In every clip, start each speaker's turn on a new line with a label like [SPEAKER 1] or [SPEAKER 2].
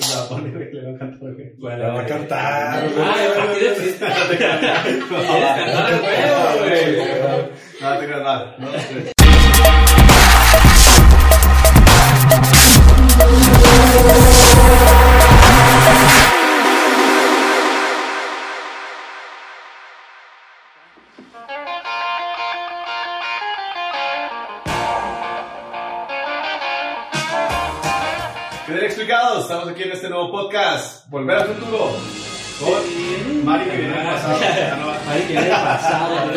[SPEAKER 1] Le va a cantar, güey.
[SPEAKER 2] Bueno,
[SPEAKER 3] va a cantar, güey.
[SPEAKER 2] Ah.
[SPEAKER 1] No, te creas. No, este, ¿Qué Estamos aquí en este nuevo podcast, Volver al Futuro, con Mari que viene del pasado.
[SPEAKER 2] Mari que viene del pasado.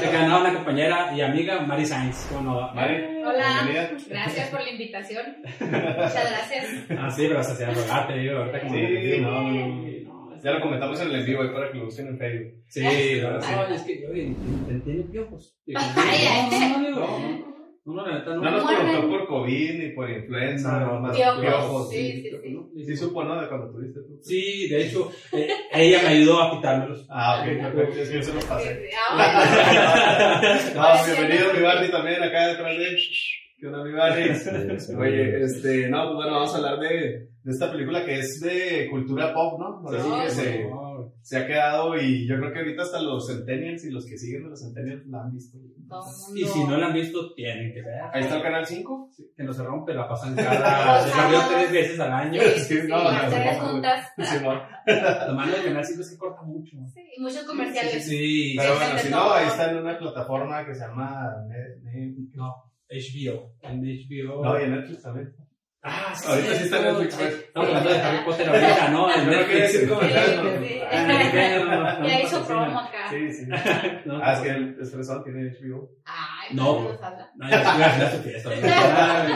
[SPEAKER 2] Te ganó una compañera y amiga, Mari Sainz. ¿Cómo no?
[SPEAKER 1] Mari,
[SPEAKER 4] Hola,
[SPEAKER 1] bienvenida.
[SPEAKER 4] gracias por la invitación. Muchas gracias.
[SPEAKER 2] Ah, sí, pero hasta se va te digo, ahorita como.
[SPEAKER 1] Sí,
[SPEAKER 2] no,
[SPEAKER 1] no,
[SPEAKER 2] no.
[SPEAKER 1] Ya lo comentamos en el en vivo ahí para que lo busquen en Facebook.
[SPEAKER 2] Sí, no,
[SPEAKER 1] Sí.
[SPEAKER 2] no, es que, oye, tiene piojos. Digo,
[SPEAKER 4] Ay, ay.
[SPEAKER 2] No, no, no, no, no, la neta no.
[SPEAKER 1] No nos preguntó por COVID ni por influenza,
[SPEAKER 2] No, no,
[SPEAKER 1] más
[SPEAKER 4] piojos,
[SPEAKER 1] piojos.
[SPEAKER 4] sí,
[SPEAKER 1] Sí,
[SPEAKER 4] sí, sí.
[SPEAKER 1] sí supo, ¿no? De cuando tuviste tú.
[SPEAKER 2] Sí, de hecho, eh, ella me ayudó a quitármelos.
[SPEAKER 1] Ah, ok, perfecto. Es que yo se los pasé.
[SPEAKER 4] Ah,
[SPEAKER 1] No, bienvenido mi Barney también acá detrás de. ¿Qué onda mi Barney? Oye, este, no, pues bueno, vamos a hablar de, de esta película que es de cultura pop, ¿no? Ahora sí que se, ha quedado y yo creo que ahorita hasta los centennials y los que siguen de los centennials la han visto.
[SPEAKER 4] todo el mundo-
[SPEAKER 2] Y si no la han visto, tienen que ver.
[SPEAKER 1] Ahí está el canal 5.
[SPEAKER 2] Que no se rompe, la pasan cada. La veo tres veces al año.
[SPEAKER 4] Sí, sí,
[SPEAKER 1] Sí,
[SPEAKER 4] sí,
[SPEAKER 1] no, no,
[SPEAKER 4] las tres juntas.
[SPEAKER 2] Lo malo del canal 5 es que corta mucho.
[SPEAKER 4] Sí, y muchos comerciales.
[SPEAKER 2] Sí,
[SPEAKER 1] Pero
[SPEAKER 4] Sí,
[SPEAKER 1] bueno, si no, ahí está en una plataforma que se llama Net- Net-
[SPEAKER 2] no. HBO. En HBO.
[SPEAKER 1] No, y en Netflix también.
[SPEAKER 2] Ah, sí.
[SPEAKER 1] Ahorita sí está en Netflix, pues.
[SPEAKER 2] Estamos hablando de Harry Potter ahorita, ¿no? En
[SPEAKER 1] Yo no quería.
[SPEAKER 2] Ah,
[SPEAKER 4] Ya hizo promo acá.
[SPEAKER 1] Sí, sí.
[SPEAKER 2] No,
[SPEAKER 1] Ah, es que el Expresón tiene HBO.
[SPEAKER 4] Ay,
[SPEAKER 2] No.
[SPEAKER 4] no.
[SPEAKER 2] No, yo.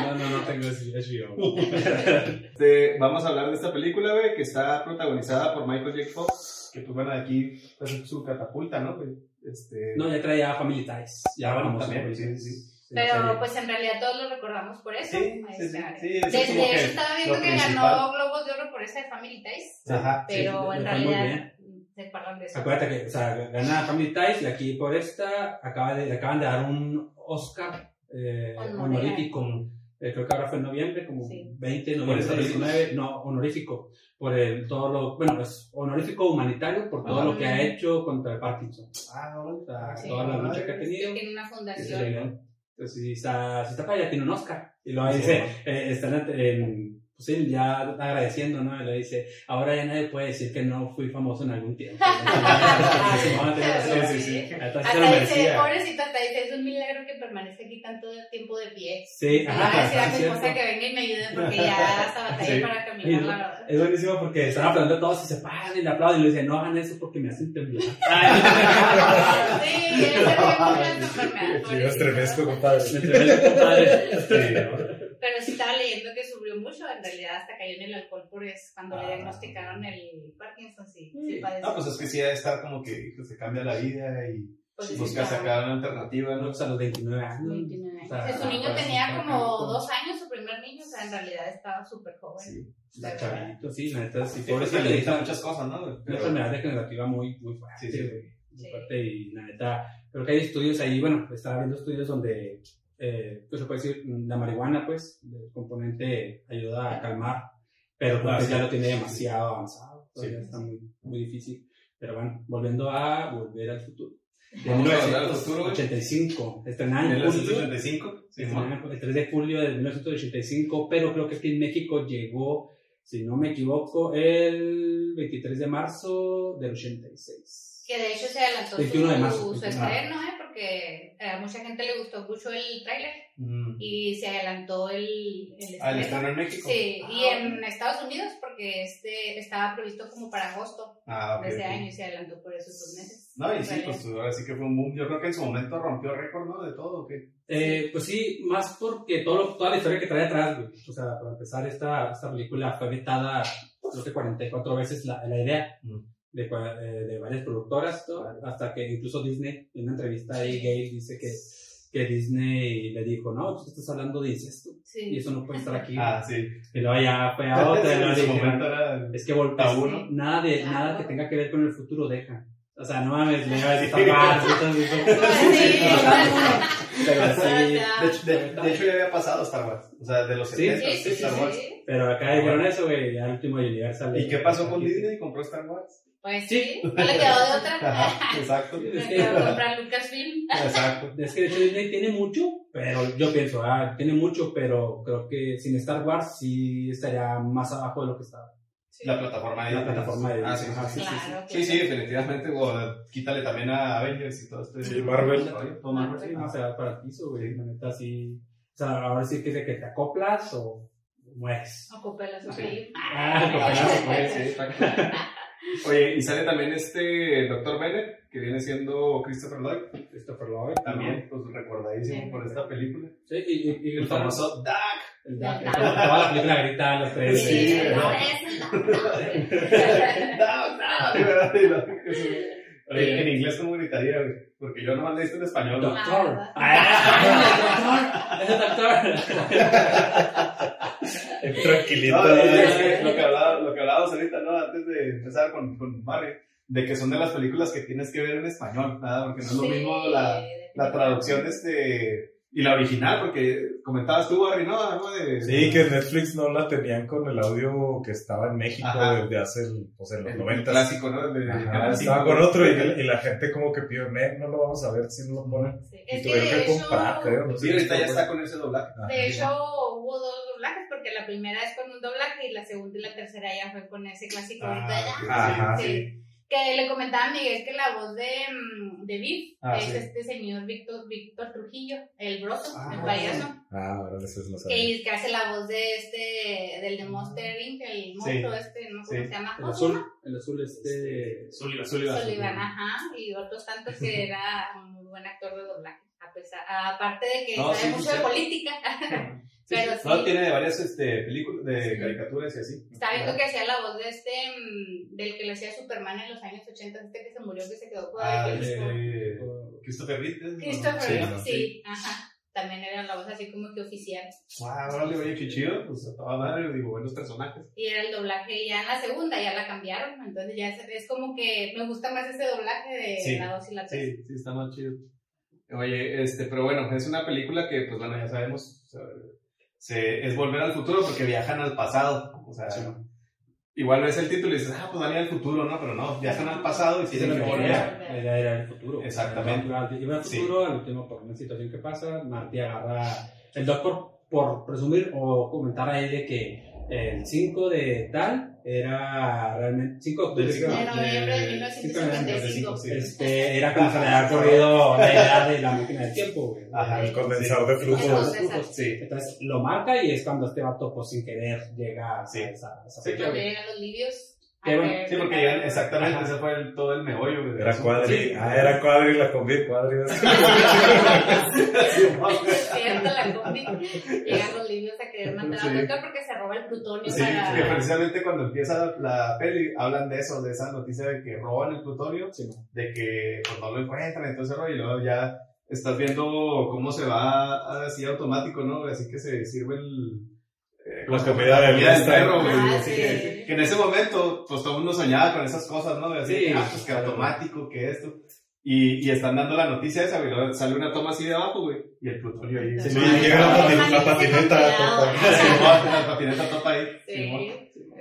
[SPEAKER 2] No, no, no tengo HBO.
[SPEAKER 1] Vamos a hablar de esta película, güey, que está protagonizada por Michael J. Fox, que pues bueno, aquí pues, es su catapulta, ¿no? güey? Este,
[SPEAKER 2] No, ya traía Family Ties. Ya
[SPEAKER 1] bueno,
[SPEAKER 2] vamos
[SPEAKER 1] también, sí, sí, sí.
[SPEAKER 4] Pero pues en realidad todos lo recordamos por eso.
[SPEAKER 1] Sí, sí, sí, sí, eso es
[SPEAKER 4] Desde eso estaba viendo que
[SPEAKER 1] principal.
[SPEAKER 4] ganó Globos de Oro por esa de Family Ties.
[SPEAKER 1] Ajá, sí.
[SPEAKER 4] Pero en realidad se acuerdan de eso.
[SPEAKER 2] Acuérdate que, o sea, gana Family Ties y aquí por esta acaba de, le acaban de dar un Oscar eh,
[SPEAKER 4] Honorífico.
[SPEAKER 2] Eh, creo que ahora fue en noviembre, como
[SPEAKER 4] Sí.
[SPEAKER 2] 20,
[SPEAKER 1] ¿Por
[SPEAKER 2] noviembre
[SPEAKER 1] película?
[SPEAKER 2] 19, no, honorífico, por el, todo lo, bueno, es honorífico humanitario por todo lo que ha hecho contra el Parkinson.
[SPEAKER 1] Ah.
[SPEAKER 2] O sea,
[SPEAKER 4] Sí.
[SPEAKER 2] toda la lucha que ha tenido.
[SPEAKER 4] Tiene una fundación.
[SPEAKER 2] Entonces, sí está, sí está para allá, tiene un Oscar. Y luego
[SPEAKER 1] Sí,
[SPEAKER 2] dice,
[SPEAKER 1] ¿no?
[SPEAKER 2] eh, están en, pues sí, ya agradeciendo, ¿no? Y le dice, ahora ya nadie puede decir que no fui famoso en algún tiempo.
[SPEAKER 4] Pobrecito, hasta dice, es un milagro que permanezca aquí tanto tiempo de pie.
[SPEAKER 2] Sí,
[SPEAKER 4] voy a
[SPEAKER 2] ajá,
[SPEAKER 4] decir a mi esposa que venga y me ayude porque ya hasta batalla
[SPEAKER 1] Sí.
[SPEAKER 4] para caminar, la verdad.
[SPEAKER 2] Es buenísimo porque están aplaudiendo todos y se paran y le aplauden y le dicen, no hagan eso porque me hacen temblar.
[SPEAKER 4] Sí, él se ve
[SPEAKER 3] lo
[SPEAKER 4] pobrecito.
[SPEAKER 3] estremezco, compadre.
[SPEAKER 2] Me tremendo, compadre. Sí.
[SPEAKER 4] Pero sí estaba leyendo que sufrió mucho, en realidad hasta cayó en el alcohol por eso, cuando le
[SPEAKER 1] Ah.
[SPEAKER 4] diagnosticaron el Parkinson, sí, sí padeció.
[SPEAKER 1] No, pues es que sí debe estar como que, que se cambia la vida y
[SPEAKER 4] Pues sí,
[SPEAKER 1] busca sacar una alternativa, ¿no?
[SPEAKER 2] Pues a los 29 años.
[SPEAKER 4] 29
[SPEAKER 2] O sea,
[SPEAKER 4] años. Su niño
[SPEAKER 2] pues,
[SPEAKER 4] tenía como dos años, su primer niño, o sea, en realidad estaba súper joven.
[SPEAKER 1] Sí.
[SPEAKER 2] Está chavito, sí, la neta, sí.
[SPEAKER 1] Sí, porque
[SPEAKER 2] Pobrecito,
[SPEAKER 1] le
[SPEAKER 2] está-
[SPEAKER 1] muchas cosas, ¿no?
[SPEAKER 2] una enfermedad degenerativa muy, muy fuerte.
[SPEAKER 1] Sí, sí.
[SPEAKER 2] muy
[SPEAKER 4] Sí.
[SPEAKER 2] fuerte y la neta, creo que hay estudios ahí, bueno, estaba viendo estudios donde, eh, pues se puede decir, la marihuana, pues, el componente ayuda a calmar, pero que
[SPEAKER 1] sí.
[SPEAKER 2] ya lo tiene demasiado avanzado, todavía
[SPEAKER 1] Sí.
[SPEAKER 2] está muy, muy difícil. Pero bueno, volviendo a Volver al Futuro. De
[SPEAKER 1] Vamos a volver al futuro, güey.
[SPEAKER 2] 1985, estrenada en
[SPEAKER 1] ¿En el
[SPEAKER 2] julio.
[SPEAKER 1] 1985? Sí,
[SPEAKER 2] Estrenada el 3 de julio de 1985, pero creo que aquí en México llegó, si no me equivoco, el 23 de marzo del 86.
[SPEAKER 4] Que de hecho se adelantó
[SPEAKER 2] 21 de marzo.
[SPEAKER 4] su, su estreno, ¿eh? Porque a mucha gente le gustó mucho el tráiler
[SPEAKER 1] Mm.
[SPEAKER 4] y se adelantó el, el
[SPEAKER 1] Ah,
[SPEAKER 4] estreno.
[SPEAKER 1] estreno en México.
[SPEAKER 4] Sí, y
[SPEAKER 1] Ah,
[SPEAKER 4] en Estados Unidos porque este estaba previsto como para agosto
[SPEAKER 1] Ah, ok.
[SPEAKER 4] de ese
[SPEAKER 1] ok.
[SPEAKER 4] año y se adelantó por esos dos meses.
[SPEAKER 1] No, y sí,
[SPEAKER 4] realidad.
[SPEAKER 1] pues ahora sí que fue un boom. Yo creo que en su momento rompió récord, ¿no? De todo, ¿o qué?
[SPEAKER 2] Eh, pues sí, más porque todo lo- toda la historia que trae atrás, güey. O sea, para empezar, esta, esta película fue vetada, creo que 44 veces la, la idea
[SPEAKER 1] Mm.
[SPEAKER 2] De, eh, de varias productoras, ¿no? hasta que incluso Disney, en una entrevista ahí, Gabe dice que, que Disney le dijo, no, pues estás hablando de incesto y
[SPEAKER 4] Sí.
[SPEAKER 2] eso no puede estar aquí.
[SPEAKER 1] Ah, sí.
[SPEAKER 2] Y luego ya fue a otra, y luego
[SPEAKER 1] momento era...
[SPEAKER 2] es que vol-
[SPEAKER 1] Tabú,
[SPEAKER 2] es-
[SPEAKER 1] ¿no?
[SPEAKER 2] nada, de,
[SPEAKER 4] Claro.
[SPEAKER 2] nada que tenga que ver con el futuro deja. O sea, no mames, le iba a decir
[SPEAKER 4] sí. sea,
[SPEAKER 1] De, hecho- de- de hecho, ya había pasado Star Wars. O sea, de los
[SPEAKER 2] Sí,
[SPEAKER 1] 70
[SPEAKER 4] Sí, sí, sí,
[SPEAKER 1] Star Wars.
[SPEAKER 4] sí.
[SPEAKER 2] Pero acá dijeron eso, güey, ya el último Universal.
[SPEAKER 1] ¿Y qué pasó con Disney? ¿Compró Star Wars?
[SPEAKER 4] Pues
[SPEAKER 2] Sí.
[SPEAKER 4] no le quedó de otra.
[SPEAKER 1] Ajá, exacto.
[SPEAKER 4] Quedó comprar Lucasfilm.
[SPEAKER 1] Exacto.
[SPEAKER 2] Es que de hecho Disney tiene mucho, pero yo pienso, ah, tiene mucho, pero creo que sin Star Wars sí estaría más abajo de lo que estaba.
[SPEAKER 1] La plataforma de
[SPEAKER 2] La
[SPEAKER 1] Disney.
[SPEAKER 2] plataforma de
[SPEAKER 1] Ah, sí, sí, sí.
[SPEAKER 4] Claro,
[SPEAKER 1] Sí, sí, definitivamente. o, quítale también a Avengers y todo esto.
[SPEAKER 3] Sí, Marvel.
[SPEAKER 1] Todo Marvel.
[SPEAKER 2] Sí, no se va para el piso, güey, la neta sí. O sea, ahora sí que es de que te acoplas o mueres.
[SPEAKER 4] Ocupé la
[SPEAKER 1] Sí.
[SPEAKER 4] sonrisa.
[SPEAKER 2] Ah, acoplarse, pues.
[SPEAKER 1] Sí, exacto. Oye, y sale también este Dr. Bennett, que viene siendo Christopher Lloyd,
[SPEAKER 2] Christopher Lloyd.
[SPEAKER 1] también, pues recordadísimo por esta película.
[SPEAKER 2] Sí, y, y, y
[SPEAKER 1] El famoso Duck.
[SPEAKER 2] El Duck, toda la película grita los tres.
[SPEAKER 1] Sí,
[SPEAKER 4] Sí,
[SPEAKER 1] ¿no?
[SPEAKER 4] es-
[SPEAKER 1] Duck, Duck. Oye, en inglés como gritaría, güey, porque yo nomás le hice en español. ¿no?
[SPEAKER 2] Doctor.
[SPEAKER 4] Ah,
[SPEAKER 2] Ah, es el doctor.
[SPEAKER 3] Tranquilito.
[SPEAKER 1] No, es
[SPEAKER 3] ¿eh?
[SPEAKER 1] que lo que hablaba- lo que hablábamos ahorita, ¿no? Antes de empezar con, con Barry, de que son de las películas que tienes que ver en español, nada, porque no es lo
[SPEAKER 4] Sí,
[SPEAKER 1] mismo la, la traducción este y la original, porque comentabas tú, Barry, ¿no? Algo de...
[SPEAKER 3] Sí, que Netflix no la tenían con el audio que estaba en México
[SPEAKER 1] Ajá.
[SPEAKER 3] desde hace, pues en los
[SPEAKER 1] el
[SPEAKER 3] 90.
[SPEAKER 1] clásico, ¿no? El de
[SPEAKER 3] Ajá,
[SPEAKER 1] Canal
[SPEAKER 3] estaba con otro y, y la gente como que pidió, "Ne, no lo vamos a ver si no lo ponen.
[SPEAKER 4] Sí,
[SPEAKER 3] Y
[SPEAKER 4] Es
[SPEAKER 3] tuvieron que comprar, creo. No
[SPEAKER 1] Sí, ahorita ya está con ese doblaje.
[SPEAKER 4] De hecho hubo dos porque la primera es con un doblaje y la segunda y la tercera ya fue con ese clásico.
[SPEAKER 1] Ah,
[SPEAKER 3] Ajá,
[SPEAKER 4] Sí.
[SPEAKER 3] sí.
[SPEAKER 4] Que le comentaba a Miguel que la voz de, mm, de Viv
[SPEAKER 1] Ah,
[SPEAKER 4] es
[SPEAKER 1] sí.
[SPEAKER 4] este señor Víctor, Víctor Trujillo, el broso,
[SPEAKER 1] Ah.
[SPEAKER 4] el payaso,
[SPEAKER 3] Ah, ahora eso es lo
[SPEAKER 4] que, que hace la voz de este, del de Monster Inc., el monstruo este, no sé cómo se llama,
[SPEAKER 2] El
[SPEAKER 4] ¿cómo se
[SPEAKER 2] azul, el azul este...
[SPEAKER 1] Sullivan. Sullivan.
[SPEAKER 4] Sullivan, ajá, y otros tantos que era un muy buen actor de doblaje, a pesar, aparte de que
[SPEAKER 1] No,
[SPEAKER 4] sabe
[SPEAKER 1] sí,
[SPEAKER 4] mucho
[SPEAKER 1] sí.
[SPEAKER 4] de política, pero sí.
[SPEAKER 1] No, tiene varias este, películas de
[SPEAKER 4] Sí.
[SPEAKER 1] caricaturas y así.
[SPEAKER 4] Estaba viendo que hacía la voz de este, mm, del que le hacía Superman en los años 80, este que se murió, que se quedó con
[SPEAKER 1] Ah,
[SPEAKER 4] el
[SPEAKER 1] de Christopher Reed. ¿no?
[SPEAKER 4] Christopher,
[SPEAKER 3] Sí,
[SPEAKER 4] Reeve, sí, ajá. También era la voz así como que oficial.
[SPEAKER 1] Ah, órale, oye, qué chido. Pues a toda madre, digo, buenos personajes.
[SPEAKER 4] Y era el doblaje ya en la segunda, ya la cambiaron. Entonces ya es, es como que me gusta más ese doblaje de
[SPEAKER 1] Sí,
[SPEAKER 4] la 2 y la 3.
[SPEAKER 1] Sí, sí, está más chido. Oye, este, pero bueno, es una película que, pues bueno, ya sabemos, o sea, se, es volver al futuro porque viajan al pasado. O sea, igual ves el título y dices, ah, pues van a ir al futuro, ¿no? Pero no, viajan al pasado y
[SPEAKER 2] Sí,
[SPEAKER 1] tienen que volver.
[SPEAKER 2] era, era, el futuro.
[SPEAKER 1] Exactamente.
[SPEAKER 2] Iba al
[SPEAKER 1] Sí.
[SPEAKER 2] futuro, al último por una situación que pasa, Marty agarra el doctor por presumir o comentar a él de que el 5 de tal era realmente 5 de octubre,
[SPEAKER 1] Del cinco
[SPEAKER 4] De
[SPEAKER 2] creo,
[SPEAKER 4] noviembre de
[SPEAKER 2] de-
[SPEAKER 4] 1955.
[SPEAKER 1] sí.
[SPEAKER 2] este, era como se le había corrido la idea de la máquina del tiempo, güey.
[SPEAKER 1] Ajá,
[SPEAKER 3] El condensador de
[SPEAKER 2] Flujos.
[SPEAKER 1] Sí.
[SPEAKER 2] Entonces lo marca y es cuando este vato, pues sin querer, llega
[SPEAKER 1] Sí.
[SPEAKER 2] a esa, a esa
[SPEAKER 1] Sí,
[SPEAKER 4] Cuando
[SPEAKER 2] güey.
[SPEAKER 4] llegan los libios.
[SPEAKER 2] Qué bueno.
[SPEAKER 1] Sí, porque exactamente, ese fue el- todo el meollo. de
[SPEAKER 3] Era cuadri.
[SPEAKER 1] Sí.
[SPEAKER 3] Ah, era cuadri la combi, cuadri.
[SPEAKER 1] Sí,
[SPEAKER 4] Es cierto, la combi. Llegan los libios a querer matar
[SPEAKER 1] Sí.
[SPEAKER 4] al doctor porque se roba el plutonio
[SPEAKER 1] Sí,
[SPEAKER 4] para...
[SPEAKER 1] que precisamente cuando empieza la peli hablan de eso, de esa noticia de que roban el plutonio,
[SPEAKER 2] Sí,
[SPEAKER 1] de que pues, no lo encuentran, entonces y luego ya estás viendo cómo se va así automático, ¿no? Así que se sirve el... eh,
[SPEAKER 3] La
[SPEAKER 1] ¿cómo se
[SPEAKER 3] comida
[SPEAKER 1] comida del perro, güey.
[SPEAKER 4] Ah,
[SPEAKER 1] así
[SPEAKER 4] sí.
[SPEAKER 1] que, que en ese momento, pues todo el mundo soñaba con esas cosas, ¿no? Así,
[SPEAKER 2] Sí,
[SPEAKER 1] ah, pues que
[SPEAKER 2] claro.
[SPEAKER 1] automático, que esto. Y, y están dando la noticia esa, güey. Sale una toma así de abajo, güey. Y el plutonio ahí.
[SPEAKER 4] Sí,
[SPEAKER 3] Sí, llega la,
[SPEAKER 4] Ay,
[SPEAKER 3] pati- la patineta. topa.
[SPEAKER 1] La patineta topa ahí.
[SPEAKER 4] Sí.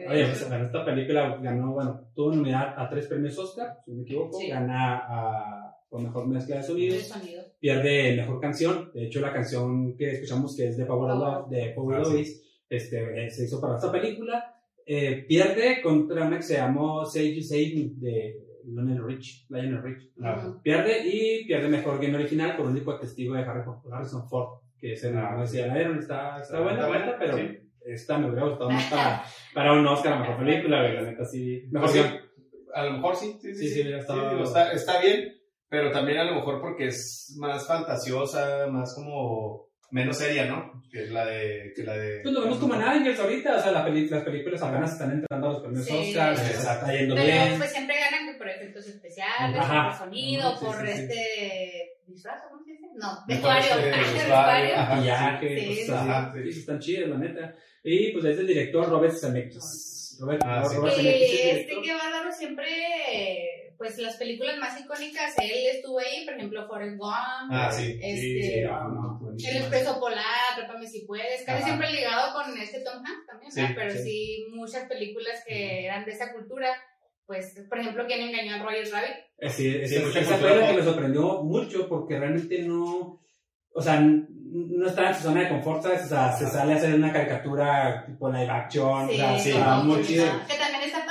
[SPEAKER 2] Oye, pues bueno, esta película ganó, bueno, tuvo nominada a tres premios Oscar, si no me equivoco,
[SPEAKER 4] Sí.
[SPEAKER 2] gana a, con mejor mezcla de sonidos,
[SPEAKER 4] sonido.
[SPEAKER 2] pierde mejor canción, de hecho la canción que escuchamos que es de Power of Love, de Power
[SPEAKER 1] Ah, sí.
[SPEAKER 2] Lois, este, eh, se hizo para esta película, eh, pierde contra una que se llamó Save Me, de Lionel Rich, Lionel Rich,
[SPEAKER 1] Ah.
[SPEAKER 2] pierde y pierde mejor guion original por único testigo de Harry- Harrison Ford, que es el,
[SPEAKER 1] Ah,
[SPEAKER 2] no sé si ya la vieron, está, está buena,
[SPEAKER 1] Está buena,
[SPEAKER 2] buena, pero
[SPEAKER 1] sí.
[SPEAKER 2] esta me hubiera gustado más para, para un Oscar a mejor película, la neta sí, mejor
[SPEAKER 1] Pues sí,
[SPEAKER 2] guion.
[SPEAKER 1] a lo mejor sí, sí, sí.
[SPEAKER 2] Sí, sí, estado-
[SPEAKER 1] está, está bien, pero también a lo mejor porque es más fantasiosa, más como menos seria, ¿no? Que la de. Que la de
[SPEAKER 2] Pues lo vemos como en Avengers ahorita, o sea, la peli- las películas afganas están entrando a los premios
[SPEAKER 4] Sí.
[SPEAKER 2] Oscar, se
[SPEAKER 1] Exacto.
[SPEAKER 2] está yendo
[SPEAKER 4] Pero
[SPEAKER 2] bien.
[SPEAKER 4] pues siempre ganan que por efectos especiales,
[SPEAKER 2] Ajá.
[SPEAKER 4] por sonido,
[SPEAKER 2] Sí,
[SPEAKER 4] por
[SPEAKER 2] sí, sí.
[SPEAKER 4] este disfraz, ¿cómo se dice? No, vestuario.
[SPEAKER 2] maquillaje,
[SPEAKER 4] sí,
[SPEAKER 2] pues,
[SPEAKER 4] sí,
[SPEAKER 1] sí.
[SPEAKER 2] sí, sí, están chidas, la neta. Y pues es el director Robert Zemeckis. Robert,
[SPEAKER 1] Ah, sí.
[SPEAKER 2] Robert
[SPEAKER 4] Y
[SPEAKER 2] Zemeckis es
[SPEAKER 4] este que bárbaro siempre, pues las películas más icónicas, él estuvo ahí, por ejemplo, Forrest Gump,
[SPEAKER 1] Ah, sí.
[SPEAKER 4] este,
[SPEAKER 2] Sí, ah, no.
[SPEAKER 4] El Expreso Polar, Atrápame si puedes, casi
[SPEAKER 1] Ajá.
[SPEAKER 4] siempre ligado con este Tom Hanks también,
[SPEAKER 1] Sí,
[SPEAKER 4] ¿verdad? pero
[SPEAKER 2] sí.
[SPEAKER 4] sí. muchas películas que eran de esa cultura, pues, por ejemplo, ¿Quién engañó a Roger Rabbit?
[SPEAKER 2] Eh, Sí,
[SPEAKER 1] Sí,
[SPEAKER 2] esa,
[SPEAKER 1] mucha
[SPEAKER 2] esa fue la que me sorprendió mucho porque realmente no, o sea, no estaba en su zona de confort, ¿sabes? O sea, se sale a hacer una caricatura tipo live action, o sea,
[SPEAKER 1] sí,
[SPEAKER 2] muy
[SPEAKER 4] que-
[SPEAKER 2] chido.
[SPEAKER 4] Que también está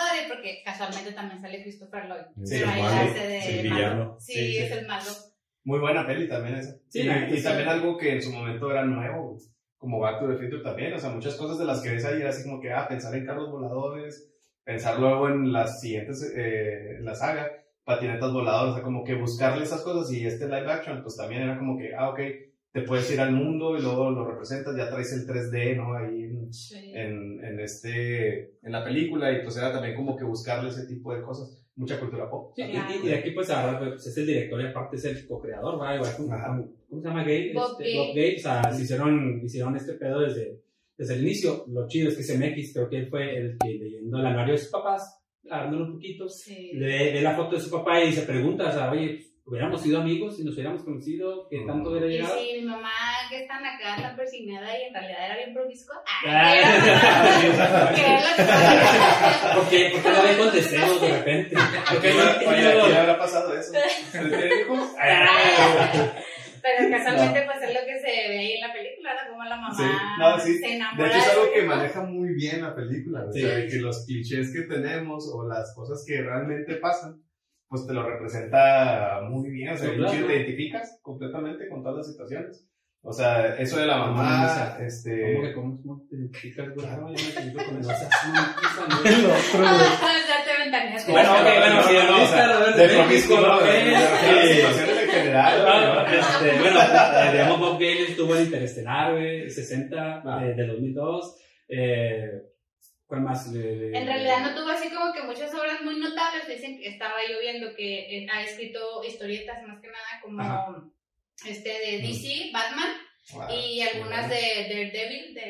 [SPEAKER 4] porque casualmente también sale Christopher Lloyd.
[SPEAKER 1] Sí,
[SPEAKER 4] pero
[SPEAKER 1] malo,
[SPEAKER 4] hace de malo.
[SPEAKER 3] villano.
[SPEAKER 4] Sí,
[SPEAKER 1] Sí, sí.
[SPEAKER 4] es el malo.
[SPEAKER 1] Muy buena peli también esa.
[SPEAKER 2] Sí,
[SPEAKER 1] y, y
[SPEAKER 2] sí.
[SPEAKER 1] también algo que en su momento era nuevo, como Back to the Future también. O sea, muchas cosas de las que ves ahí era así como que, ah, pensar en carros voladores, pensar luego en las siguientes, eh, en la saga, patinetas voladoras, o sea, como que buscarle esas cosas y este live action, pues también era como que, ah, ok, te puedes ir al mundo y luego lo representas, ya traes el 3D, ¿no? Ahí en,
[SPEAKER 4] Sí.
[SPEAKER 1] en, en este, en la película y pues era también como que buscarle ese tipo de cosas. Mucha cultura pop.
[SPEAKER 2] Sí, y- y, aquí pues ahora pues, es el director y aparte es el co-creador, ¿va? Igual ¿cómo se llama Gay?
[SPEAKER 4] Bob
[SPEAKER 2] Este. Bob o sea, se hicieron, hicieron este pedo desde, desde el inicio. Lo chido es que CMX creo que él fue el que leyendo el anuario de sus papás, hablándolo un poquito,
[SPEAKER 4] Sí.
[SPEAKER 2] ve, ve la foto de su papá y se pregunta, o sea, oye, hubiéramos sido amigos si nos hubiéramos conocido, ¿qué tanto hubiera
[SPEAKER 4] Y
[SPEAKER 2] llegado?
[SPEAKER 4] si mi mamá que está acá tan persignada y en realidad era bien promiscua.
[SPEAKER 2] Ah.
[SPEAKER 4] que la
[SPEAKER 2] ¿Por qué? ¿Por qué no ven con deseos de repente? ¿Por qué no
[SPEAKER 1] Oye, ¿a quién le habrá pasado eso? ¿Tiene hijos?
[SPEAKER 4] Pero casualmente pues es lo que se ve ahí en la película, ¿no? Como la mamá
[SPEAKER 1] Sí, no, sí.
[SPEAKER 4] se
[SPEAKER 1] De
[SPEAKER 4] enamora.
[SPEAKER 1] hecho, es algo
[SPEAKER 4] de
[SPEAKER 1] que maneja muy bien la película.
[SPEAKER 2] Sí.
[SPEAKER 1] O sea, de que los clichés que tenemos o las cosas que realmente pasan, pues te lo representa muy bien. O sea,
[SPEAKER 2] Sí, claro.
[SPEAKER 1] te identificas completamente con todas las situaciones. O sea, eso de la mamá.
[SPEAKER 2] ¿Cómo
[SPEAKER 1] este...
[SPEAKER 2] que cómo cómo te identificas?
[SPEAKER 1] Claro.
[SPEAKER 2] Yo me identifico con
[SPEAKER 3] güey.
[SPEAKER 4] Ah, ya te ventaneaste.
[SPEAKER 2] Bueno, ok, bueno, sí,
[SPEAKER 1] no,
[SPEAKER 2] no,
[SPEAKER 1] o sea, de promiscuo, ¿no? Situaciones en general.
[SPEAKER 2] Ah, este, bueno, eh, digamos, Bob Gale estuvo en Interestelar, güey, 60
[SPEAKER 1] Ah.
[SPEAKER 2] eh, de 2002. Eh, ¿Cuál más? De- de-
[SPEAKER 4] En realidad no tuvo así como que muchas obras muy notables. Dicen que estaba yo viendo que eh, ha escrito historietas más que nada como
[SPEAKER 2] Ajá.
[SPEAKER 4] este de DC, Batman
[SPEAKER 1] Wow,
[SPEAKER 4] y algunas
[SPEAKER 1] güey.
[SPEAKER 4] de Daredevil de,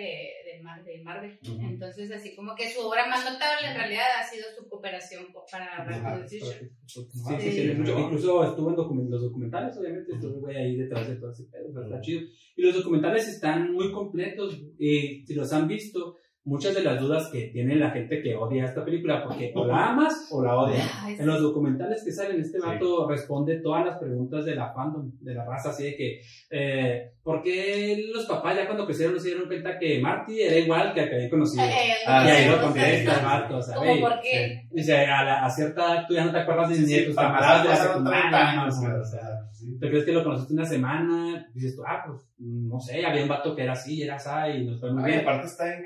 [SPEAKER 4] de, Mar- de Marvel.
[SPEAKER 1] Ujú.
[SPEAKER 4] Entonces así como que su obra más notable en realidad ha sido su cooperación co- para Future.
[SPEAKER 2] Sí, sí, sí, mucho. Incluso estuvo en document- los documentales, obviamente, estuvo güey ahí detrás de todo ese pedo, o sea, está chido. Y los documentales están muy completos, y si los han visto, muchas de las dudas que tiene la gente que odia esta película, porque o la amas o la odias.
[SPEAKER 4] Ay,
[SPEAKER 2] En los documentales que salen, este
[SPEAKER 1] Sí.
[SPEAKER 2] vato responde todas las preguntas de la fandom, de la raza, así de que, eh, ¿por qué los papás ya cuando crecieron no se dieron cuenta que Marty era igual que el que habían conocido?
[SPEAKER 4] Eh,
[SPEAKER 1] Ah,
[SPEAKER 2] y ahí
[SPEAKER 1] sí,
[SPEAKER 2] lo
[SPEAKER 4] o sea,
[SPEAKER 2] contesta el vato, o sea,
[SPEAKER 4] ¿Cómo
[SPEAKER 2] "Ey,
[SPEAKER 4] por qué?
[SPEAKER 2] Dice, a, la- a cierta edad tú ya no te acuerdas ni
[SPEAKER 1] Sí,
[SPEAKER 2] de tus camaradas de la
[SPEAKER 1] pasaron 30
[SPEAKER 2] secundaria, ¿no?
[SPEAKER 1] güey,
[SPEAKER 2] o sea,
[SPEAKER 1] sí.
[SPEAKER 2] ¿te crees que lo conociste una semana? Dices tú, ah, pues, no sé, había un vato que era así, era así, y nos fue muy
[SPEAKER 1] Ay,
[SPEAKER 2] bien.
[SPEAKER 1] aparte está en.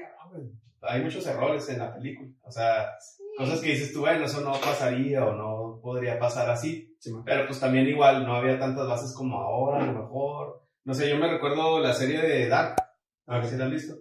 [SPEAKER 1] Hay muchos errores en la película. O sea, cosas que dices tú, bueno, eso no pasaría o no podría pasar así.
[SPEAKER 2] Sí.
[SPEAKER 1] Pero pues también igual no había tantas bases como ahora, a lo mejor. No sé, yo me recuerdo la serie de Dark. A ver si la han visto.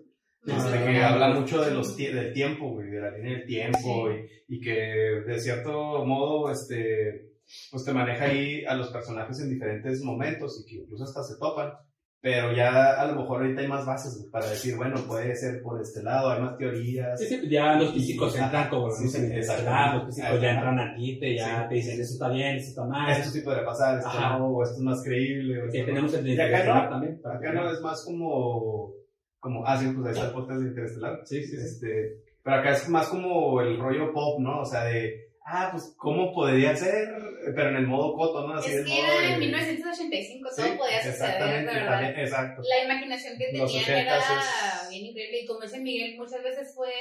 [SPEAKER 4] No,
[SPEAKER 1] Este,
[SPEAKER 4] no,
[SPEAKER 1] que
[SPEAKER 4] no.
[SPEAKER 1] habla mucho de los tie- del tiempo, güey, de la línea del tiempo y, y que de cierto modo, este, pues te maneja ahí a los personajes en diferentes momentos y que incluso hasta se topan. Pero ya a lo mejor ahorita hay más bases para decir, bueno, puede ser por este lado, hay más teorías.
[SPEAKER 2] Sí, sí, ya los físicos entran como
[SPEAKER 1] Sí, sí,
[SPEAKER 2] los físicos ya
[SPEAKER 1] Ajá.
[SPEAKER 2] entran aquí, te, ya
[SPEAKER 1] Sí.
[SPEAKER 2] te dicen, eso está bien, eso está mal,
[SPEAKER 1] Esto sí podría pasar, esto
[SPEAKER 2] Ajá.
[SPEAKER 1] no, o esto es más creíble. o esto
[SPEAKER 2] tenemos el de
[SPEAKER 1] Y acá no,
[SPEAKER 2] también. para
[SPEAKER 1] Acá no es más como, como, ah, sí, pues ahí está el podcast de Interestelar.
[SPEAKER 2] Sí, sí, sí.
[SPEAKER 1] Este, pero acá es más como el rollo pop, ¿no? O sea, de, ah, pues, ¿cómo podría ser? Pero en el modo coto, ¿no? Así
[SPEAKER 4] Es que era
[SPEAKER 1] de-
[SPEAKER 4] en 1985, todo
[SPEAKER 1] Sí,
[SPEAKER 4] podía suceder, verdad.
[SPEAKER 1] también, exacto.
[SPEAKER 4] La imaginación que
[SPEAKER 1] Los
[SPEAKER 4] tenían era
[SPEAKER 1] 80s es-
[SPEAKER 4] bien increíble y como dice Miguel, muchas veces fue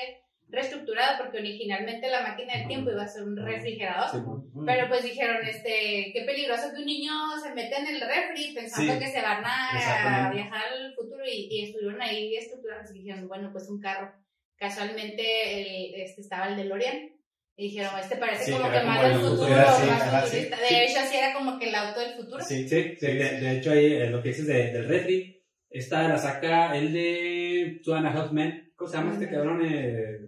[SPEAKER 4] reestructurado porque originalmente la máquina del tiempo iba a ser un refrigerador.
[SPEAKER 2] Sí.
[SPEAKER 4] Pero pues dijeron, este, qué peligroso que un niño se mete en el refri pensando
[SPEAKER 1] Sí,
[SPEAKER 4] que se van a, viajar al futuro y, y estuvieron ahí estructurados y dijeron, bueno, pues un carro. Casualmente el, este, estaba el DeLorean y dijeron, este parece
[SPEAKER 1] Sí,
[SPEAKER 4] como
[SPEAKER 1] que era
[SPEAKER 4] más del
[SPEAKER 1] el
[SPEAKER 4] futuro,
[SPEAKER 1] futuro, sí,
[SPEAKER 4] más futurista.
[SPEAKER 1] sí.
[SPEAKER 4] De hecho, así era como que el auto del futuro.
[SPEAKER 1] Sí,
[SPEAKER 2] Sí, sí, de, de hecho ahí eh, lo que dices de, del refri, esta la saca el de Two and a Half Men, ¿cómo se llama este cabrón? Eh,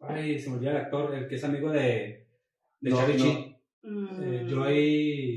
[SPEAKER 2] ay, se me olvidó el actor, el que es amigo de, de
[SPEAKER 1] No,
[SPEAKER 2] Charlie
[SPEAKER 1] no.
[SPEAKER 2] Sheen,
[SPEAKER 4] Mm.
[SPEAKER 2] eh, Joy,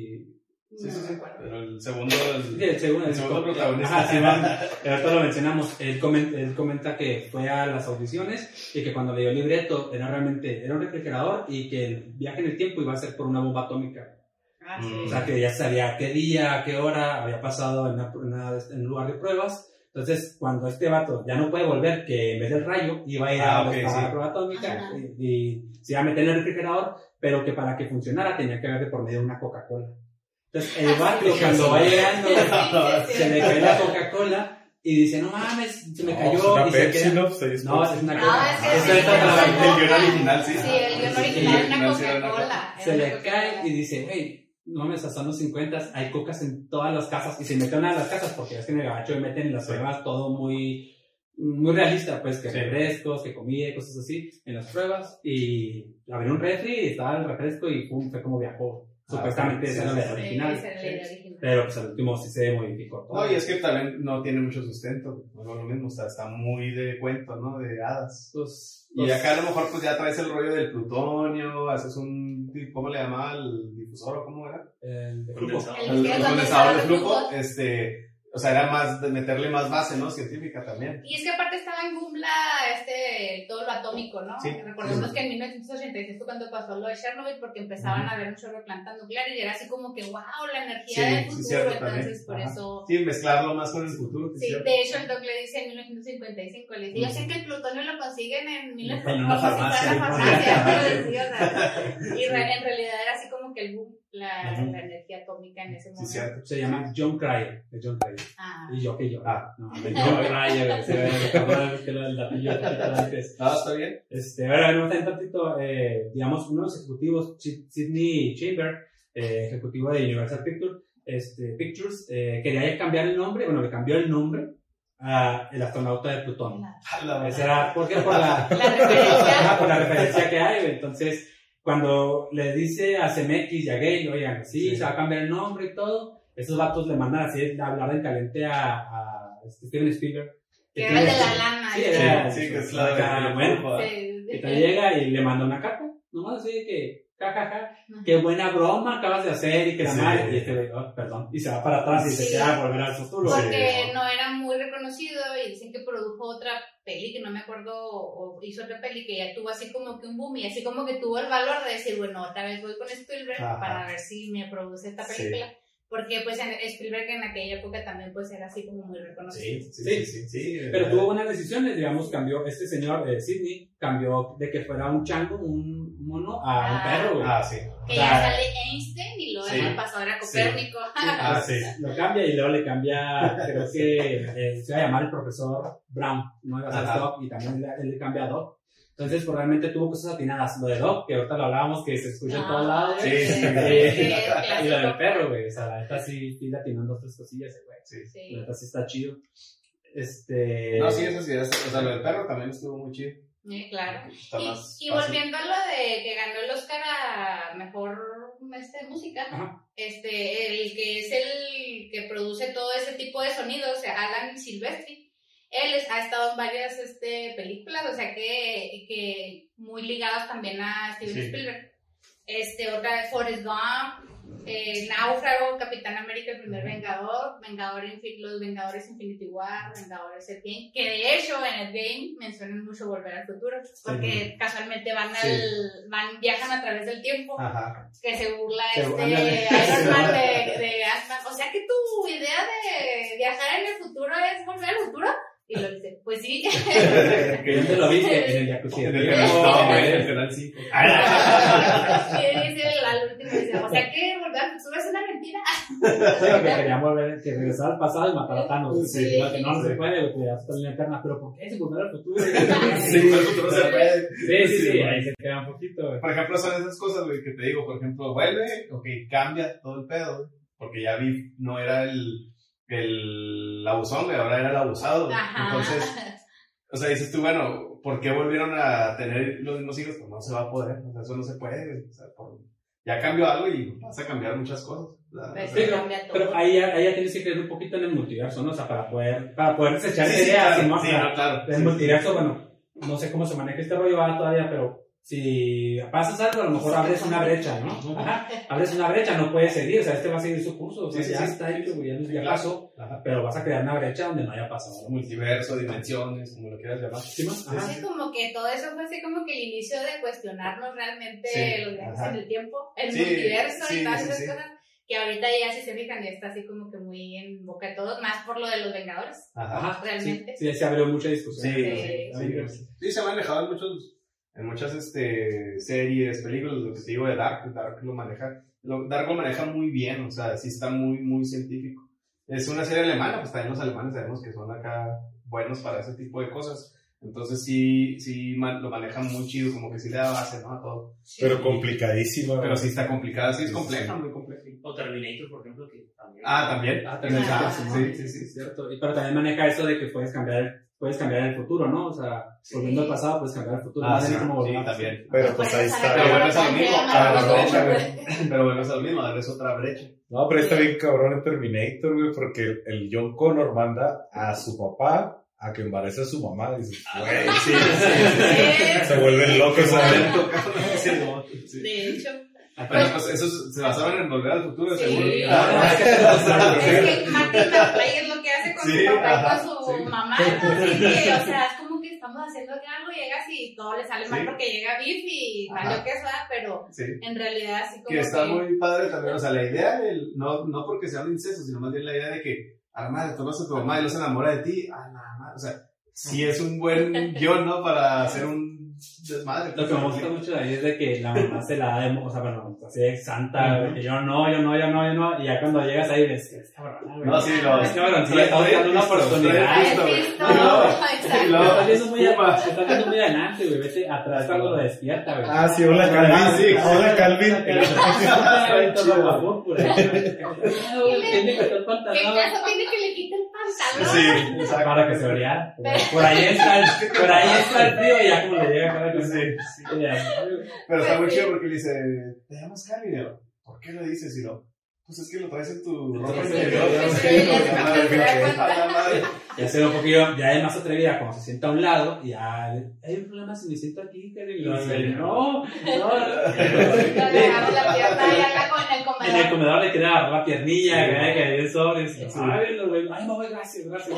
[SPEAKER 1] Sí,
[SPEAKER 4] No
[SPEAKER 1] sí, sí. Pero el segundo. el-
[SPEAKER 2] Sí, el segundo,
[SPEAKER 1] El segundo protagonista.
[SPEAKER 2] Ajá, sí, va. Ahorita lo mencionamos. Él comenta, él comenta que fue a las audiciones y que cuando leyó el libreto era realmente era un refrigerador y que el viaje en el tiempo iba a ser por una bomba atómica.
[SPEAKER 4] Ah,
[SPEAKER 1] Mm.
[SPEAKER 4] sí.
[SPEAKER 2] O sea, que ya sabía qué día, qué hora había pasado en, una- una- en un lugar de pruebas. Entonces, cuando este vato ya no puede volver, que en vez del rayo iba a ir
[SPEAKER 1] Ah,
[SPEAKER 2] a
[SPEAKER 1] ok,
[SPEAKER 2] donde estaba
[SPEAKER 1] sí.
[SPEAKER 2] la prueba atómica y, y se iba a meter en el refrigerador, pero que para que funcionara tenía que haber de por medio una Coca-Cola. Entonces, el vato cuando va llegando se le cae la Coca-Cola y dice, no mames, se me
[SPEAKER 3] No,
[SPEAKER 2] cayó
[SPEAKER 3] es una
[SPEAKER 2] y se
[SPEAKER 3] Pepsi,
[SPEAKER 2] queda...
[SPEAKER 3] ¿no? Pues
[SPEAKER 2] No, es una
[SPEAKER 4] No,
[SPEAKER 2] Coca.
[SPEAKER 4] es
[SPEAKER 1] El guion original, sí.
[SPEAKER 4] Sí, el original una
[SPEAKER 1] no,
[SPEAKER 4] Coca-Cola.
[SPEAKER 2] se le cae y dice, hey, no me estás dando 50, hay cocas en todas las casas y se mete a una de las casas porque es que en el gabacho meten en las pruebas todo muy muy realista, pues que refrescos, que comida y cosas así en las pruebas y abrió un refri y estaba el refresco y pum, fue como viajó.
[SPEAKER 1] Ah,
[SPEAKER 2] Supuestamente
[SPEAKER 1] sí,
[SPEAKER 2] esa era la original. Pero pues al último sí se modificó todo.
[SPEAKER 1] No, y es que también no tiene mucho sustento, no es lo mismo, o sea, está muy de cuento, ¿no? De hadas.
[SPEAKER 2] Pues,
[SPEAKER 1] Y
[SPEAKER 2] pues,
[SPEAKER 1] acá a lo mejor pues ya traes el rollo del plutonio, haces un, ¿cómo le llamaba? El difusor o cómo era?
[SPEAKER 2] el de
[SPEAKER 5] Condensador.
[SPEAKER 2] flujo.
[SPEAKER 4] El
[SPEAKER 1] El, el condensador de flujo, este, o sea, era más de meterle más base, ¿no? Científica también.
[SPEAKER 4] Y es que aparte estaba en boom la, este, todo lo atómico, ¿no?
[SPEAKER 1] Sí.
[SPEAKER 4] Recordemos
[SPEAKER 1] Sí.
[SPEAKER 4] que en 1986 fue cuando pasó lo de Chernobyl porque empezaban a haber un chorro de plantas nucleares y era así como que, wow, la energía
[SPEAKER 1] Sí,
[SPEAKER 4] del
[SPEAKER 1] sí,
[SPEAKER 4] futuro.
[SPEAKER 1] cierto,
[SPEAKER 4] entonces,
[SPEAKER 1] también.
[SPEAKER 4] por
[SPEAKER 1] Ajá.
[SPEAKER 4] eso.
[SPEAKER 1] Sí, mezclarlo más con el futuro.
[SPEAKER 4] Sí,
[SPEAKER 1] ¿cierto?
[SPEAKER 4] de hecho el Doc le dice en 1955, le dice, yo sé que el plutonio lo consiguen en 1955
[SPEAKER 2] En una
[SPEAKER 4] como si
[SPEAKER 2] farmacia,
[SPEAKER 4] y en realidad era así como que el boom, la, la energía atómica en ese
[SPEAKER 1] Sí,
[SPEAKER 4] momento.
[SPEAKER 1] cierto.
[SPEAKER 2] Se llama John Cryer, de John Cryer.
[SPEAKER 4] Ah.
[SPEAKER 2] Y yo que yo.
[SPEAKER 1] Ah.
[SPEAKER 2] No, de John Cryer, se que era el datillo antes.
[SPEAKER 1] Ah, está bien.
[SPEAKER 2] Este, ahora vemos un tantito, eh, digamos, uno de los ejecutivos, Ch- Sidney Chamber, eh, ejecutivo de Universal Pictures, este, Pictures eh, quería cambiar el nombre, bueno, le cambió el nombre a El astronauta de Plutón.
[SPEAKER 1] A la-
[SPEAKER 2] Ese era, ¿por qué? Por la,
[SPEAKER 4] La referencia.
[SPEAKER 2] Ajá, por la referencia que hay, entonces, cuando le dice a CMX y a Gay, oigan, sí,
[SPEAKER 1] Sí.
[SPEAKER 2] se va a cambiar el nombre y todo, esos vatos le mandan así a hablar en caliente a, a Steven Spielberg.
[SPEAKER 4] Que era de la lana.
[SPEAKER 2] Sí,
[SPEAKER 4] ¿sí?
[SPEAKER 2] era-
[SPEAKER 1] Sí, que es la de-
[SPEAKER 2] bueno,
[SPEAKER 4] Sí,
[SPEAKER 2] y te llega y le manda una carta, nomás así de que, jajaja,
[SPEAKER 4] Ajá.
[SPEAKER 2] qué buena broma acabas de hacer y que la
[SPEAKER 1] Sí.
[SPEAKER 2] madre, y este oh, perdón, y se va para atrás y se
[SPEAKER 4] Sí.
[SPEAKER 2] queda a volver al futuro.
[SPEAKER 4] Porque no era muy reconocido y dicen que produjo otra peli que no me acuerdo o hizo otra peli que ya tuvo así como que un boom y así como que tuvo el valor de decir bueno otra vez voy con Spielberg
[SPEAKER 1] Ajá.
[SPEAKER 4] para ver si me produce esta
[SPEAKER 1] Sí.
[SPEAKER 4] película porque pues en Spielberg en aquella época también pues era así como muy reconocido
[SPEAKER 1] Sí, sí, sí, sí, sí.
[SPEAKER 2] Pero tuvo buenas decisiones, digamos, cambió, este señor, eh, Sidney, cambió de que fuera un chango, un mono, a un
[SPEAKER 4] Ah.
[SPEAKER 2] perro.
[SPEAKER 1] Ah, sí.
[SPEAKER 4] que ya sale Einstein y luego
[SPEAKER 1] Sí.
[SPEAKER 4] el pasado era Copérnico
[SPEAKER 1] Ah, sí.
[SPEAKER 2] Lo cambia y luego le cambia, creo que eh, se va a llamar el profesor Brown, no iba a ser
[SPEAKER 1] Ajá.
[SPEAKER 2] Doc, y también le cambia a Doc. Entonces, pues realmente tuvo cosas atinadas. Lo de Doc, que ahorita lo hablábamos, que se escucha en todos lados.
[SPEAKER 1] Sí,
[SPEAKER 2] güey.
[SPEAKER 1] sí, sí.
[SPEAKER 2] Eh,
[SPEAKER 4] Sí,
[SPEAKER 2] y lo del perro, güey. O sea, la neta sí, sí le atinó en dos, tres cosillas, güey.
[SPEAKER 1] Sí.
[SPEAKER 4] Sí.
[SPEAKER 2] La neta sí está chido. Este.
[SPEAKER 1] No, sí, eso sí, eso- o sea, lo del perro también estuvo muy chido.
[SPEAKER 4] Sí, claro
[SPEAKER 1] Está
[SPEAKER 4] y,
[SPEAKER 1] más
[SPEAKER 4] y
[SPEAKER 1] fácil.
[SPEAKER 4] volviendo a lo de que ganó el Oscar a mejor este, música
[SPEAKER 2] Ajá.
[SPEAKER 4] este, el que es el que produce todo ese tipo de sonidos, o sea, Alan Silvestri, él es- ha estado en varias este, películas, o sea, que, que muy ligados también a Steven
[SPEAKER 1] Sí.
[SPEAKER 4] Spielberg. Este, otra es Forrest Gump, eh, Náufrago, Capitán América, el primer Vengador, Vengador los Vengadores Infinity War, Vengadores Endgame, que de hecho en el game mencionan mucho Volver al Futuro, porque casualmente van
[SPEAKER 2] Sí.
[SPEAKER 4] al, van, viajan a través del tiempo
[SPEAKER 1] Ajá.
[SPEAKER 4] que se burla
[SPEAKER 2] Se-
[SPEAKER 4] este. Iron Man de, de Ant-Man. O sea que tu idea de viajar en el futuro es volver al futuro. Y lo dice, pues sí.
[SPEAKER 2] Que ¿Dónde lo viste? En el jacuzzi.
[SPEAKER 1] En el canal, no, en el canal 5.
[SPEAKER 4] y dice el, al último, dice, o sea que volver es una mentira.
[SPEAKER 2] Pero que querían volver, que regresar al pasado y matar a Thanos.
[SPEAKER 4] Sí.
[SPEAKER 2] Sí, que no, no se puede, porque ya está en la eterna. Pero ¿por qué se volver al futuro?
[SPEAKER 1] Sí, el futuro se puede.
[SPEAKER 2] Sí, sí, sí, ahí se queda un poquito. güey.
[SPEAKER 1] Por ejemplo, son esas cosas, güey, que te digo. Por ejemplo, vuelve, ok, cambia todo el pedo, Porque ya vi, no era el, el abusón, güey, ahora era el abusado. güey. Entonces, o sea, dices tú, bueno, ¿por qué volvieron a tener los mismos hijos? Pues no se va a poder, o sea, eso no se puede, güey. O sea, por- ya cambió algo y vas a cambiar muchas cosas.
[SPEAKER 4] Pues
[SPEAKER 1] O
[SPEAKER 2] Sí,
[SPEAKER 1] sea,
[SPEAKER 2] pero, pero ahí, ya, ahí ya tienes que creer un poquito en el multiverso, ¿no? O sea, para poder, para poder desechar
[SPEAKER 1] sí,
[SPEAKER 2] esa
[SPEAKER 1] sí, claro,
[SPEAKER 2] ¿sí, no?
[SPEAKER 1] claro.
[SPEAKER 2] El
[SPEAKER 1] Sí,
[SPEAKER 2] multiverso, bueno, no sé cómo se maneja este rollo ahora todavía, pero si pasas algo, a lo mejor abres una brecha, ¿no? Ajá, abres una brecha, no puedes seguir, o sea, este va a seguir su curso, o sea,
[SPEAKER 1] Sí,
[SPEAKER 2] ya
[SPEAKER 1] sí.
[SPEAKER 2] está hecho, güey, ya, ya pasó,
[SPEAKER 1] Ajá.
[SPEAKER 2] pero vas a crear una brecha donde no haya pasado.
[SPEAKER 1] Multiverso, dimensiones, como lo quieras llamar.
[SPEAKER 2] ¿Sí, más? Ajá.
[SPEAKER 4] Así como que todo eso fue así como que el inicio de cuestionarnos realmente
[SPEAKER 1] Sí,
[SPEAKER 4] los viajes en el tiempo, el
[SPEAKER 1] Sí,
[SPEAKER 4] multiverso
[SPEAKER 1] sí,
[SPEAKER 4] y todas
[SPEAKER 1] sí,
[SPEAKER 4] esas
[SPEAKER 1] sí.
[SPEAKER 4] cosas. Que ahorita ya si se fijan ya está así como que muy en boca de todos, más por lo de los Vengadores.
[SPEAKER 1] Ajá.
[SPEAKER 4] Realmente.
[SPEAKER 2] Sí, sí, se abrió mucha discusión.
[SPEAKER 1] Sí,
[SPEAKER 4] Sí.
[SPEAKER 1] sí, sí. Sí, se ha manejado en muchos, en muchas este, series, películas, lo que te digo de Dark, Dark lo maneja, lo, Dark lo maneja muy bien, o sea, sí está muy, muy científico. Es una serie alemana, pues también los alemanes sabemos que son acá buenos para ese tipo de cosas. Entonces sí, sí man- lo manejan muy chido, como que sí le da base, ¿no? A todo.
[SPEAKER 3] Pero complicadísima.
[SPEAKER 1] Pero sí está complicada, sí es
[SPEAKER 3] Sí,
[SPEAKER 1] compleja,
[SPEAKER 3] sí.
[SPEAKER 1] muy compleja.
[SPEAKER 5] O Terminator, por ejemplo, que.
[SPEAKER 1] Ah, también.
[SPEAKER 2] Ah, también
[SPEAKER 4] Ah,
[SPEAKER 2] sí,
[SPEAKER 1] sí,
[SPEAKER 2] sí,
[SPEAKER 1] sí, sí.
[SPEAKER 2] cierto. Y, pero también maneja eso de que puedes cambiar, puedes cambiar el futuro, ¿no? O sea,
[SPEAKER 4] Sí.
[SPEAKER 2] volviendo al pasado, puedes cambiar el futuro.
[SPEAKER 1] Ah,
[SPEAKER 2] no
[SPEAKER 1] sí,
[SPEAKER 2] como
[SPEAKER 1] sí, también.
[SPEAKER 3] Pero pues ahí está.
[SPEAKER 1] Pero bueno, es lo mismo,
[SPEAKER 4] bueno,
[SPEAKER 1] a la
[SPEAKER 4] pero
[SPEAKER 1] brecha,
[SPEAKER 4] bueno.
[SPEAKER 1] güey. Pero bueno, es lo mismo, darles otra brecha.
[SPEAKER 3] No, pero está bien cabrón en Terminator, güey, porque el John Connor manda a su papá a que embarace a su mamá. Dice, güey, sí,
[SPEAKER 4] Sí,
[SPEAKER 3] se vuelven locos, ¿sabes?
[SPEAKER 1] Sí.
[SPEAKER 4] De hecho,
[SPEAKER 1] Pero pues esos se basaban en volver al futuro,
[SPEAKER 4] Sí.
[SPEAKER 1] seguro.
[SPEAKER 2] Ah,
[SPEAKER 4] es que Martin McFly es lo que hace con
[SPEAKER 1] Sí,
[SPEAKER 4] su papá
[SPEAKER 1] ajá,
[SPEAKER 4] y con su
[SPEAKER 1] sí.
[SPEAKER 4] mamá. Así que, o sea, es como que estamos haciendo que algo llegas y todo le sale mal porque llega Biff y valió que sea, pero
[SPEAKER 1] Sí.
[SPEAKER 4] en realidad así como
[SPEAKER 1] Que está muy padre también, o sea, la idea, del, no, no porque sea un incesto, sino más bien la idea de que, a la madre, tomas a tu mamá y no se enamora de ti, a la madre, o sea, sí es un buen guion, ¿no? Para hacer un desmadre.
[SPEAKER 2] Lo que me gusta mucho de ahí es de que la mamá se la da de, o sea, bueno, así de santa, de que yo no, yo no, yo no, yo no, y ya cuando llegas ahí ves, es cabrona, güey.
[SPEAKER 1] No, sí, no.
[SPEAKER 2] Es cabrona, sí, le está dando una oportunidad. Estás viendo muy, estás viendo muy adelante, güey, vete atrás cuando lo despierta, güey.
[SPEAKER 3] Ah, sí, hola Calvin.
[SPEAKER 1] Ah, sí.
[SPEAKER 3] Hola Calvin.
[SPEAKER 2] Tiene que estar
[SPEAKER 4] ¿Qué caso tiene que le quite el pantalón?
[SPEAKER 1] Sí, exacto.
[SPEAKER 2] Para que se vea. Por ahí está el, por ahí está el frío y ya como le llega cada cosa.
[SPEAKER 1] Sí, sí. Pero está muy chido porque le dice, ¿te llamas Cali? Y yo, ¿por qué lo dices? Y lo, pues es que lo traes en tu ropa
[SPEAKER 2] Sí,
[SPEAKER 1] interior.
[SPEAKER 2] Ya se ve un poquillo, ya es más atrevida, como se sienta a un lado y ya hay un problema si me siento aquí, Karen. Y lo
[SPEAKER 1] Sí.
[SPEAKER 2] hace, no, no.
[SPEAKER 4] Le agarra la pierna y acá con el
[SPEAKER 2] En el
[SPEAKER 4] comedor.
[SPEAKER 2] le agarrar la piernilla,
[SPEAKER 1] Sí.
[SPEAKER 2] que hay sobres.
[SPEAKER 1] Sí.
[SPEAKER 2] Ay, no, güey, ay, no, güey, gracias, gracias.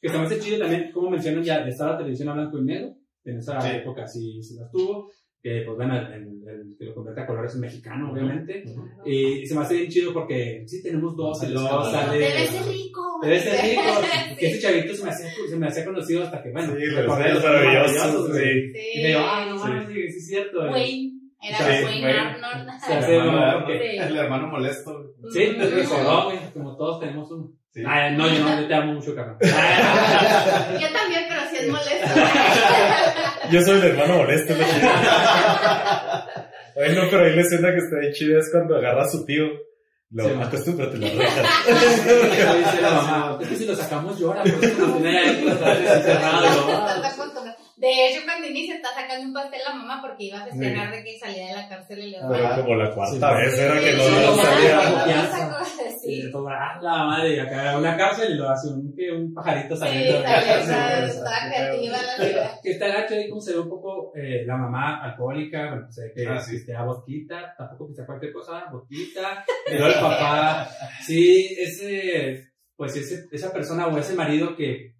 [SPEAKER 2] Que se me hace chido también, como mencionan ya, estaba la televisión a blanco y negro, en esa
[SPEAKER 1] Sí.
[SPEAKER 2] época sí, sí las tuvo, que pues bueno, el, el- el que lo convierte a colores es mexicano, obviamente. Y se me hace bien chido porque sí tenemos dos, luego
[SPEAKER 1] Escalada.
[SPEAKER 2] sale...
[SPEAKER 4] Debe ser rico.
[SPEAKER 2] Debe ser rico. Que ese chavito se me hacía, se me hacía conocido hasta que, bueno,
[SPEAKER 3] Sí,
[SPEAKER 2] recordé los
[SPEAKER 3] maravillosos, sí.
[SPEAKER 4] Sí.
[SPEAKER 2] Y me digo, ah, no
[SPEAKER 1] Sí.
[SPEAKER 2] mames, sí, sí es cierto.
[SPEAKER 4] Wayne. Era
[SPEAKER 1] Sí,
[SPEAKER 4] Wayne. Arnold.
[SPEAKER 1] El hermano, El molesto.
[SPEAKER 2] Sí, recordó, güey, como todos tenemos uno.
[SPEAKER 1] Sí.
[SPEAKER 2] Ay, no, yo no, yo te amo mucho, cabrón.
[SPEAKER 4] Yo también, pero sí es molesto.
[SPEAKER 3] Yo soy el hermano molesto, la chida. Ay, no, pero ahí la escena que está bien chida es cuando agarra a su tío. Lo
[SPEAKER 2] Sí,
[SPEAKER 3] acostúmbrate las rejas.
[SPEAKER 2] Eso dice la mamá. Es que si lo sacamos llora, por eso nos tiene ahí encerrado.
[SPEAKER 4] De hecho, cuando inicia está sacando un pastel a mamá porque iba a festejar de que salía de la cárcel y le
[SPEAKER 3] Pero como la cuarta
[SPEAKER 2] Sí.
[SPEAKER 3] vez era que no
[SPEAKER 2] Sí, sí,
[SPEAKER 3] salía.
[SPEAKER 2] sí. Y
[SPEAKER 4] Sí,
[SPEAKER 2] todo, ah, la madre, y acá a una cárcel y lo hace un, un pajarito
[SPEAKER 4] sí,
[SPEAKER 2] saliendo. de la cárcel,
[SPEAKER 4] está- creativa la ciudad.
[SPEAKER 2] que está gacho ahí como se ve un poco eh, la mamá alcohólica, bueno, pues se ve que
[SPEAKER 1] Ah, sí.
[SPEAKER 2] pistea vodquita, tampoco pistea cualquier cosa, vodquita, pero el papá, sí, ese, pues ese, esa persona o ese marido que,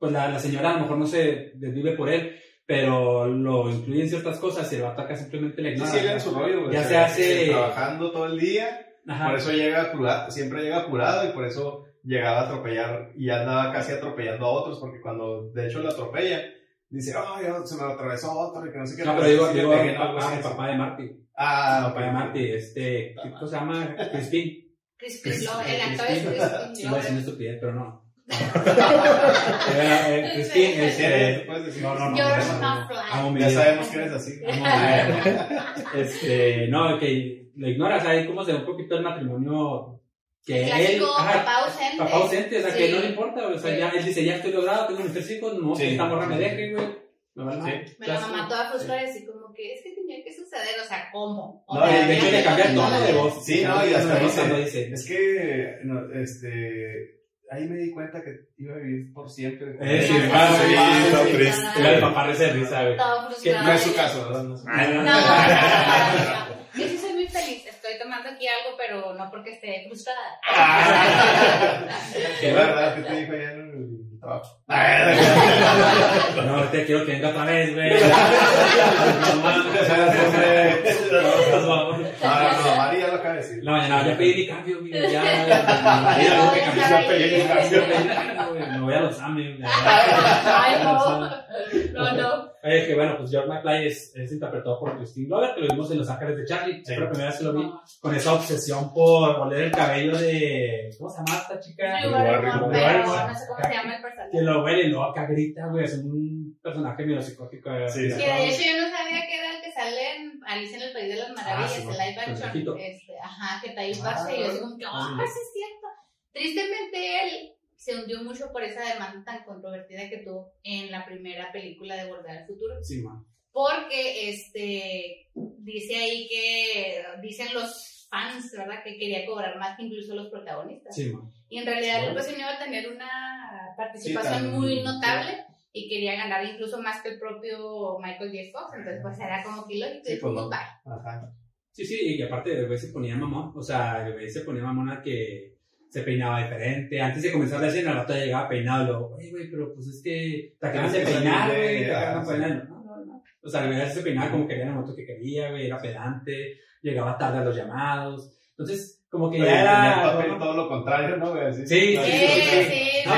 [SPEAKER 2] pues la, la señora a lo mejor no se desvive por él, pero lo incluye en ciertas cosas y el vato acá simplemente le
[SPEAKER 1] Sí,
[SPEAKER 2] ignora.
[SPEAKER 1] sigue en su rollo, güey.
[SPEAKER 2] Ya
[SPEAKER 1] O
[SPEAKER 2] se
[SPEAKER 1] sea,
[SPEAKER 2] hace-
[SPEAKER 1] Trabajando todo el día.
[SPEAKER 2] Ajá.
[SPEAKER 1] Por eso llega apurado, siempre llega apurado y por eso llegaba a atropellar y andaba casi atropellando a otros porque cuando de hecho lo atropella, dice, ay, se me atravesó otro y que no sé qué.
[SPEAKER 2] No, pero digo,
[SPEAKER 1] sí
[SPEAKER 2] digo, el.
[SPEAKER 1] Algo
[SPEAKER 2] papá,
[SPEAKER 1] así.
[SPEAKER 2] el papá de Marty.
[SPEAKER 1] Ah,
[SPEAKER 2] El papá de Marty, este, ¿cómo se llama? Crispin.
[SPEAKER 4] Crispin el actor es Crispin
[SPEAKER 2] Iba a decir estupidez, pero no. Era, eh, este,
[SPEAKER 1] puedes decir.
[SPEAKER 2] no, no, no. No,
[SPEAKER 1] Ya sabemos que eres así.
[SPEAKER 2] Este, no, que lo ignoras ahí como se ve un poquito el matrimonio que él, ajá,
[SPEAKER 4] papá ausente.
[SPEAKER 2] papá ausente, o sea, que
[SPEAKER 4] Sí.
[SPEAKER 2] no le importa, o sea,
[SPEAKER 4] Sí.
[SPEAKER 2] ya, él dice, ya estoy logrado, tengo mis tres hijos, no,
[SPEAKER 1] Sí.
[SPEAKER 2] que esta morra me deje, güey. Me
[SPEAKER 1] Sí.
[SPEAKER 4] Me la mamá toda frustrada así como que es que tenía que suceder, o sea, ¿cómo? O
[SPEAKER 1] No,
[SPEAKER 4] sea,
[SPEAKER 1] de
[SPEAKER 2] hecho le
[SPEAKER 4] no
[SPEAKER 2] cambia el tono de voz.
[SPEAKER 1] Sí, no, y hasta dice-
[SPEAKER 2] dice,
[SPEAKER 1] Es que, no, este, ahí me di cuenta que iba a vivir por siempre.
[SPEAKER 2] Eh, sí,
[SPEAKER 4] sí,
[SPEAKER 3] triste.
[SPEAKER 4] sí,
[SPEAKER 2] El papá de güey.
[SPEAKER 4] Todo
[SPEAKER 2] Que.
[SPEAKER 1] No es su caso, ¿verdad? No es
[SPEAKER 2] no,
[SPEAKER 4] No, no, no, no, no. Yo sí soy muy feliz. Estoy tomando aquí algo, pero no porque esté frustrada.
[SPEAKER 1] La
[SPEAKER 2] va.
[SPEAKER 1] verdad, que te dijo allá en
[SPEAKER 2] No, ahorita quiero que venga otra vez, güey.
[SPEAKER 1] No, no, no, María lo acaba de decir.
[SPEAKER 2] No, ya, ya pedí mi cambio, güey. Ya, ya, ya,
[SPEAKER 4] pedí mi
[SPEAKER 2] cambio. Me voy a los AME.
[SPEAKER 4] Ay, no. No, no.
[SPEAKER 2] Oye, que bueno, pues George McFly es, es interpretado por Christine Glover, que lo vimos en Los Ángeles de Charlie. Fue la primera vez que lo vi con esa obsesión por oler el cabello de. ¿Cómo se llama esta chica?
[SPEAKER 4] Drew
[SPEAKER 3] Barrymore,
[SPEAKER 4] Barrymore,
[SPEAKER 2] Barrymore.
[SPEAKER 4] pero no sé cómo se llama el personaje.
[SPEAKER 2] Que lo huele loca, grita, güey. Es un personaje medio psicótico. eh,
[SPEAKER 1] Sí, sí.
[SPEAKER 4] Que de hecho yo no sabía que era el que sale en Alice en el País de las Maravillas,
[SPEAKER 2] Ah, sí,
[SPEAKER 4] el live action. Este, ajá, que Taís
[SPEAKER 1] Ah,
[SPEAKER 4] Barce. Y yo que,
[SPEAKER 2] ah,
[SPEAKER 4] ah,
[SPEAKER 2] sí.
[SPEAKER 4] sí es cierto. Tristemente él se hundió mucho por esa demanda tan controvertida que tuvo en la primera película de Volver al Futuro.
[SPEAKER 2] Sí, man.
[SPEAKER 4] Porque este dice ahí que dicen los fans, ¿verdad? Que quería cobrar más que incluso los protagonistas.
[SPEAKER 2] Sí, man.
[SPEAKER 4] Y en realidad el pues iba a tener una participación
[SPEAKER 1] Sí,
[SPEAKER 4] muy notable y quería ganar incluso más que el propio Michael J. Fox. Entonces, pues era como que ilógico.
[SPEAKER 1] Sí,
[SPEAKER 4] y
[SPEAKER 1] pues, no. Ajá.
[SPEAKER 2] Sí, sí, y que aparte el güey se ponía mamón, o sea, el güey se ponía mamona que se peinaba diferente, antes de comenzar la escena, el rato ya llegaba peinado, luego, oye, güey, pero pues es que te acabas de peinar, güey, te acabas de peinar, no, no, no, o sea, el güey se peinaba como quería el momento que quería, güey, era pedante, llegaba tarde a los llamados, entonces, como que ya era...
[SPEAKER 1] el papel todo lo contrario, ¿no? güey?
[SPEAKER 2] Sí, sí,
[SPEAKER 4] Sí,
[SPEAKER 2] No,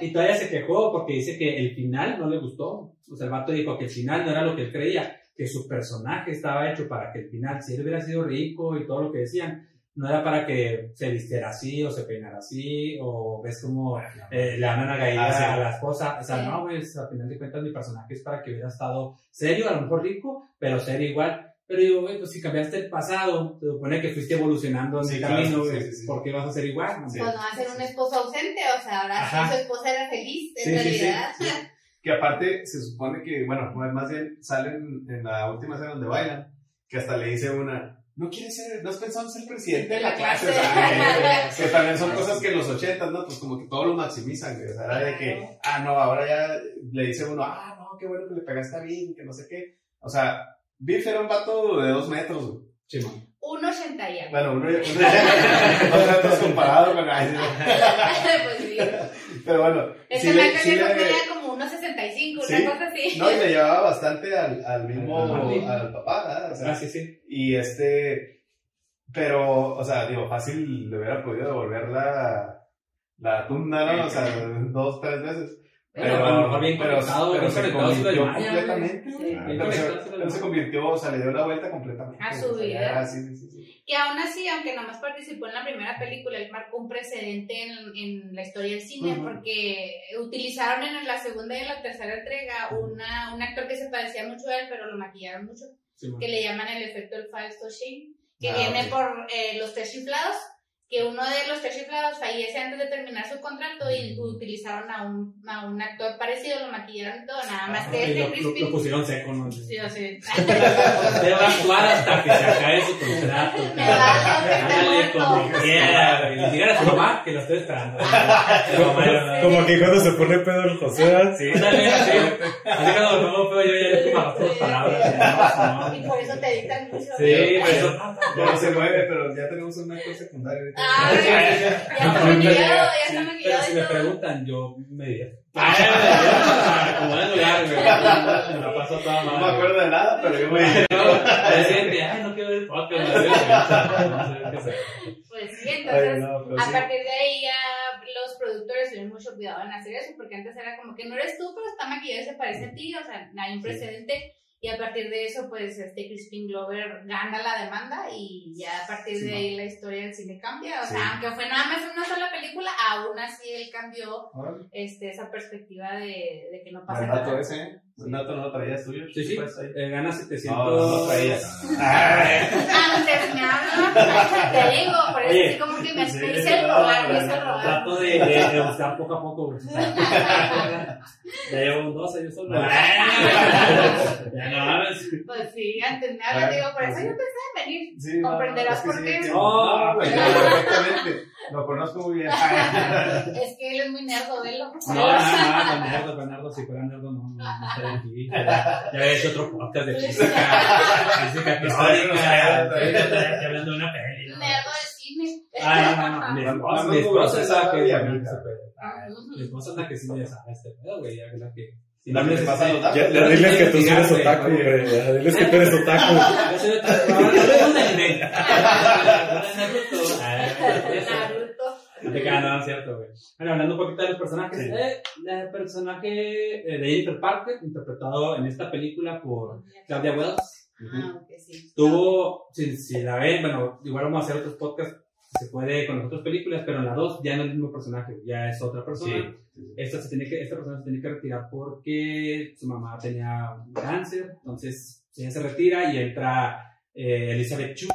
[SPEAKER 2] y todavía se quejó porque dice que el final no le gustó. O sea, el vato dijo que el final no era lo que él creía, que su personaje estaba hecho para que el final, si él hubiera sido rico y todo lo que decían, no era para que se vistiera así o se peinara así o ves como eh, le dan una gallina
[SPEAKER 1] Ah, sí.
[SPEAKER 2] a la esposa. O sea,
[SPEAKER 4] Sí.
[SPEAKER 2] no, pues al final de cuentas mi personaje es para que hubiera estado serio, a lo mejor rico, pero serio igual. Pero digo, güey, pues si cambiaste el pasado, se supone que fuiste evolucionando en
[SPEAKER 1] Sí,
[SPEAKER 2] el
[SPEAKER 1] claro,
[SPEAKER 2] camino,
[SPEAKER 1] sí, sí, sí.
[SPEAKER 2] ¿por qué vas a ser igual? no?
[SPEAKER 1] Sí.
[SPEAKER 4] Pues no va a ser un esposo ausente, o sea, ahora su esposa era feliz, en
[SPEAKER 2] Sí, sí, sí,
[SPEAKER 4] realidad.
[SPEAKER 1] Que aparte se supone que, bueno, más bien salen en la última escena donde bailan, que hasta le dice una, no quieres ser, no has pensado en ser presidente de la clase, o sea, que también son cosas que en los ochentas, ¿no? Pues como que todo lo maximizan, güey, o sea, era de que, ah, no, ahora ya le dice uno, ah, no, qué bueno que le pegaste a Vin, que no sé qué, o sea, Biff era un vato de dos metros, güey.
[SPEAKER 2] Sí, man.
[SPEAKER 4] Un 80 y algo.
[SPEAKER 1] Bueno, uno, uno dos metros comparado con, ay, no.
[SPEAKER 4] pues sí.
[SPEAKER 1] pero bueno, sí le- sí le-
[SPEAKER 4] era como 1.65,
[SPEAKER 1] Sí.
[SPEAKER 4] Una cosa así.
[SPEAKER 1] no, y le llevaba bastante al, al mismo,
[SPEAKER 2] Al
[SPEAKER 1] al papá, ¿verdad? O sea,
[SPEAKER 2] Ah, sí, sí.
[SPEAKER 1] Y este, pero, o sea, digo, fácil le hubiera podido devolver la, la tunda, ¿no? O sea, dos, tres veces.
[SPEAKER 2] Pero a lo mejor bien
[SPEAKER 1] pero,
[SPEAKER 2] conectado,
[SPEAKER 1] pero se convirtió completamente.
[SPEAKER 4] Sí.
[SPEAKER 2] Bien
[SPEAKER 1] Pero se, convirtió, o sea, le dio la vuelta completamente.
[SPEAKER 4] A su vida.
[SPEAKER 1] ya, sí, sí, sí, sí.
[SPEAKER 4] Que aún así, aunque nomás participó en la primera película, él marcó un precedente en, en la historia del cine porque utilizaron en la segunda y en la tercera entrega una, un actor que se parecía mucho a él, pero lo maquillaron mucho,
[SPEAKER 2] Sí,
[SPEAKER 4] que le llaman el efecto del falso shame, que
[SPEAKER 1] Ah,
[SPEAKER 4] viene por eh, los tres chiflados, que uno de los tres chiflados fallece antes de terminar su contrato y utilizaron a un, a un actor parecido, lo maquillaron y todo, nada más que
[SPEAKER 2] Y
[SPEAKER 4] este
[SPEAKER 2] lo, lo-
[SPEAKER 4] Crispin...
[SPEAKER 2] lo pusieron seco, ¿no?
[SPEAKER 4] Sí, o sea,
[SPEAKER 2] Usted va a actuar hasta que se acabe su contrato.
[SPEAKER 4] Me va a
[SPEAKER 2] como quiera, dígale a su mamá que lo estoy esperando.
[SPEAKER 3] Como que cuando se pone pedo el José, ¿verdad?
[SPEAKER 2] Sí, sí. Así cuando me pongo feo, yo ya le estoy bajando las palabras. No,
[SPEAKER 4] y por eso te dictan mucho.
[SPEAKER 2] Sí, por eso.
[SPEAKER 1] Ya no se mueve, pero ya tenemos un actor secundario.
[SPEAKER 4] Ah, ya está maquillado, ya está
[SPEAKER 2] Pero
[SPEAKER 4] maquillado.
[SPEAKER 2] si
[SPEAKER 4] y
[SPEAKER 2] me preguntan, yo me diré. Como de lugar. Me la paso toda
[SPEAKER 1] No
[SPEAKER 2] mal.
[SPEAKER 1] me acuerdo de nada, pero yo me
[SPEAKER 2] Al siguiente, ay, no quiero ver podcast. No qué hacer.
[SPEAKER 4] Pues sí,
[SPEAKER 1] Ay,
[SPEAKER 4] entonces,
[SPEAKER 1] no, pero
[SPEAKER 4] a
[SPEAKER 1] sí.
[SPEAKER 4] partir de ahí ya los productores tuvieron mucho cuidado en hacer eso, porque antes era como que no eres tú, pero está maquillado y se parece a ti, o sea, no hay un precedente. Y a partir de eso, pues, este Crispin Glover gana la demanda y ya a partir
[SPEAKER 1] Sí,
[SPEAKER 4] de ahí la historia del cine cambia. O
[SPEAKER 1] Sí.
[SPEAKER 4] sea, aunque fue nada más una sola película, aún así él cambió este, esa perspectiva de, de que no pasa nada.
[SPEAKER 1] ese, ¿eh? Un dato no lo traías tuyo.
[SPEAKER 2] Sí, sí.
[SPEAKER 1] Pues ahí.
[SPEAKER 2] Eh, gana 700.
[SPEAKER 1] No, no lo traías. Ay.
[SPEAKER 4] Antes me hablan, te digo, por eso
[SPEAKER 2] Oye,
[SPEAKER 4] sí como que me, hice
[SPEAKER 1] sí,
[SPEAKER 4] el rogar,
[SPEAKER 1] no,
[SPEAKER 4] me hice el
[SPEAKER 1] no,
[SPEAKER 4] rogar.
[SPEAKER 2] Trato de, de, de buscar poco a poco. güey. Ya llevo un 12 yo solo. Ya no mames.
[SPEAKER 4] Pues sí, antes me hablan, digo, por eso
[SPEAKER 1] pues
[SPEAKER 4] yo pensaba en venir.
[SPEAKER 1] Sí, no,
[SPEAKER 4] Comprenderás
[SPEAKER 1] que
[SPEAKER 4] por qué.
[SPEAKER 1] sí.
[SPEAKER 2] No,
[SPEAKER 1] No, pues, perfectamente. Lo conozco muy bien.
[SPEAKER 4] Es que él es muy nerdo, velo.
[SPEAKER 2] No, no, no, no, Nerdo, Bernardo, si fuera Nerdo, Ya, he hecho otro podcast de física, física histórica, hablando de una peli. ¿no?
[SPEAKER 4] Nerdo de cine.
[SPEAKER 2] Ah, no, no, mi esposa, es la que. Mi esposa es la que sí me sabe este pedo, güey, ya es la que...
[SPEAKER 3] Ya, diles que tú eres otaku, güey. Ya diles que tú eres otaku.
[SPEAKER 2] Yo soy otaku, no, no, no, de anime. Naruto. No te queda nada cierto, güey. Bueno, hablando un poquito de los personajes.
[SPEAKER 3] Sí.
[SPEAKER 2] Eh, el personaje eh, de Jennifer Parker, interpretado en esta película por Claudia Wells.
[SPEAKER 4] Ah, ok, sí.
[SPEAKER 2] Tuvo, si, si la ven, bueno, igual vamos a hacer otros podcasts, se puede con las otras películas, pero en la 2 ya no es el mismo personaje, ya es otra persona. Esta, se tiene que, esta persona se tiene que retirar porque su mamá tenía un cáncer, entonces ella se retira y entra eh, Elizabeth Chu,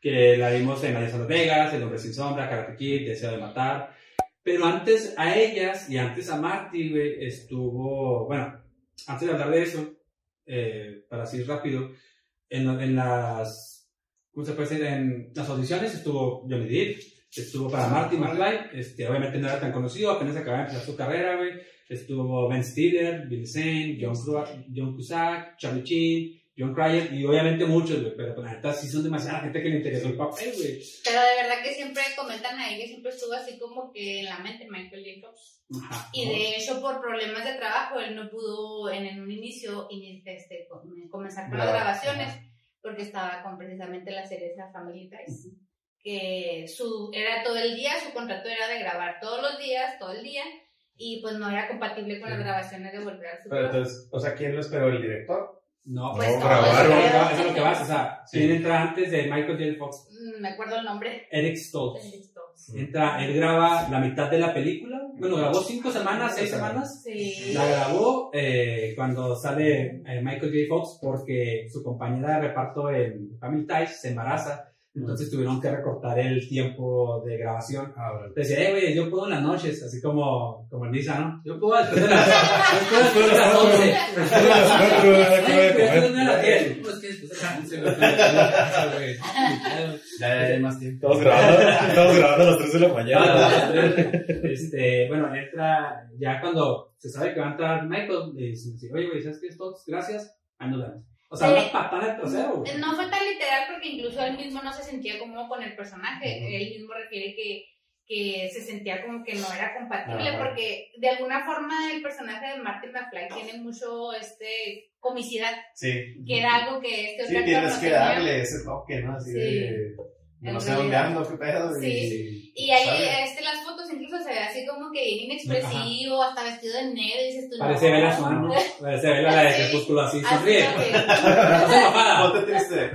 [SPEAKER 2] que la vimos en en Las Vegas, El Hombre Sin Sombra, Karate Kid, Deseo de Matar. Pero antes a ellas y antes a Marty, güey, estuvo, bueno, antes de hablar de eso, eh, para así rápido, en, en las, ¿cómo se puede decir? En las audiciones estuvo Johnny Depp, estuvo para Marty McFly, este, obviamente no era tan conocido, apenas acababa de empezar su carrera, güey. Estuvo Ben Stiller, Bill Zane, John, John Cusack, Charlie Sheen, John Cryer y obviamente muchos, güey, pero pues, la neta sí son demasiada gente que le interesó el papel, güey.
[SPEAKER 4] Pero de verdad que siempre comentan ahí que siempre estuvo así como que en la mente Michael J. Fox.
[SPEAKER 2] Ajá.
[SPEAKER 4] Y de hecho, por problemas de trabajo, él no pudo en, en un inicio ini- este, com- comenzar con las grabaciones porque estaba con precisamente la serie esa Family Ties. Que su, era todo el día, su contrato era de grabar todos los días, todo el día, y pues no era compatible con las grabaciones de volver al
[SPEAKER 1] Pero
[SPEAKER 4] futuro.
[SPEAKER 1] entonces, o sea, ¿quién lo esperó? ¿El director?
[SPEAKER 2] No,
[SPEAKER 4] Pues
[SPEAKER 3] No, grabaron.
[SPEAKER 2] Eso es lo que vas, o sea,
[SPEAKER 1] Sí.
[SPEAKER 2] ¿quién entra antes de Michael J. Fox?
[SPEAKER 4] Mm, Me acuerdo el nombre.
[SPEAKER 2] Eric Stoltz.
[SPEAKER 4] Listo.
[SPEAKER 2] Entra, él graba la mitad de la película. Bueno, grabó cinco semanas, seis semanas.
[SPEAKER 4] Sí.
[SPEAKER 2] La grabó eh, cuando sale eh, Michael J. Fox porque su compañera de reparto en Family Ties se embaraza. Entonces tuvieron que recortar el tiempo de grabación.
[SPEAKER 1] Ah.
[SPEAKER 2] Decía, eh, güey, yo puedo en las noches, así como, como en misa, ¿no? Yo puedo después de las, yo puedo después de las 11.
[SPEAKER 3] Después de las cuatro, güey, acabo de
[SPEAKER 2] Ay, pero después de
[SPEAKER 3] comer.
[SPEAKER 2] las 10. Pues que después de las 11, güey, estoy en la casa, güey.
[SPEAKER 1] Ya, ya hay más tiempo.
[SPEAKER 3] Estamos grabando, estamos grabando a las 3 de la mañana.
[SPEAKER 2] Ah, este, bueno, entra, ya cuando se sabe que va a entrar Michael, le dicen oye, güey, ¿sabes qué? Stokes, gracias, ahí nos vemos. O sea,
[SPEAKER 4] Sí.
[SPEAKER 2] una patada en el trasero.
[SPEAKER 4] No fue tan literal porque incluso él mismo no se sentía cómodo con el personaje. Él mismo refiere que, que se sentía como que no era compatible porque de alguna forma el personaje de Martin McFly tiene mucho este comicidad,
[SPEAKER 1] Sí.
[SPEAKER 4] que era algo que este
[SPEAKER 1] Sí,
[SPEAKER 4] otro actor
[SPEAKER 1] tienes
[SPEAKER 4] no
[SPEAKER 1] que
[SPEAKER 4] tenía.
[SPEAKER 1] darle ese toque, ¿no? Así
[SPEAKER 4] Sí.
[SPEAKER 1] de. No sé dónde ando, qué pedo.
[SPEAKER 4] Sí.
[SPEAKER 1] Y,
[SPEAKER 4] Y ahí este, las fotos incluso se ve así como que bien inexpresivo, hasta vestido de negro, y dices tú,
[SPEAKER 2] Parece
[SPEAKER 4] no.
[SPEAKER 2] Bella Swan, ¿no? Parece Bella la de. Crepúsculo así, sonríe.
[SPEAKER 1] Ponte triste.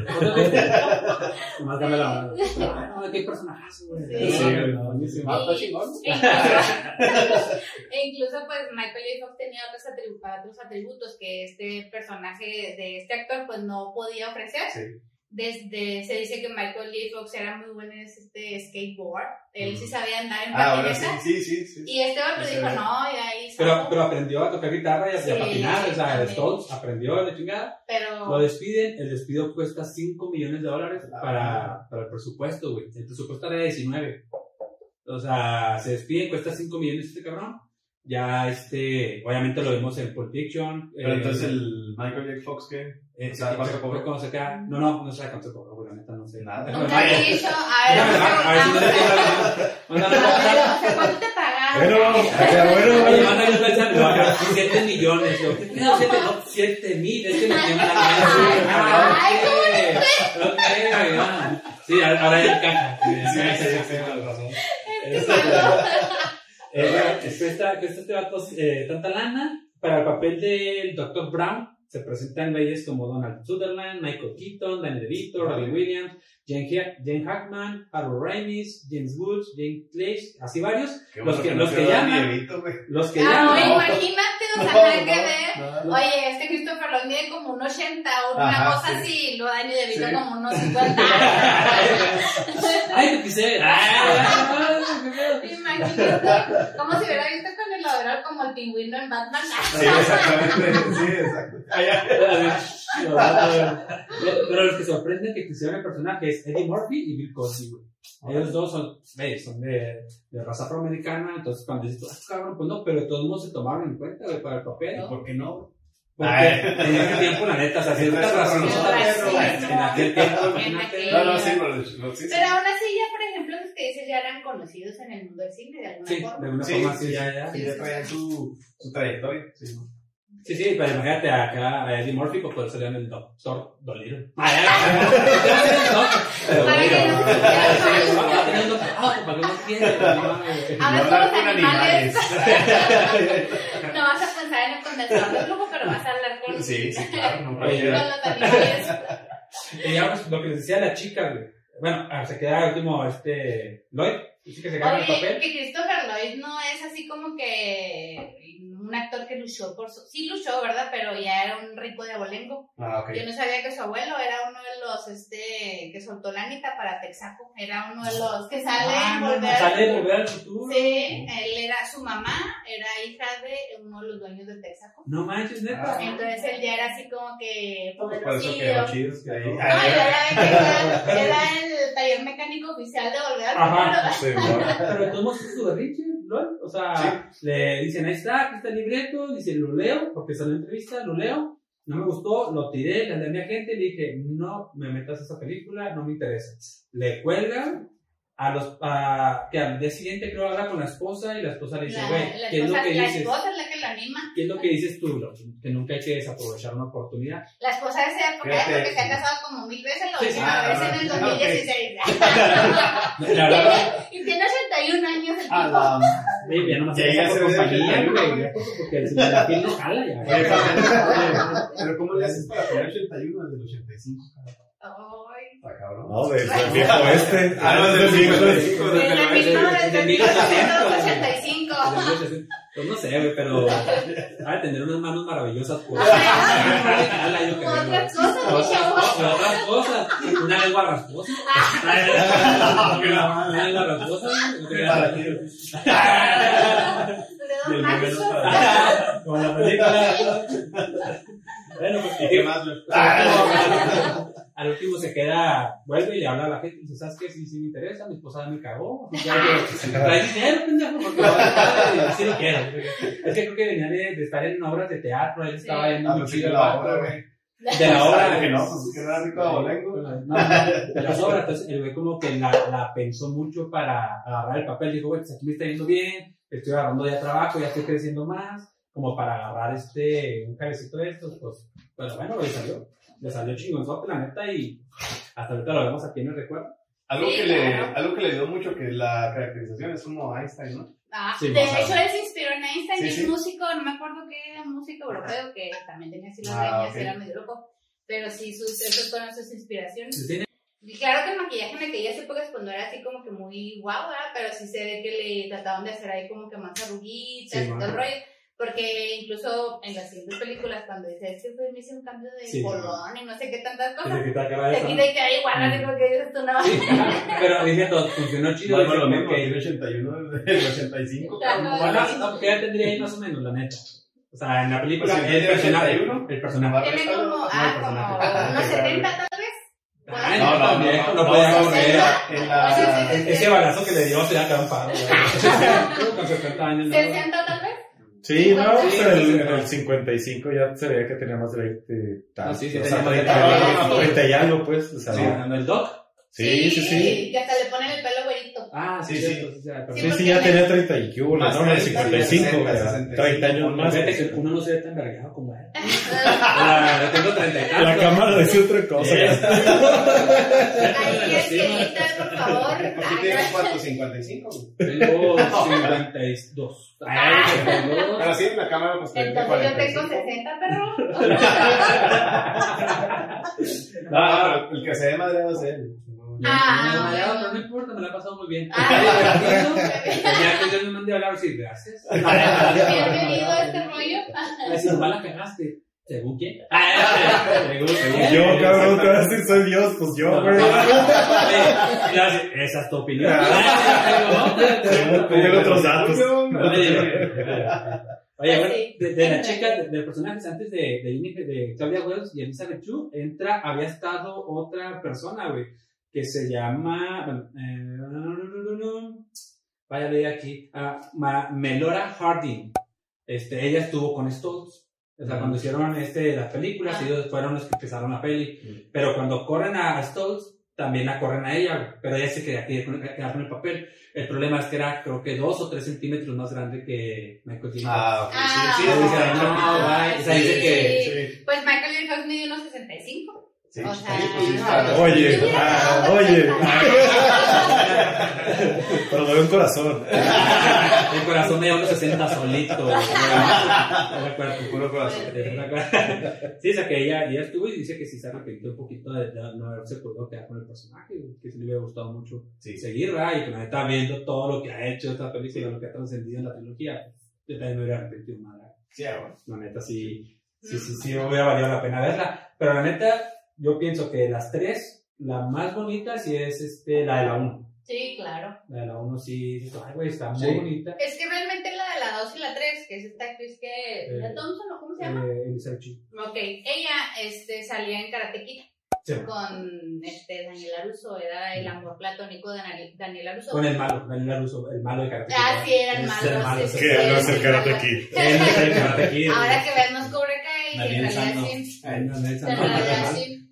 [SPEAKER 2] Nomás dame la mano. No, qué personajazo, güey.
[SPEAKER 4] Sí.
[SPEAKER 2] Buenísimo.
[SPEAKER 4] E incluso, e incluso, pues Michael J. Fox tenía otros, atribu- otros atributos que este personaje de este actor pues no podía ofrecer.
[SPEAKER 1] Sí.
[SPEAKER 4] Desde, se dice que Michael J. Fox era muy bueno en este skateboard. Él sí
[SPEAKER 1] Ujú.
[SPEAKER 4] sabía andar en
[SPEAKER 1] Ah, sí,
[SPEAKER 4] patineta.
[SPEAKER 1] sí, sí. sí.
[SPEAKER 4] Y este otro
[SPEAKER 1] Sí,
[SPEAKER 4] dijo,
[SPEAKER 1] sí.
[SPEAKER 4] no, y ahí
[SPEAKER 2] Pero,
[SPEAKER 4] saco".
[SPEAKER 2] pero aprendió a tocar guitarra y a, y a
[SPEAKER 4] Sí,
[SPEAKER 2] patinar, o sea,
[SPEAKER 4] también.
[SPEAKER 2] Stoltz aprendió de chingada.
[SPEAKER 4] Pero,
[SPEAKER 2] Lo despiden, el despido cuesta 5 millones de dólares
[SPEAKER 1] Ah.
[SPEAKER 2] para, para el presupuesto, güey. El presupuesto era de 19. O sea, se despide, cuesta 5 millones este cabrón. Ya, este, obviamente lo vimos en Pulp Fiction.
[SPEAKER 1] Pero
[SPEAKER 2] eh,
[SPEAKER 1] entonces el Michael J. Fox, ¿qué?
[SPEAKER 2] Eh,
[SPEAKER 1] o sea, ¿cuánto.
[SPEAKER 2] ¿Cómo se queda? No, no, no sé cuánto la neta, no sé.
[SPEAKER 1] Nada.
[SPEAKER 2] Ver.
[SPEAKER 4] dicho, a ver,
[SPEAKER 2] a no.
[SPEAKER 3] Bueno, bueno, bueno.
[SPEAKER 2] mensaje, no, acá, 7 millones. Yo, ¿qué pedo? 7, no, 7 mil, es que me tiembla la ok, güey, ah. Sí, ahora ya encaja.
[SPEAKER 1] Sí, sí, sí, razón.
[SPEAKER 2] Este, eh, bueno, es que esta, que este vato, eh, tanta lana para el papel del Dr. Brown se presentan güeyes como Donald Sutherland, Michael Keaton, Danny DeVito, Robin Williams, Jane Hackman, Harold Ramis, James Woods, Jane Clash, así varios. Los que- los que
[SPEAKER 1] quedó
[SPEAKER 2] llaman. Los que
[SPEAKER 4] Ah,
[SPEAKER 2] llaman.
[SPEAKER 4] Oye, este Christopher Lloyd mide como un 80 o una
[SPEAKER 1] Ajá,
[SPEAKER 4] cosa
[SPEAKER 1] sí.
[SPEAKER 4] así, lo Dani de Vito
[SPEAKER 1] Sí.
[SPEAKER 4] como unos 50.
[SPEAKER 2] Ay, ay, qué pedo.
[SPEAKER 4] Imagínate, como si hubiera visto con el verdad como el pingüino en Batman.
[SPEAKER 1] Sí, exactamente. Sí, exacto. Ah.
[SPEAKER 2] Pero los que sorprenden que quisieron el personaje es Eddie Murphy y Bill Cosby, güey. Ellos dos son, güey, son de, de raza afroamericana, entonces cuando dices, ah, cabrón, pues no, pero de todos modos se tomaron en cuenta, güey, para el papel.
[SPEAKER 4] No.
[SPEAKER 1] ¿Por qué no?
[SPEAKER 2] Porque
[SPEAKER 1] Ay.
[SPEAKER 2] en ese tiempo, la neta, o sea,
[SPEAKER 1] es
[SPEAKER 2] razones,
[SPEAKER 1] racismo.
[SPEAKER 2] pero en aquel tiempo,
[SPEAKER 4] aquel-
[SPEAKER 1] No, no, sí, pero sí, sí.
[SPEAKER 4] Pero aún así ya, por ejemplo, los que dices ya eran conocidos en el mundo del cine de alguna
[SPEAKER 2] Sí, de
[SPEAKER 4] forma.
[SPEAKER 2] alguna
[SPEAKER 1] Sí,
[SPEAKER 2] forma,
[SPEAKER 1] sí,
[SPEAKER 2] sí, ya, ya.
[SPEAKER 1] Sí, ya traían su, su trayectoria. Sí, ¿no?
[SPEAKER 2] Sí, sí, pero imagínate acá a Eddie Murphy, pues por eso le dan el Doctor Dolittle. Ah, ya,
[SPEAKER 4] Para que no
[SPEAKER 2] Ah, a
[SPEAKER 4] ver, los
[SPEAKER 1] con
[SPEAKER 4] animales. No vas a pensar en el flujo, pero vas a hablar con,
[SPEAKER 1] Sí, sí, claro. No
[SPEAKER 4] con los animales.
[SPEAKER 2] Y pues, lo que les decía la chica. Bueno, ah, se queda el último, este, Lloyd, sí que se en el papel.
[SPEAKER 4] que Christopher Lloyd no es así como que un actor que luchó por su... Sí luchó, ¿verdad? Pero ya era un rico de abolengo.
[SPEAKER 1] Ah, ok.
[SPEAKER 4] Yo no sabía que su abuelo era uno de los, este, que soltó la neta para Texaco. Era uno de los que sale
[SPEAKER 2] Ah,
[SPEAKER 4] en
[SPEAKER 2] no,
[SPEAKER 4] Volver al
[SPEAKER 2] Sale volver al futuro.
[SPEAKER 4] Sí, él era su mamá, era hija de uno de los dueños de Texaco.
[SPEAKER 2] No manches, neta.
[SPEAKER 1] Ah.
[SPEAKER 4] Entonces él ya era así como que poderosillo.
[SPEAKER 1] quedó chido. que ahí-
[SPEAKER 4] No, era, era, era el taller mecánico oficial de Volver al
[SPEAKER 2] Ajá.
[SPEAKER 4] Futuro.
[SPEAKER 3] Sí, bueno.
[SPEAKER 2] Pero todos su berrinche, Lloyd. O sea, le dicen, ahí está, aquí está el libreto. Dice, lo leo, porque salió en entrevista, lo leo. No me gustó, lo tiré, le hablé a mi agente y le dije, no me metas a esa película, no me interesa. Le cuelgan. A los, a, que al día siguiente creo habla con la esposa y la esposa le dice,
[SPEAKER 4] La,
[SPEAKER 2] güey,
[SPEAKER 4] la
[SPEAKER 2] ¿qué es lo que
[SPEAKER 4] la
[SPEAKER 2] dices?
[SPEAKER 4] esposa es la lo anima.
[SPEAKER 2] ¿Qué es lo que dices tú, Lo? Que nunca hay que desaprovechar una oportunidad.
[SPEAKER 4] La esposa de esa época,
[SPEAKER 1] Fíjate.
[SPEAKER 4] porque se ha casado como mil veces, lo
[SPEAKER 2] Sí,
[SPEAKER 4] última
[SPEAKER 1] ah,
[SPEAKER 4] vez en el
[SPEAKER 1] ah,
[SPEAKER 4] 2016.
[SPEAKER 2] La verdad,
[SPEAKER 4] y tiene 81 años el
[SPEAKER 1] A
[SPEAKER 4] tipo.
[SPEAKER 1] la
[SPEAKER 2] Güey, ya no me hace
[SPEAKER 1] ve
[SPEAKER 2] compañía, güey. ya porque- el la piel no jala ya.
[SPEAKER 1] Pero- ¿cómo le haces para poner 81 desde el 85?
[SPEAKER 4] Ay.
[SPEAKER 1] Está cabrón.
[SPEAKER 3] No, desde el viejo este.
[SPEAKER 1] Ah, no, desde el viejo este.
[SPEAKER 4] Desde
[SPEAKER 2] Desde
[SPEAKER 4] 1985.
[SPEAKER 2] Pues no sé, güey, pero ha de tener unas manos maravillosas. Güey.
[SPEAKER 4] Otras cosas,
[SPEAKER 2] cosas. Una lengua rasposa. Una lengua rasposa. Como la película. Bueno, pues
[SPEAKER 1] ¿Y qué más?
[SPEAKER 2] Al último se queda, vuelve y le habla a la gente y dice, ¿sabes qué? Sí, sí me interesa, mi esposa me cagó. Ya, yo, Trae dinero, pendejo, porque lo a y sí lo quiero. Es que creo que venía de, de estar en obras de teatro, él estaba muy
[SPEAKER 1] pensé
[SPEAKER 2] chido el
[SPEAKER 1] la obra,
[SPEAKER 2] güey.
[SPEAKER 1] güey.
[SPEAKER 2] De la obra.
[SPEAKER 1] Que no, pues que era rico de abolengo.
[SPEAKER 2] No, no, de las obras, entonces el güey como que la, la pensó mucho para agarrar el papel, dijo, güey, pues aquí me está yendo bien, estoy agarrando ya trabajo, ya estoy creciendo más, como para agarrar este, un cabecito de estos, pues, pero bueno, le salió, le salió chingonzote la neta y hasta ahorita lo vemos aquí en el recuerdo.
[SPEAKER 1] Algo
[SPEAKER 4] Sí,
[SPEAKER 1] que, le,
[SPEAKER 4] claro.
[SPEAKER 1] algo que le dio mucho, que la caracterización es como Einstein, ¿no?
[SPEAKER 4] Ah,
[SPEAKER 2] Sí,
[SPEAKER 4] de hecho, él se inspiró en Einstein,
[SPEAKER 1] Sí,
[SPEAKER 4] es
[SPEAKER 1] sí.
[SPEAKER 4] músico, no me acuerdo qué músico europeo, que también tenía así las
[SPEAKER 1] Ah,
[SPEAKER 4] greñas,
[SPEAKER 1] ok.
[SPEAKER 4] era medio loco. Pero sí, sus, esas fueron sus inspiraciones.
[SPEAKER 2] Tiene-
[SPEAKER 4] Y claro que el maquillaje me caía así épocas cuando era así como que muy guau, ¿verdad? Pero sí sé de que le trataban de hacer ahí como que más arruguitas
[SPEAKER 2] Sí,
[SPEAKER 4] y todo el rollo. Porque incluso en las siguientes películas, cuando dice, es que pues, me hice un cambio de
[SPEAKER 2] Sí.
[SPEAKER 4] colón y no sé qué tantas
[SPEAKER 2] Se
[SPEAKER 4] cosas,
[SPEAKER 2] le quita cara
[SPEAKER 4] se quita y queda igual, así como que dices tú no.
[SPEAKER 2] Sí, pero dije todo, funcionó chido.
[SPEAKER 1] Bueno, lo mismo,
[SPEAKER 2] ok.
[SPEAKER 1] tiene 81 desde el 85.
[SPEAKER 4] Claro.
[SPEAKER 2] Bueno, no, ¿qué edad tendría ahí más o menos, la neta? O sea, en la película,
[SPEAKER 1] Pues, si
[SPEAKER 2] el
[SPEAKER 1] tiene
[SPEAKER 2] personaje,
[SPEAKER 1] 81,
[SPEAKER 2] el personaje.
[SPEAKER 4] Tiene como, ah,
[SPEAKER 2] el
[SPEAKER 4] como unos 70 tal vez.
[SPEAKER 2] Ay,
[SPEAKER 1] No, no, no,
[SPEAKER 2] también,
[SPEAKER 1] no,
[SPEAKER 2] podía correr. Ese balazo que le dio se da tan paro. güey. Con 70 años. ¿no?
[SPEAKER 4] 60 tal vez.
[SPEAKER 3] Sí, no,
[SPEAKER 4] Sí,
[SPEAKER 3] pues
[SPEAKER 2] sí,
[SPEAKER 3] en el,
[SPEAKER 2] sí.
[SPEAKER 3] en el 55 ya se veía que tenía más de 20.
[SPEAKER 2] Ah, sí, sí,
[SPEAKER 3] o
[SPEAKER 2] tenía
[SPEAKER 3] sea,
[SPEAKER 2] más de
[SPEAKER 3] 30,
[SPEAKER 4] 30.
[SPEAKER 3] 30 y algo, pues. O sea,
[SPEAKER 2] Sí, ganando el doc.
[SPEAKER 3] sí, sí, sí.
[SPEAKER 4] Que hasta le ponen el pelo güerito.
[SPEAKER 2] Ah, sí,
[SPEAKER 1] Sí,
[SPEAKER 2] sí.
[SPEAKER 1] sí.
[SPEAKER 2] cierto, sí, sí, pero-
[SPEAKER 4] Sí,
[SPEAKER 3] Sí,
[SPEAKER 4] porque
[SPEAKER 3] sí, ya tenía 30 y que hubo, ¿no?
[SPEAKER 1] 30,
[SPEAKER 3] 55,
[SPEAKER 1] 60,
[SPEAKER 3] ¿verdad?
[SPEAKER 1] 65.
[SPEAKER 3] 30 años más.
[SPEAKER 2] Fíjate que uno no se ve tan vergado como él. Ah, Yo tengo 30 y
[SPEAKER 3] La cámara decía otra cosa.
[SPEAKER 4] Ahí es que por favor.
[SPEAKER 1] ¿Aquí tienes cuánto? 55. güey.
[SPEAKER 2] Tengo 52. Ay, 52.
[SPEAKER 1] Pero sí, en la cámara, pues
[SPEAKER 4] Entonces yo tengo 60, perro.
[SPEAKER 1] Ah, pero el que se ve madreado es él.
[SPEAKER 4] Ah,
[SPEAKER 2] No,
[SPEAKER 4] bueno.
[SPEAKER 2] pero no importa, me la he pasado muy bien.
[SPEAKER 4] Ah,
[SPEAKER 2] Ya que yo me mandé a hablar, sí, gracias.
[SPEAKER 4] Bienvenido a este rollo.
[SPEAKER 2] Si nomás la cagaste. ¿Según quién? Ah, según, según
[SPEAKER 3] Yo, cabrón, te vas a decir soy Dios, pues yo, güey.
[SPEAKER 2] Esa es tu opinión.
[SPEAKER 3] Tengo otros datos.
[SPEAKER 2] Oye, bueno, de, de la chica, de, de personajes antes de, de, de Claudia Wells y Elizabeth Chu, entra, había estado otra persona, güey, que se llama, eh, vaya a leer aquí, ah, Melora Harding. Este, ella estuvo con Stoltz. O sea, cuando hicieron este, las películas, ellos fueron los que empezaron la peli. Pero cuando corren a Stoltz, también la corren a ella, pero ella se quería quedar con, el papel. El problema es que era, creo que dos o tres centímetros más grande que Michael J.
[SPEAKER 1] Ah, ok.
[SPEAKER 4] Ah,
[SPEAKER 1] Sí, sí,
[SPEAKER 2] sí,
[SPEAKER 1] sí,
[SPEAKER 2] sí,
[SPEAKER 1] sí,
[SPEAKER 2] no, bye. O sea, dice que-
[SPEAKER 1] sí,
[SPEAKER 4] Pues Michael J. Fox mide unos 65.
[SPEAKER 1] Sí.
[SPEAKER 4] O sea,
[SPEAKER 1] Sí, pues sí,
[SPEAKER 4] no,
[SPEAKER 1] está-
[SPEAKER 3] Oye, ah, oye. Pero no un corazón.
[SPEAKER 2] El corazón me da unos 60 solito. güey. No recuerdo.
[SPEAKER 1] Puro corazón.
[SPEAKER 2] Sí, o sea que ella, ella estuvo y dice que sí se arrepintió un poquito de, de no haberse podido quedar con el personaje, que sí le hubiera gustado mucho
[SPEAKER 1] Sí.
[SPEAKER 2] seguir, ¿verdad? Y que la neta viendo todo lo que ha hecho esta película, lo que ha trascendido en la trilogía, yo también me hubiera arrepentido. ¿verdad?
[SPEAKER 1] Sí, bueno.
[SPEAKER 2] La neta sí, sí, sí, sí, hubiera valido la pena verla. Pero la neta, yo pienso que de las tres, la más bonita sí es este, la de la 1.
[SPEAKER 4] Sí, claro.
[SPEAKER 2] La de la 1 sí, ay, güey, está muy
[SPEAKER 1] Sí.
[SPEAKER 2] bonita.
[SPEAKER 4] Es que realmente la de la 2 y la 3, que es esta actriz que. ¿La Thompson o cómo se llama?
[SPEAKER 2] Eh, Elizabeth Chu.
[SPEAKER 4] Ok, ella este, salía en Karate Kid
[SPEAKER 2] Sí.
[SPEAKER 4] con este, Daniel Aruso, era el amor platónico de Daniel, Daniel Aruso.
[SPEAKER 2] Con el malo, Daniel Laruso, el malo de Karate Kid,
[SPEAKER 4] Ah, sí, era el malo,
[SPEAKER 2] es el malo,
[SPEAKER 4] sí, sí,
[SPEAKER 3] Que
[SPEAKER 2] el
[SPEAKER 3] no es el karate aquí.
[SPEAKER 2] Él es el Karate Kid.
[SPEAKER 4] Ahora que ves, nos cubre Kai, y en
[SPEAKER 5] Daniel
[SPEAKER 4] realidad sí. En realidad sí.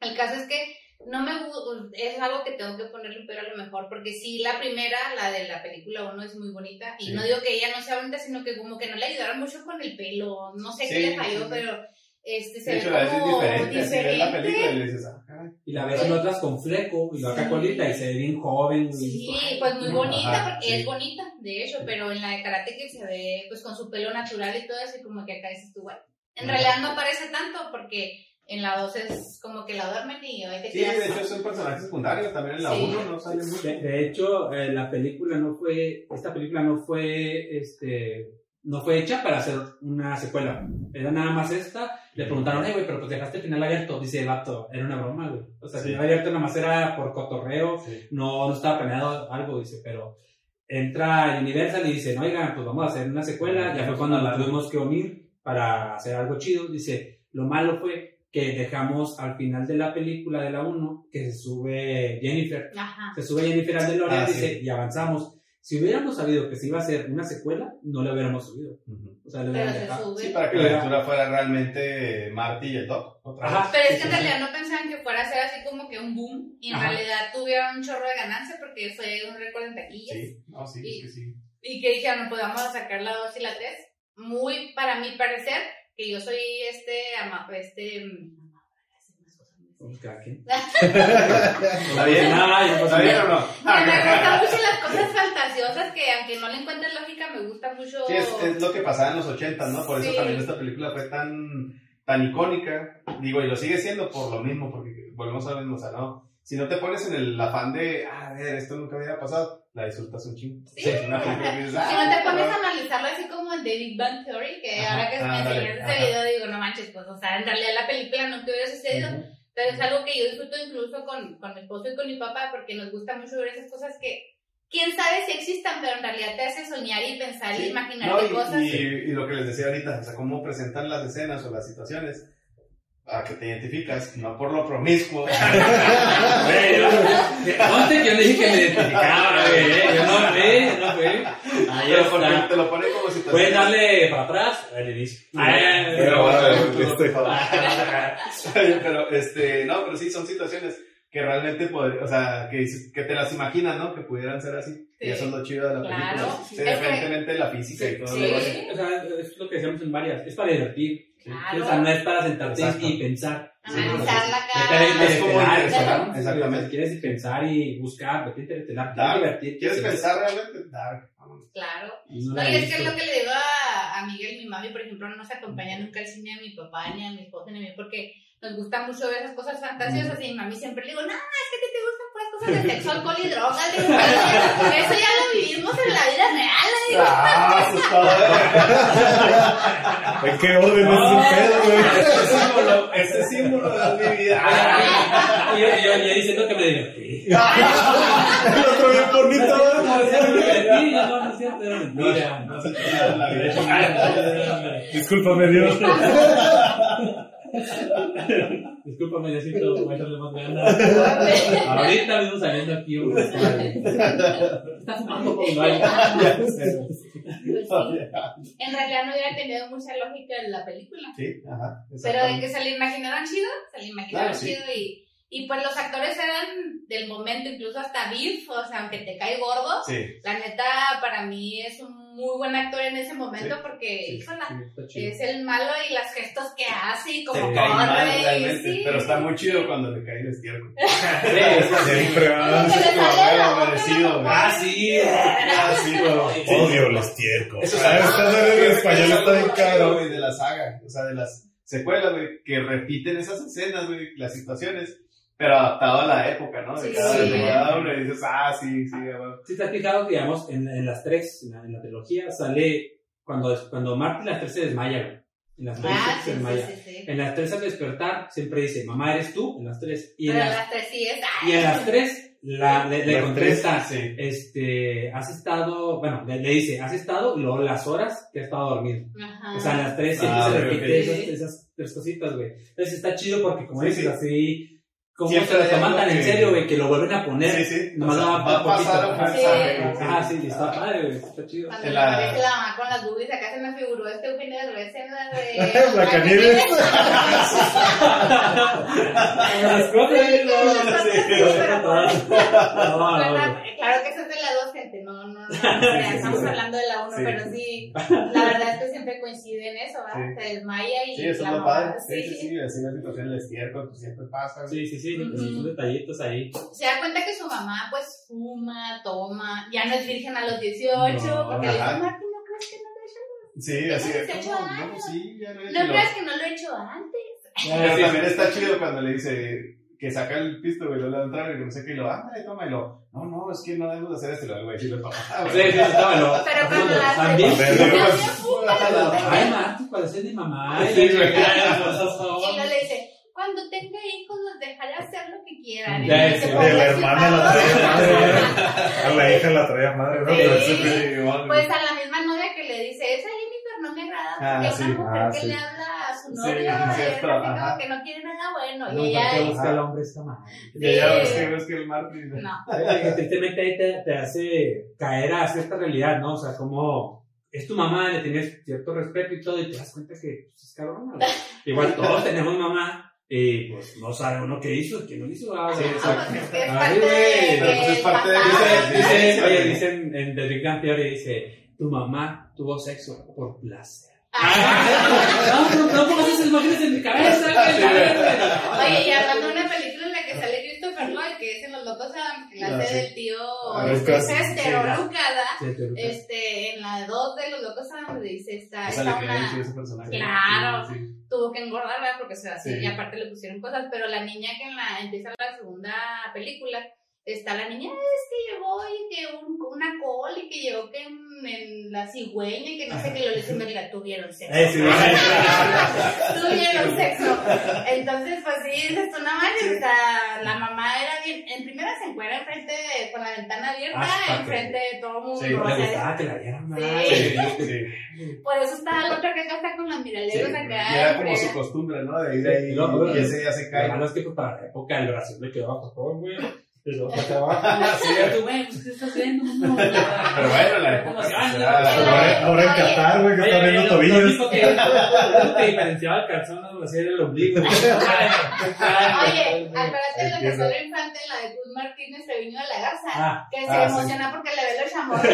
[SPEAKER 4] El caso es que no me es algo que tengo que ponerle pero a lo mejor, porque sí, la primera, la de la película 1 es muy bonita, y
[SPEAKER 1] Sí.
[SPEAKER 4] no digo que ella no sea bonita, sino que como que no le ayudaron mucho con el pelo, no sé
[SPEAKER 1] Sí,
[SPEAKER 4] qué le falló,
[SPEAKER 1] sí, sí.
[SPEAKER 4] pero este se
[SPEAKER 1] De
[SPEAKER 4] ve
[SPEAKER 1] hecho, a veces es
[SPEAKER 4] como
[SPEAKER 1] diferente. La
[SPEAKER 4] diferente.
[SPEAKER 1] película y le dices, ah, caray.
[SPEAKER 2] Y la ves en otras con fleco, y la otra
[SPEAKER 4] Sí.
[SPEAKER 2] colita, y se ve bien joven.
[SPEAKER 4] Sí,
[SPEAKER 2] Ay,
[SPEAKER 4] pues muy
[SPEAKER 2] no.
[SPEAKER 4] bonita,
[SPEAKER 1] Ajá,
[SPEAKER 4] porque
[SPEAKER 1] sí.
[SPEAKER 4] es bonita, de hecho, pero en la de Karate que se ve pues con su pelo natural y todo eso, y como que acá dices tú, bueno, en
[SPEAKER 1] Ajá.
[SPEAKER 4] realidad no aparece tanto, porque en la 2 es como que la duermen y ahí te
[SPEAKER 1] Sí, de hecho son personajes secundarios también en la
[SPEAKER 4] Sí.
[SPEAKER 1] 1, no salen mucho.
[SPEAKER 2] De, de hecho, eh, la película no fue, esta película no fue, este, no fue hecha para hacer una secuela. Era nada más esta. Le preguntaron, eh, güey, pero pues dejaste el final abierto. Dice el vato, era una broma, güey. O sea, el
[SPEAKER 1] Sí.
[SPEAKER 2] final abierto nada más era por cotorreo.
[SPEAKER 1] Sí.
[SPEAKER 2] No, no estaba planeado algo, dice, pero entra Universal y dice, oigan, pues vamos a hacer una secuela. Ya fue cuando la tuvimos que unir para hacer algo chido. Dice, lo malo fue que dejamos al final de la película de la 1 que se sube Jennifer
[SPEAKER 4] Ajá.
[SPEAKER 2] se sube Jennifer Andeloria
[SPEAKER 1] Ah, sí.
[SPEAKER 2] dice, y avanzamos. Si hubiéramos sabido que se iba a hacer una secuela, no le hubiéramos subido.
[SPEAKER 1] Ujú.
[SPEAKER 2] O sea, hubieran
[SPEAKER 4] se
[SPEAKER 2] dejado.
[SPEAKER 4] sube.
[SPEAKER 1] Sí, para que la aventura fuera realmente Marty y el Doc. Otra
[SPEAKER 2] Ajá.
[SPEAKER 1] vez.
[SPEAKER 4] Pero es que en realidad no pensaban que fuera a ser así como que un boom y en
[SPEAKER 2] Ajá.
[SPEAKER 4] realidad tuvieron un chorro de ganancia porque fue un récord en taquillas
[SPEAKER 1] Sí, no, sí, es que sí.
[SPEAKER 4] y que dijeron, pues vamos a sacar la 2 y la 3. Muy, para mi parecer, que yo soy este, ama, este, mm,
[SPEAKER 2] Pues, cada quien.
[SPEAKER 1] ¿Está bien?
[SPEAKER 2] Ah, ya pasó.
[SPEAKER 1] ¿Está bien o no?
[SPEAKER 4] Me gustan mucho las cosas fantasiosas que aunque no le encuentres lógica, me gusta mucho.
[SPEAKER 1] Sí, es, es lo que pasaba en los 80, ¿no? Por eso
[SPEAKER 4] Sí.
[SPEAKER 1] también esta película fue tan, tan icónica. Digo, y lo sigue siendo por lo mismo, porque volvemos a mismo, o sea, no. Si no te pones en el afán de, ah, a ver, esto nunca había pasado, la disfrutas un chingo.
[SPEAKER 4] Sí.
[SPEAKER 1] Es una película que
[SPEAKER 4] Si
[SPEAKER 1] ah,
[SPEAKER 4] no te pones a analizarlo así como en The Big Bang Theory, que
[SPEAKER 1] Ajá,
[SPEAKER 4] ahora que me
[SPEAKER 1] ándale,
[SPEAKER 4] enseñaste ese video, digo, no manches, pues, o sea, en realidad la película no te hubiera sucedido. Pero es algo que yo disfruto incluso con, con mi esposo y con mi papá, porque nos gusta mucho ver esas cosas que, quién sabe si existan, pero en realidad te hace soñar y pensar y
[SPEAKER 1] Sí.
[SPEAKER 4] imaginarte
[SPEAKER 1] No, y,
[SPEAKER 4] cosas.
[SPEAKER 1] y, y lo que les decía ahorita, o sea, cómo presentan las escenas o las situaciones a que te identificas, no por lo promiscuo.
[SPEAKER 2] Conste que yo le dije que me identificaba, güey. eh. Yo no fue, no fue. Ahí está.
[SPEAKER 1] te lo pone como situación.
[SPEAKER 2] Pueden darle para atrás al inicio.
[SPEAKER 1] Pero, este, no, pero sí son situaciones que realmente podría, o sea, que, que te las imaginas, ¿no? Que pudieran ser así. Y
[SPEAKER 4] Sí.
[SPEAKER 1] eso es lo chido de la película.
[SPEAKER 4] Claro.
[SPEAKER 1] Sí, de la física y todo
[SPEAKER 4] Sí.
[SPEAKER 1] lo demás.
[SPEAKER 2] O sea, es lo que decíamos en varias. Es para divertir.
[SPEAKER 4] Claro.
[SPEAKER 2] O sea, no es para sentarte
[SPEAKER 1] Exacto.
[SPEAKER 2] y pensar.
[SPEAKER 4] Analizar la cara.
[SPEAKER 1] Es como
[SPEAKER 2] interestelar, ¿no?
[SPEAKER 1] exactamente.
[SPEAKER 2] Quieres pensar y buscar, vete a interestelar.
[SPEAKER 1] Dark.
[SPEAKER 2] Quieres divertir.
[SPEAKER 1] ¿Quieres pensar realmente? Dark.
[SPEAKER 4] Claro.
[SPEAKER 2] Y no
[SPEAKER 4] No, y es que es lo que le digo a, a Miguel, mi mami, por ejemplo, no nos acompaña nunca al cine a mi papá, ni a mi esposa, ni a mí, porque nos gusta mucho ver esas cosas fantasiosas. Y mi mami siempre le digo, no, es que a ti te gustan puras cosas de sexo, alcohol y drogas. Digo, pero eso ya lo vivimos en la vida real. le Digo,
[SPEAKER 1] Ah, asustado.
[SPEAKER 3] ¿En qué orden es ese pedo, güey?
[SPEAKER 1] Este símbolo, este símbolo es mi vida.
[SPEAKER 2] Y yo, yo, yo diciendo que me divertí.
[SPEAKER 3] El otro bien bonito,
[SPEAKER 2] No,
[SPEAKER 3] ¿no?
[SPEAKER 2] es cierto, no,
[SPEAKER 1] de.
[SPEAKER 3] Discúlpame, Dios.
[SPEAKER 2] Discúlpame, Diosito, voy a echarle más ganas. Ahorita mismo saliendo aquí, hombre. Está fumando con
[SPEAKER 4] Pues sí. En realidad no hubiera tenido mucha lógica en la película.
[SPEAKER 1] Sí, ajá.
[SPEAKER 4] Pero de que se le imaginaron chido, se le imaginaron
[SPEAKER 1] Claro, sí.
[SPEAKER 4] chido y, y pues los actores eran del momento, incluso hasta Biff, o sea, aunque te cae gordo,
[SPEAKER 1] Sí.
[SPEAKER 4] la neta para mí es un muy buen actor en ese momento porque
[SPEAKER 2] Sí, chido.
[SPEAKER 4] es el malo y los gestos que hace y como
[SPEAKER 1] mal
[SPEAKER 4] corre sí.
[SPEAKER 1] pero está muy chido cuando le cae el estiércol.
[SPEAKER 3] Siempre va.
[SPEAKER 4] la
[SPEAKER 1] ah,
[SPEAKER 3] sí.
[SPEAKER 1] Ah, sí, pero...
[SPEAKER 3] Odio el estiércol.
[SPEAKER 1] Eso
[SPEAKER 3] Ah, en español
[SPEAKER 1] es
[SPEAKER 3] está bien caro.
[SPEAKER 1] de la saga, o sea, de las secuelas, güey, que repiten esas escenas, güey, las situaciones, pero adaptado a la época, ¿no? De
[SPEAKER 4] Sí,
[SPEAKER 1] cada,
[SPEAKER 4] sí.
[SPEAKER 1] de cada uno, y dices, ah, sí, sí, güey.
[SPEAKER 2] Si te has fijado que, digamos, en, en las tres, en la, en la trilogía, sale cuando, cuando Marty las tres se desmaya, güey. En las tres
[SPEAKER 4] Ah,
[SPEAKER 2] se
[SPEAKER 4] sí,
[SPEAKER 2] desmaya.
[SPEAKER 4] sí, sí.
[SPEAKER 2] En las tres al despertar siempre dice, mamá eres tú, en las tres. Y en
[SPEAKER 4] Pero
[SPEAKER 2] las,
[SPEAKER 4] las tres sí es.
[SPEAKER 2] y en las tres la, le, le contesta,
[SPEAKER 1] sí.
[SPEAKER 2] este, has estado, bueno, le, le dice, has estado, y luego las horas que has estado dormido.
[SPEAKER 4] Ajá.
[SPEAKER 2] O sea, en las tres siempre
[SPEAKER 1] Ah,
[SPEAKER 2] se repite
[SPEAKER 1] ok.
[SPEAKER 2] esas, esas tres cositas, güey. Entonces está chido porque, como
[SPEAKER 1] Sí,
[SPEAKER 2] dices,
[SPEAKER 1] sí.
[SPEAKER 2] así, como
[SPEAKER 1] Siempre
[SPEAKER 2] se lo toman tan en serio, güey, que lo vuelven a poner.
[SPEAKER 1] Sí, sí,
[SPEAKER 2] Nomás
[SPEAKER 1] o sea,
[SPEAKER 2] va,
[SPEAKER 1] va a pasar
[SPEAKER 2] poquito.
[SPEAKER 1] un mensaje.
[SPEAKER 2] Ajá, sí, está padre, güey, está chido.
[SPEAKER 4] Cuando
[SPEAKER 1] la-
[SPEAKER 4] aparece la mamá con las boobies, acá se me figuró este Eugenio Derbez en la de...
[SPEAKER 3] Blancanieves.
[SPEAKER 2] Las cosas, no, no, no,
[SPEAKER 4] Claro, que esa es de la dos, gente, no, no, no, estamos hablando de la uno,
[SPEAKER 1] Sí.
[SPEAKER 4] pero sí, la verdad es que siempre coincide en eso, ¿verdad?
[SPEAKER 1] Sí.
[SPEAKER 4] Se desmaya y
[SPEAKER 1] Sí, eso es
[SPEAKER 4] la
[SPEAKER 1] lo padre. Sí,
[SPEAKER 4] sí,
[SPEAKER 1] sí, sí, así la situación del estiércol, pues siempre pasa, güey.
[SPEAKER 2] Sí, sí, sí,
[SPEAKER 4] Ujú.
[SPEAKER 2] son detallitos ahí.
[SPEAKER 4] se da cuenta que su mamá pues fuma, toma, ya no es virgen a los 18,
[SPEAKER 2] No,
[SPEAKER 4] porque le dice,
[SPEAKER 1] ajá.
[SPEAKER 4] Martín, ¿no crees que no lo he hecho?
[SPEAKER 1] Sí, así es.
[SPEAKER 4] 18
[SPEAKER 1] ¿cómo?
[SPEAKER 4] años.
[SPEAKER 1] No, sí, ya lo he hecho.
[SPEAKER 4] No creas que no lo he hecho antes.
[SPEAKER 1] Pero también está chido cuando le dice que saca el pisto, güey, lo lanza y no sé qué, y lo, ándale, toma, y lo, no, no, es que no debemos de hacer esto, y lo, güey, sí lo toma.
[SPEAKER 2] Sí, sí.
[SPEAKER 4] Pero cuando la
[SPEAKER 2] También.
[SPEAKER 1] Pero,
[SPEAKER 4] También
[SPEAKER 2] Ay, parece mi mamá.
[SPEAKER 1] Sí,
[SPEAKER 2] Y
[SPEAKER 1] güey.
[SPEAKER 4] Y luego le dice, cuando tenga hijos los dejaré hacer lo que quieran. Y
[SPEAKER 2] Ya,
[SPEAKER 4] dice,
[SPEAKER 2] sí,
[SPEAKER 4] "Pues,
[SPEAKER 3] de la hermana la
[SPEAKER 4] pasa".
[SPEAKER 3] traía madre. A la hija la traía madre, ¿no?
[SPEAKER 4] Pues a la misma novia que le dice, esa Jennifer no me agrada
[SPEAKER 1] Ah,
[SPEAKER 4] porque es
[SPEAKER 1] sí,
[SPEAKER 4] una mujer
[SPEAKER 3] ah,
[SPEAKER 4] que
[SPEAKER 3] sí.
[SPEAKER 4] le habla a su novio
[SPEAKER 1] sí,
[SPEAKER 4] y
[SPEAKER 1] ajá.
[SPEAKER 4] como que no quiere nada bueno.
[SPEAKER 2] No,
[SPEAKER 4] Y ella,
[SPEAKER 2] busca al hombre esta madre.
[SPEAKER 1] Y que ves que el Martín.
[SPEAKER 4] no.
[SPEAKER 2] Que tristemente ahí te, te hace caer a cierta realidad, ¿no? O sea, como es tu mamá, le tienes cierto respeto y todo, y te das cuenta que pues, es cabrona. güey. Igual todos tenemos mamá, y pues no sabe uno qué hizo, qué no hizo. ah,
[SPEAKER 1] Sí.
[SPEAKER 4] No,
[SPEAKER 1] exacto.
[SPEAKER 4] pues es que es
[SPEAKER 2] Ay,
[SPEAKER 4] parte
[SPEAKER 2] güey,
[SPEAKER 4] de,
[SPEAKER 1] pues es parte de-.
[SPEAKER 2] Dice, dice, oye, dicen en The Big Bang Theory, dice, tu mamá tuvo sexo por placer.
[SPEAKER 4] Ah,
[SPEAKER 2] No, no, no esas imágenes en mi cabeza.
[SPEAKER 4] Oye, y hablando de una película en la que sale Christopher Lloyd, que es en Los Locos Adams, que la
[SPEAKER 1] Ah, sí.
[SPEAKER 4] del tío
[SPEAKER 1] Ah,
[SPEAKER 4] este, o. Este, en la 2 de Los Locos Adams dice, está, está una... Claro. Tuvo que engordar, ¿verdad? Porque se
[SPEAKER 1] Sí.
[SPEAKER 4] y aparte le pusieron cosas, pero la niña que en la, empieza la segunda película, está la niña, es que llegó y que un, una col y que llegó que en, en la cigüeña y que no sé qué, lo le dicen, "Mira, tuvieron sexo.
[SPEAKER 2] Eh,
[SPEAKER 4] tuvieron sexo. Entonces, pues sí, dices tú, no manches, o sea, la mamá era bien, en primera se encuentra enfrente, de- con la ventana abierta,
[SPEAKER 2] Ah,
[SPEAKER 4] enfrente de todo el mundo.
[SPEAKER 1] Sí,
[SPEAKER 4] o
[SPEAKER 2] Le
[SPEAKER 4] sea,
[SPEAKER 2] gustaba que la más.
[SPEAKER 4] Sí.
[SPEAKER 1] Sí, sí.
[SPEAKER 4] por eso estaba el otro que acá está con las
[SPEAKER 1] Sí, y
[SPEAKER 4] acá.
[SPEAKER 1] era como su costumbre, ¿no? De ir ahí
[SPEAKER 2] Y luego,
[SPEAKER 1] y ese día se cae.
[SPEAKER 2] es que pues, para la época el Brasil le quedaba cojón, güey. Pues.
[SPEAKER 1] Pero bueno, la.
[SPEAKER 2] Ah,
[SPEAKER 1] pues,
[SPEAKER 3] Ahora, en Qatar, güey, que
[SPEAKER 2] Oye,
[SPEAKER 3] están viendo
[SPEAKER 2] lo- Lo
[SPEAKER 3] tobillos.
[SPEAKER 2] único que, diferenciaba el calzón no era el ombligo.
[SPEAKER 4] Oye, acuérdate de la que salió infante en la de Cruz Martínez Treviño de la Garza.
[SPEAKER 2] Ah,
[SPEAKER 4] que se
[SPEAKER 1] ah, sí.
[SPEAKER 4] emociona porque le ve los chamorros a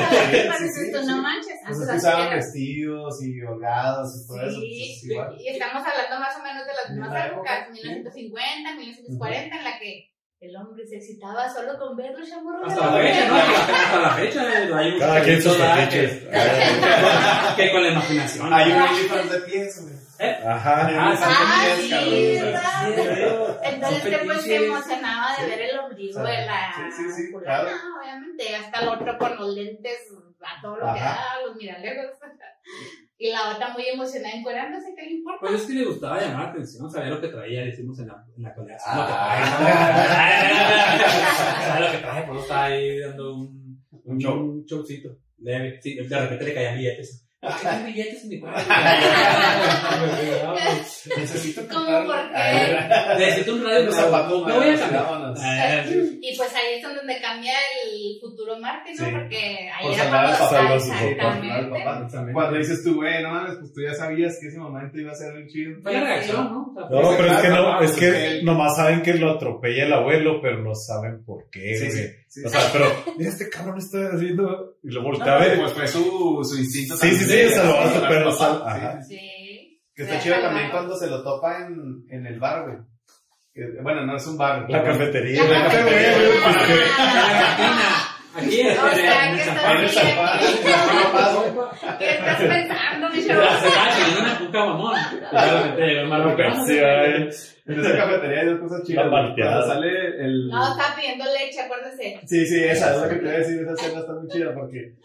[SPEAKER 1] sí,
[SPEAKER 4] tú, no manches.
[SPEAKER 1] Pues
[SPEAKER 4] ah,
[SPEAKER 1] es
[SPEAKER 4] pues así
[SPEAKER 1] usaban
[SPEAKER 4] era.
[SPEAKER 1] vestidos y holgados y todo eso. pues,
[SPEAKER 4] y estamos hablando más o menos de las mismas épocas,
[SPEAKER 1] época,
[SPEAKER 4] 1950, 1940, en la que el hombre se excitaba solo con ver los chamorros.
[SPEAKER 2] hasta la fecha, ¿no? Hasta la fecha, eh, hay un
[SPEAKER 3] Cada quien sus fetiches.
[SPEAKER 2] que, con la imaginación.
[SPEAKER 1] Hay un
[SPEAKER 4] Ah.
[SPEAKER 1] OnlyFans de pies, güey.
[SPEAKER 3] Ajá.
[SPEAKER 2] Ah,
[SPEAKER 4] Ah, sí, entonces
[SPEAKER 2] son
[SPEAKER 4] este pues se emocionaba de ver el ombligo de la
[SPEAKER 1] sí, sí, sí, claro.
[SPEAKER 4] obviamente. Hasta el otro con los lentes a todo lo que da, los miralejos. Y la otra muy emocionada encuerándose, ¿qué le importa?
[SPEAKER 2] Pues es que le gustaba llamar la atención, sabía lo que traía, decimos en la, en la colección.
[SPEAKER 1] Ah.
[SPEAKER 2] Sabía lo que trae, por eso estaba ahí dando un, un,
[SPEAKER 1] show.
[SPEAKER 2] un showcito. Leve. Sí, de repente le caían billetes. ¿Por qué hay billetes en mi cuarto?
[SPEAKER 1] Necesito
[SPEAKER 4] ¿Cómo por qué?
[SPEAKER 2] Necesito un radio Me voy a cambiar.
[SPEAKER 4] Y pues ahí es donde cambia el futuro Marte, ¿no?
[SPEAKER 1] Sí.
[SPEAKER 4] Porque ahí era cuando
[SPEAKER 1] papá,
[SPEAKER 3] salvar a su papá,
[SPEAKER 4] exactamente.
[SPEAKER 1] Cuando dices tú, güey, no mames, pues tú ya sabías que ese momento iba a ser un chido.
[SPEAKER 2] Fue la reacción, ¿no?
[SPEAKER 3] No, pero es que no, es que nomás saben que lo atropella el abuelo, pero no saben por qué,
[SPEAKER 1] Sí,
[SPEAKER 3] güey.
[SPEAKER 1] Sí.
[SPEAKER 3] O sea, pero, mira este cabrón está haciendo, y lo voltea a ver.
[SPEAKER 1] Pues fue su, su instinto
[SPEAKER 3] Sí, sí, sí, o sea, lo pero
[SPEAKER 1] papá.
[SPEAKER 3] sal-
[SPEAKER 1] Sí,
[SPEAKER 3] ajá.
[SPEAKER 1] sí.
[SPEAKER 4] Sí.
[SPEAKER 1] Que está chido también cuando se lo topa en, en el bar, güey. Que- Bueno, no es un bar.
[SPEAKER 3] La cafetería.
[SPEAKER 4] La
[SPEAKER 3] güey,
[SPEAKER 4] cafetería.
[SPEAKER 3] güey, pues
[SPEAKER 2] la. Aquí el
[SPEAKER 4] O sea,
[SPEAKER 2] en el
[SPEAKER 4] que
[SPEAKER 2] zapato.
[SPEAKER 4] ¿Qué estás pensando, mi
[SPEAKER 2] Se
[SPEAKER 4] chavo?
[SPEAKER 2] teniendo una puca mamón. Repente llegó el marrón.
[SPEAKER 3] Sí.
[SPEAKER 1] En esa cafetería hay dos cosas chidas. Cuando sale el...
[SPEAKER 4] No, estaba pidiendo leche, acuérdese.
[SPEAKER 1] Sí, sí, esa es lo que te voy a decir. Esa escena está muy chida porque.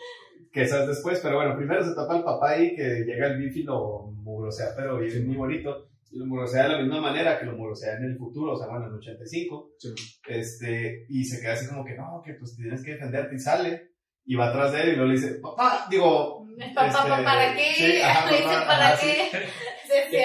[SPEAKER 1] Que esa es después, pero bueno, primero se topa el papá ahí que llega el bifi y lo mugrosea, pero bien muy bonito. Y lo mugrosea de la misma manera que lo mugrosea en el futuro, o sea, bueno, en el 85. Este, y se queda así como que no, que pues tienes que defenderte y sale. Y va atrás de él y luego le dice, papá, digo,
[SPEAKER 4] Papá,
[SPEAKER 1] Este,
[SPEAKER 4] papá, ¿para qué?
[SPEAKER 1] sí, ajá, papá,
[SPEAKER 4] ¿para
[SPEAKER 1] ajá,
[SPEAKER 4] qué? Sí,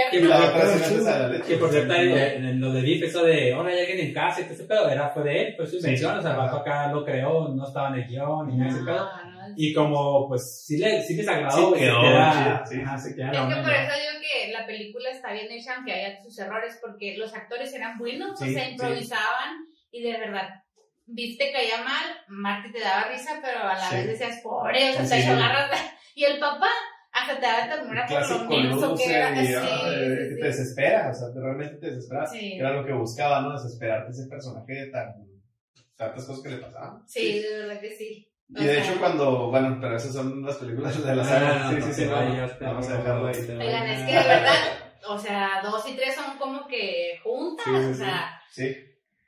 [SPEAKER 2] Que- por cierto, en lo de VIP, eso de, ahora hay alguien en casa y todo ese pedo, era, fue de él, fue su invención, o sea, el vato acá lo creó, no estaba en el guion ni nada de ese pedo.
[SPEAKER 4] No, no,
[SPEAKER 2] Y como, pues, sí, le, sí les agradó,
[SPEAKER 1] Sí
[SPEAKER 3] quedó
[SPEAKER 1] sí,
[SPEAKER 2] ajá,
[SPEAKER 1] sí,
[SPEAKER 2] se queda
[SPEAKER 4] Es que por eso digo que la película está bien hecha, aunque haya sus errores, porque los actores eran buenos,
[SPEAKER 1] Sí,
[SPEAKER 4] o sea,
[SPEAKER 1] sí.
[SPEAKER 4] improvisaban y de verdad, viste caía mal, Marty te daba risa, pero a la
[SPEAKER 1] Sí.
[SPEAKER 4] vez decías, pobre, o sea,
[SPEAKER 1] Sí.
[SPEAKER 4] garras. Y el papá, hasta te daba ternura por lo
[SPEAKER 1] luce
[SPEAKER 4] que era.
[SPEAKER 1] y
[SPEAKER 4] Sí,
[SPEAKER 1] ah,
[SPEAKER 4] sí, sí.
[SPEAKER 1] te desespera, o sea, te- realmente te desespera.
[SPEAKER 4] Sí.
[SPEAKER 1] Era lo que buscaba, ¿no? Desesperarte ese personaje tan. tantas cosas que le pasaban.
[SPEAKER 4] Sí, de verdad que sí.
[SPEAKER 1] Y de hecho, cuando. Bueno, pero esas son las películas de la saga.
[SPEAKER 2] Ah,
[SPEAKER 1] sí,
[SPEAKER 2] no,
[SPEAKER 1] sí, sí,
[SPEAKER 2] no,
[SPEAKER 1] no,
[SPEAKER 2] ya está.
[SPEAKER 1] Vamos a dejarlo ahí.
[SPEAKER 4] Oigan, es que de verdad, o sea, dos y tres son como que juntas,
[SPEAKER 1] Sí, sí,
[SPEAKER 4] o
[SPEAKER 1] sí.
[SPEAKER 4] sea,
[SPEAKER 1] Sí.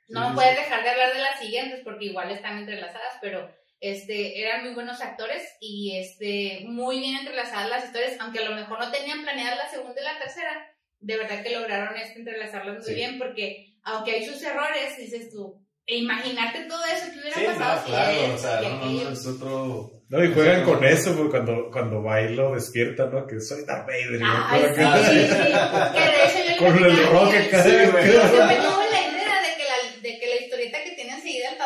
[SPEAKER 4] no
[SPEAKER 1] sí,
[SPEAKER 4] puedes dejar de hablar de las siguientes porque igual están entrelazadas, pero este, eran muy buenos actores y este, muy bien entrelazadas las historias, aunque a lo mejor no tenían planeadas la segunda y la tercera, de verdad que lograron este, entrelazarlas muy
[SPEAKER 1] Sí.
[SPEAKER 4] bien porque aunque hay sus errores, dices tú, e imaginarte todo eso que hubiera
[SPEAKER 1] Sí,
[SPEAKER 4] pasado
[SPEAKER 1] no,
[SPEAKER 4] si
[SPEAKER 1] claro,
[SPEAKER 4] esto
[SPEAKER 1] o sea, no, no, no, es otro.
[SPEAKER 3] No, y juegan con eso, güey, cuando, cuando va y lo despierta, ¿no? Que soy Darth Vader. y no
[SPEAKER 4] Ay,
[SPEAKER 3] creo
[SPEAKER 4] sí,
[SPEAKER 3] que-
[SPEAKER 4] sí. Que de hecho yo le
[SPEAKER 3] Con el rock acá,
[SPEAKER 1] Sí, güey.
[SPEAKER 3] güey.
[SPEAKER 4] Yo siempre tuve la idea de que la, de que la historieta que tiene enseguida el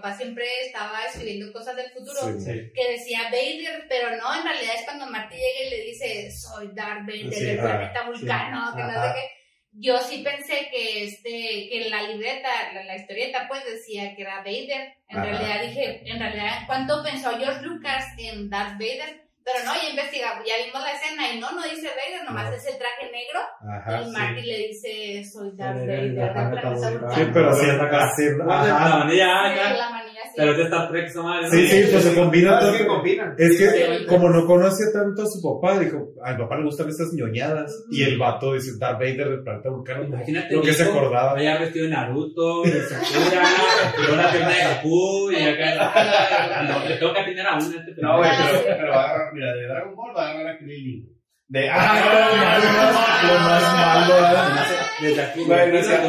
[SPEAKER 4] papá, el siempre estaba escribiendo cosas del futuro,
[SPEAKER 3] Sí.
[SPEAKER 1] Sí.
[SPEAKER 4] que decía Vader, pero no, en realidad es cuando Marty llega y le dice, soy Darth Vader
[SPEAKER 1] Sí,
[SPEAKER 4] del
[SPEAKER 3] ah,
[SPEAKER 4] planeta Vulcano,
[SPEAKER 1] sí,
[SPEAKER 4] que no sé qué. Yo sí pensé que este, que la libreta, la, la historieta, pues decía que era Vader. En
[SPEAKER 3] Ajá.
[SPEAKER 4] realidad dije, en realidad, ¿cuánto pensó George Lucas en Darth Vader? Pero no, ya investigamos, ya vimos la escena y no, no dice Vader, nomás
[SPEAKER 3] No.
[SPEAKER 4] es el traje negro.
[SPEAKER 3] Ajá,
[SPEAKER 4] y
[SPEAKER 3] sí.
[SPEAKER 4] Marty le dice, soy Darth Vader
[SPEAKER 2] ajá,
[SPEAKER 4] planeta.
[SPEAKER 3] Sí, pero sí,
[SPEAKER 2] La
[SPEAKER 4] la manilla.
[SPEAKER 2] Pero es de Star Trek, esa madre. ¿no?
[SPEAKER 3] Sí, sí, pues se combina todo.
[SPEAKER 1] es que combinan.
[SPEAKER 3] Es que, como no conoce tanto a su papá, dijo, al papá le gustan estas ñoñadas. Y el vato dice, Darth Vader del planeta vulcano.
[SPEAKER 2] Imagínate.
[SPEAKER 3] Lo que se acordaba.
[SPEAKER 2] Allá vestido de Naruto, de Sakura, y una pierna de Goku, y acá. No, le tengo que atinar a una. Este
[SPEAKER 1] No, güey, pero, pero va a agarrar, mira, de Dragon Ball va a agarrar a Krillin. De.
[SPEAKER 3] Ah, lo más- lo más malo.
[SPEAKER 2] Desde aquí,
[SPEAKER 1] Güey, no es
[SPEAKER 2] aquí.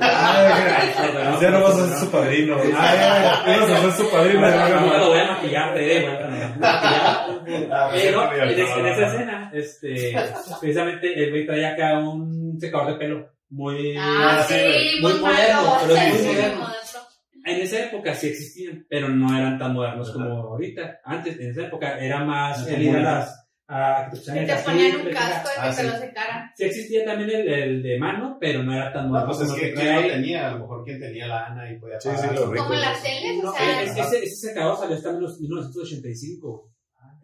[SPEAKER 3] Ah, Ya no vas a ser su padrino. Ah, ya vas a ser su padrino.
[SPEAKER 2] No lo voy a maquillar, te.
[SPEAKER 1] Ah, sí,
[SPEAKER 2] en, esa escena, este, precisamente el güey traía acá un secador de pelo muy...
[SPEAKER 4] Ah, muy,
[SPEAKER 2] moderno, pero es muy moderno. En esa época sí existían, pero no eran tan modernos como ahorita. Antes, en esa época, era más a
[SPEAKER 1] común.
[SPEAKER 2] las... A, que te
[SPEAKER 4] Que
[SPEAKER 2] pusieran el
[SPEAKER 4] te ponían un
[SPEAKER 2] etcétera.
[SPEAKER 4] casco de
[SPEAKER 1] Ah,
[SPEAKER 4] que te
[SPEAKER 1] sí.
[SPEAKER 4] lo secaran.
[SPEAKER 2] Sí existía también el, el de mano, pero no era tan
[SPEAKER 1] No,
[SPEAKER 2] moderno
[SPEAKER 1] pues es
[SPEAKER 2] como
[SPEAKER 1] que
[SPEAKER 2] ahí.
[SPEAKER 1] tenía, a lo mejor quien tenía la Ana y podía
[SPEAKER 3] Sí,
[SPEAKER 1] pagar.
[SPEAKER 3] sí, rico.
[SPEAKER 4] Como las teles, o
[SPEAKER 2] No,
[SPEAKER 4] sea,
[SPEAKER 2] es- ese, ese secador salió hasta en los 1985.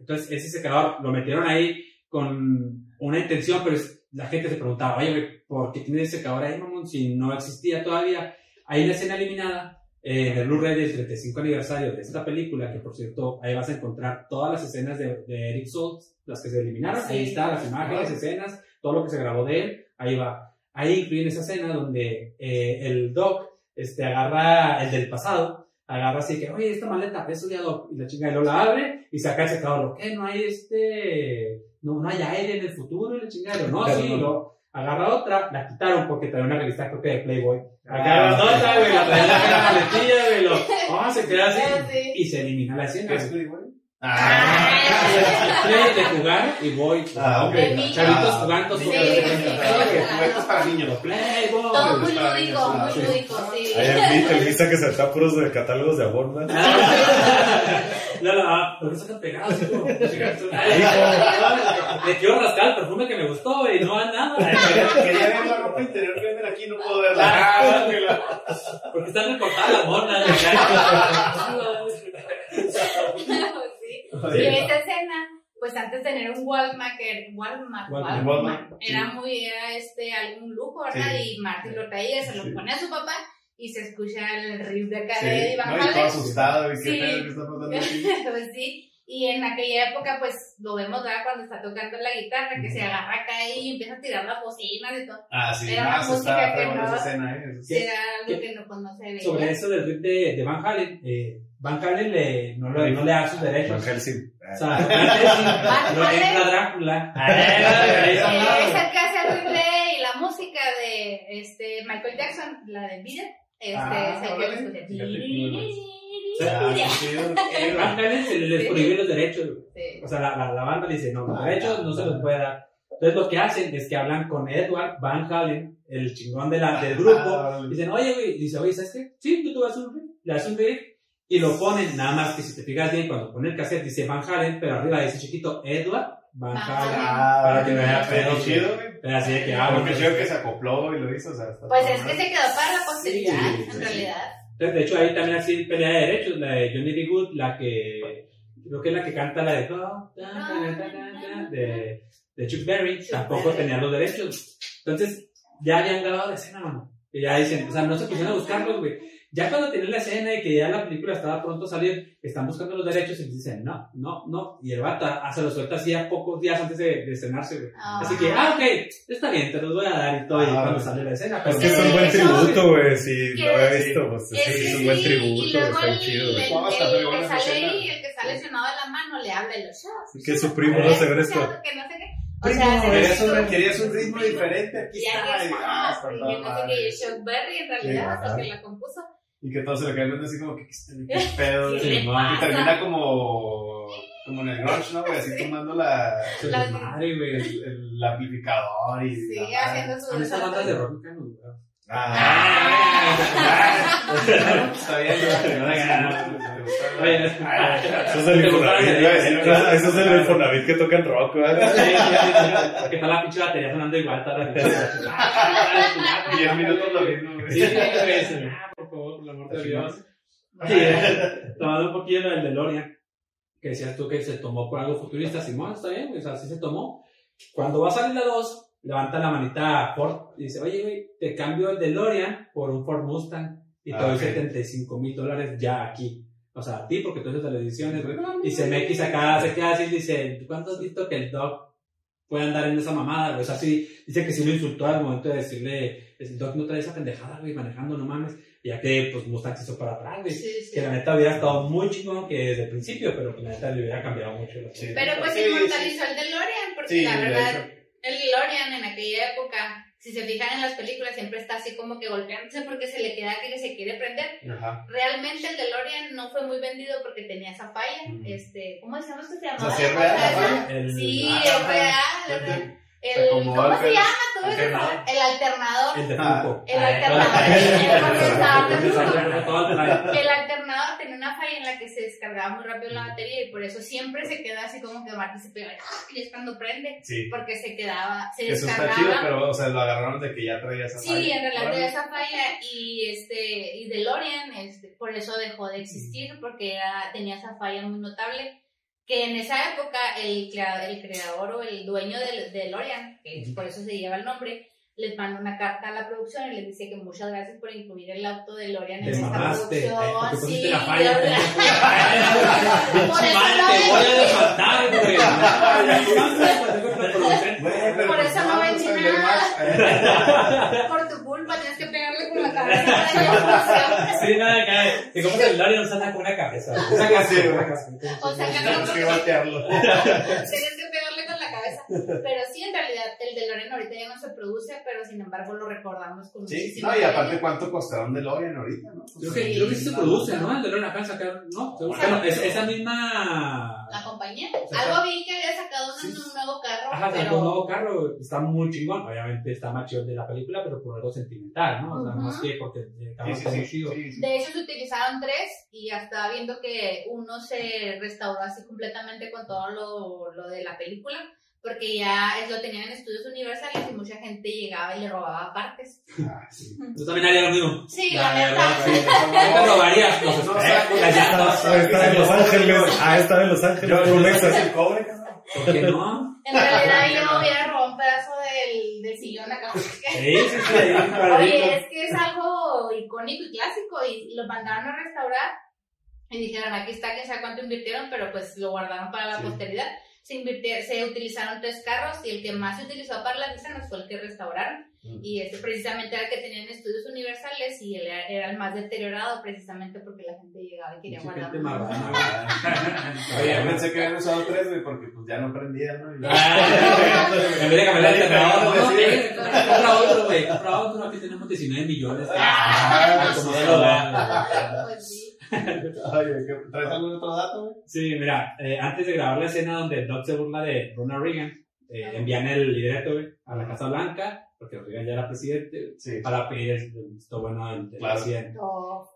[SPEAKER 2] Entonces, ese secador lo metieron ahí con una intención, pero es- la gente se preguntaba, oye, ¿por qué tiene ese secador ahí, mamón? Si no existía todavía. Hay una escena eliminada en el Blu-ray del 35 aniversario de esta película, que por cierto, ahí vas a encontrar todas las escenas de, de Eric Stoltz, las que se eliminaron.
[SPEAKER 4] Sí.
[SPEAKER 2] Ahí están las imágenes,
[SPEAKER 1] Ah.
[SPEAKER 2] escenas, todo lo que se grabó de él. Ahí va. ahí incluyen esa escena donde eh, el Doc este, agarra el del pasado, agarra así que, oye, esta maleta, eso ya Doc, y la chica y lo la abre y saca el secador, ¿qué? No hay este, no, no hay aire en el futuro, y la chingada, no,
[SPEAKER 3] Pero
[SPEAKER 2] sí,
[SPEAKER 3] no.
[SPEAKER 2] lo agarra otra, la quitaron porque traía una revista creo que de Playboy,
[SPEAKER 3] Ah.
[SPEAKER 2] agarra otra, güey, la traía en la maletilla, güey, lo, oh, se queda así,
[SPEAKER 4] Sí.
[SPEAKER 2] y se elimina la escena,
[SPEAKER 1] ¿Qué es. Playboy?
[SPEAKER 4] Ah.
[SPEAKER 2] Play de jugar y voy.
[SPEAKER 3] Ah, ok.
[SPEAKER 4] De niños.
[SPEAKER 2] Chavitos
[SPEAKER 1] Ah,
[SPEAKER 2] jugando
[SPEAKER 4] sí.
[SPEAKER 1] Juguetes para niños.
[SPEAKER 2] Playboy.
[SPEAKER 4] Todo muy lúdico, muy lúdico, sí.
[SPEAKER 3] Ahí el Visa que se está puros de catálogos de amor, ¿no?
[SPEAKER 2] No, no, ah, ¿por qué está tan pegado? así como- Le quiero rascar el perfume que me gustó y no a nada.
[SPEAKER 1] Quería ver la ropa interior que venden aquí, no puedo verla.
[SPEAKER 2] Ah, Porque están recortadas las monas.
[SPEAKER 4] Sí. Y esta escena, pues antes de tener un Walmart, Walmart,
[SPEAKER 2] Walmart.
[SPEAKER 4] Walmart,
[SPEAKER 1] Sí.
[SPEAKER 4] era muy, era este, algún lujo, ¿verdad?
[SPEAKER 1] Sí.
[SPEAKER 4] Y Martin lo traía, se lo
[SPEAKER 1] Sí.
[SPEAKER 4] pone a su papá y se escucha el riff de acá de
[SPEAKER 1] Sí,
[SPEAKER 4] Van
[SPEAKER 1] no, y todo asustado, y qué
[SPEAKER 4] Sí.
[SPEAKER 1] pedo que está pasando aquí.
[SPEAKER 4] pues sí. Y en aquella época, pues lo vemos ¿verdad? cuando está tocando la guitarra, que se agarra acá y empieza a tirar las bocinas y todo.
[SPEAKER 1] Ah, sí,
[SPEAKER 4] Era
[SPEAKER 1] no,
[SPEAKER 4] una
[SPEAKER 1] eso
[SPEAKER 4] música
[SPEAKER 1] está
[SPEAKER 4] que no-
[SPEAKER 1] esa escena, ¿eh? Sí.
[SPEAKER 4] Era algo que no, pues, no se veía.
[SPEAKER 2] Sobre eso del riff de, de Van Halen, eh, Van Halen le, no, le, no le da sus derechos.
[SPEAKER 3] Van Helsing.
[SPEAKER 2] O sea, Van lo
[SPEAKER 4] Halen.
[SPEAKER 2] Drácula.
[SPEAKER 4] Eh,
[SPEAKER 2] Eso no.
[SPEAKER 4] es el que hace el replay y la música de este Michael Jackson, la de It, este
[SPEAKER 1] Ah,
[SPEAKER 4] es el que lo escucha.
[SPEAKER 3] Ah,
[SPEAKER 2] Halen se les prohíbe los derechos.
[SPEAKER 4] Sí.
[SPEAKER 2] O sea, la, la, la banda le dice, no, los
[SPEAKER 1] Ah,
[SPEAKER 2] derechos no se los puede dar. Entonces lo que hacen es que hablan con Edward Van Halen, el chingón de la, del grupo.
[SPEAKER 1] Ah,
[SPEAKER 2] Dicen, oye, güey, dice, oye, ¿sabes qué? Sí, tú te vas a un riff, le das un riff y lo ponen, nada más que si te fijas bien, cuando pone el cassette dice Van Halen, pero arriba dice chiquito Edward Van Halen.
[SPEAKER 1] Ah,
[SPEAKER 2] Para que vea
[SPEAKER 1] pero
[SPEAKER 2] pedo,
[SPEAKER 1] qué chido, güey.
[SPEAKER 2] Pero así de que, ah,
[SPEAKER 1] Ah,
[SPEAKER 2] bueno,
[SPEAKER 1] chido que se acopló y lo hizo, o sea, está
[SPEAKER 4] Pues es que se quedó para la posteridad,
[SPEAKER 2] Sí,
[SPEAKER 4] en
[SPEAKER 2] sí,
[SPEAKER 4] realidad.
[SPEAKER 2] Entonces, de hecho, ahí también así pelea de derechos, la de Johnny B. Good, la que, creo que es la que canta la de, "Oh, ta, ta, ta, ta, ta", de, de Chuck Berry, tampoco tenía los derechos. Entonces, ya habían grabado la escena, mano. Y ya dicen, o sea, no se pusieron a buscarlos, güey. Ya cuando tienen la escena y que ya la película estaba pronto a salir, están buscando los derechos y dicen, no, no, no. Y el bata ah, se los suelta así a pocos días antes de, de estrenarse, güey. Así que, ah, ok, está bien, te los voy a dar y todo, y
[SPEAKER 1] Ah,
[SPEAKER 2] cuando
[SPEAKER 1] güey.
[SPEAKER 2] sale la escena.
[SPEAKER 3] Es
[SPEAKER 2] Pero
[SPEAKER 3] que es un buen
[SPEAKER 4] Eso-
[SPEAKER 3] tributo, güey. Si no había visto, pues
[SPEAKER 4] Es
[SPEAKER 3] sí, es un buen tributo,
[SPEAKER 4] y luego
[SPEAKER 3] está
[SPEAKER 4] el,
[SPEAKER 3] chido,
[SPEAKER 4] el, que sale ahí, el que sale lesionado de la mano, le habla de los shots.
[SPEAKER 3] Que su primo
[SPEAKER 4] no
[SPEAKER 3] se ve esto.
[SPEAKER 4] Que no sé qué. O
[SPEAKER 1] Primo,
[SPEAKER 4] sea, se
[SPEAKER 1] querías un, querías un ritmo diferente, aquí está. y, ah, está toda
[SPEAKER 4] que no sé qué, Chuck Berry en realidad, hasta que la compuso.
[SPEAKER 1] Y que todos se le caen viendo así como que, ¿qué qué pedo?
[SPEAKER 4] ¿Qué
[SPEAKER 1] Y termina como, como en el grunge, ¿no, güey? Así tomando la,
[SPEAKER 4] La-
[SPEAKER 2] Madre, güey.
[SPEAKER 1] el, el amplificador y...
[SPEAKER 4] Sí, haciendo su
[SPEAKER 2] Son esas bandas de rock mexicano, güey.
[SPEAKER 1] Ah, está bien,
[SPEAKER 3] Eso es del
[SPEAKER 2] ¿Te gusta
[SPEAKER 3] Infonavit, que tocan rock, güey.
[SPEAKER 2] Que está la pinche batería sonando igual, está la pinche.
[SPEAKER 1] Diez minutos lo mismo, güey.
[SPEAKER 2] Sí, sí. Ah, favor, por el amor de Dios. Sí, tomando un poquillo del DeLorean, que decías tú que se tomó por algo futurista, Simón, está bien, o sea, así se tomó. Cuando va a salir la 2, levanta la manita a Ford y dice, oye, güey, te cambio el DeLorean por un Ford Mustang y te
[SPEAKER 1] Ah,
[SPEAKER 2] doy
[SPEAKER 1] ok.
[SPEAKER 2] 75 mil dólares ya aquí. O sea, a ti, porque tú eres de las ediciones, güey. Y se me X acá, se queda así y dice, ¿tú cuánto has visto que el Doc puede andar en esa mamada, güey? O sea, sí, dice que sí lo insultó al momento de decirle, el Doc no trae esa pendejada, güey, manejando, no mames. Ya que, pues, Mustang se hizo para atrás, güey.
[SPEAKER 4] Sí, sí.
[SPEAKER 2] Que la neta hubiera estado muy chingón que desde el principio, pero que la neta le hubiera cambiado mucho. la
[SPEAKER 1] Sí.
[SPEAKER 4] Pero pues
[SPEAKER 1] Sí,
[SPEAKER 4] inmortalizó el DeLorean, porque
[SPEAKER 1] Sí,
[SPEAKER 4] la
[SPEAKER 1] de
[SPEAKER 4] verdad, el DeLorean en aquella época, si se fijan en las películas, siempre está así como que golpeándose porque se le queda que se quiere prender.
[SPEAKER 1] Ajá.
[SPEAKER 4] Realmente el DeLorean no fue muy vendido porque tenía esa falla.
[SPEAKER 1] Ujú.
[SPEAKER 4] este, ¿Cómo decíamos que se
[SPEAKER 1] O
[SPEAKER 4] llamaba?
[SPEAKER 1] sea, sí es real,
[SPEAKER 4] Sí,
[SPEAKER 1] Ah,
[SPEAKER 4] es real, El, ¿Cómo
[SPEAKER 1] el
[SPEAKER 4] se llama todo eso?
[SPEAKER 1] Alternador.
[SPEAKER 4] El alternador.
[SPEAKER 2] el de
[SPEAKER 1] Ah.
[SPEAKER 4] El alternador.
[SPEAKER 2] el.
[SPEAKER 4] El alternador tenía una falla en la que se descargaba muy rápido la batería y por eso siempre se queda así como que Marty se pega ¡ah! y es cuando prende
[SPEAKER 1] Sí.
[SPEAKER 4] porque se quedaba, se
[SPEAKER 1] Eso está
[SPEAKER 4] descargaba.
[SPEAKER 1] chido, pero, o sea, lo agarraron de que ya traía esa
[SPEAKER 4] Sí,
[SPEAKER 1] falla.
[SPEAKER 4] en realidad de esa falla y este y DeLorean este, por eso dejó de existir porque era, tenía esa falla muy notable que en esa época el, crea- el creador o el dueño del de DeLorean, que por eso se lleva el nombre, les manda una carta a la producción y les dice que muchas gracias por incluir el auto de DeLorean en esta producción. Sí,
[SPEAKER 2] la falla.
[SPEAKER 4] de. Por eso no
[SPEAKER 2] Sí, nada, que, que como que el DeLorean no anda con una cabeza. O
[SPEAKER 1] Sí,
[SPEAKER 4] sea,
[SPEAKER 1] Tenemos que voltearlo.
[SPEAKER 4] Tienes que pegarle con la cabeza. Pero sí, en realidad, el de Lorena ahorita ya no se produce, pero sin embargo lo recordamos con
[SPEAKER 1] Sí,
[SPEAKER 4] muchísimo
[SPEAKER 1] no, y aparte,
[SPEAKER 4] cariño.
[SPEAKER 1] ¿cuánto costará un DeLorean ahorita, no?
[SPEAKER 2] Creo que, creo que sí se produce, ¿no? El DeLorean acá de sacar, ¿no? Bueno, es, esa misma...
[SPEAKER 4] La compañía.
[SPEAKER 2] sea,
[SPEAKER 4] Algo vi que había sacado un,
[SPEAKER 2] Sí.
[SPEAKER 4] un nuevo carro,
[SPEAKER 2] Ajá, sacó un
[SPEAKER 4] pero.
[SPEAKER 2] nuevo carro, está muy chingón, obviamente está más chido de la película, pero por algo sentimental, ¿no? O sea,
[SPEAKER 4] Ujú.
[SPEAKER 2] más que porque el carro
[SPEAKER 1] Sí,
[SPEAKER 2] está
[SPEAKER 1] sí,
[SPEAKER 2] muy
[SPEAKER 1] sí,
[SPEAKER 2] chido.
[SPEAKER 1] sí, sí.
[SPEAKER 4] De hecho, se utilizaron tres y ya estaba viendo que uno se restauró así completamente con todo lo, lo de la película, porque ya lo tenían en estudios universales y mucha gente llegaba y le robaba partes.
[SPEAKER 1] Ah, sí.
[SPEAKER 2] Tú también harías lo mismo.
[SPEAKER 4] Sí,
[SPEAKER 2] La
[SPEAKER 4] neta.
[SPEAKER 2] sí. ¿Qué te robarías?
[SPEAKER 1] No.
[SPEAKER 3] Ah, estaba en Los Ángeles. Ah, estaba en Los Ángeles.
[SPEAKER 1] Yo,
[SPEAKER 3] Lexus.
[SPEAKER 1] el cobre.
[SPEAKER 2] ¿Por qué no?
[SPEAKER 4] En realidad yo hubiera robado un pedazo del, del sillón acá.
[SPEAKER 2] Sí, sí, sí,
[SPEAKER 4] Oye, es que es algo icónico y clásico y lo mandaron a restaurar y dijeron, aquí está, que sabe cuánto invirtieron, pero pues lo guardaron para la
[SPEAKER 1] Sí.
[SPEAKER 4] posteridad. Se, invirtieron, se utilizaron tres carros y el que más se utilizó para las escenas fue el que restauraron.
[SPEAKER 1] Mm.
[SPEAKER 4] Y este precisamente era el que tenían estudios universales y él era, era el más deteriorado precisamente porque la gente llegaba y quería
[SPEAKER 2] Mucha
[SPEAKER 4] guardar.
[SPEAKER 1] Oye, yo pensé que habían usado tres, güey, porque pues ya no prendía, ¿no? Y-
[SPEAKER 2] Ah, En vez de cambiar el alternador, no, no,
[SPEAKER 1] Sí.
[SPEAKER 2] eh, compra otro, güey, compra otro, aquí tenemos 19 millones.
[SPEAKER 1] Ah,
[SPEAKER 2] como
[SPEAKER 1] sí.
[SPEAKER 2] de lo da.
[SPEAKER 4] Pues sí.
[SPEAKER 1] Oye, ¿qué- ¿traes algún otro dato, güey?
[SPEAKER 2] Sí, mira, eh, antes de grabar la escena donde Doc se burla de Ronald Reagan, eh, envían el libreto güey, a la Casa Blanca, porque Reagan ya era presidente,
[SPEAKER 1] Sí.
[SPEAKER 2] para pedir el visto bueno del del
[SPEAKER 1] Claro.
[SPEAKER 2] presidente.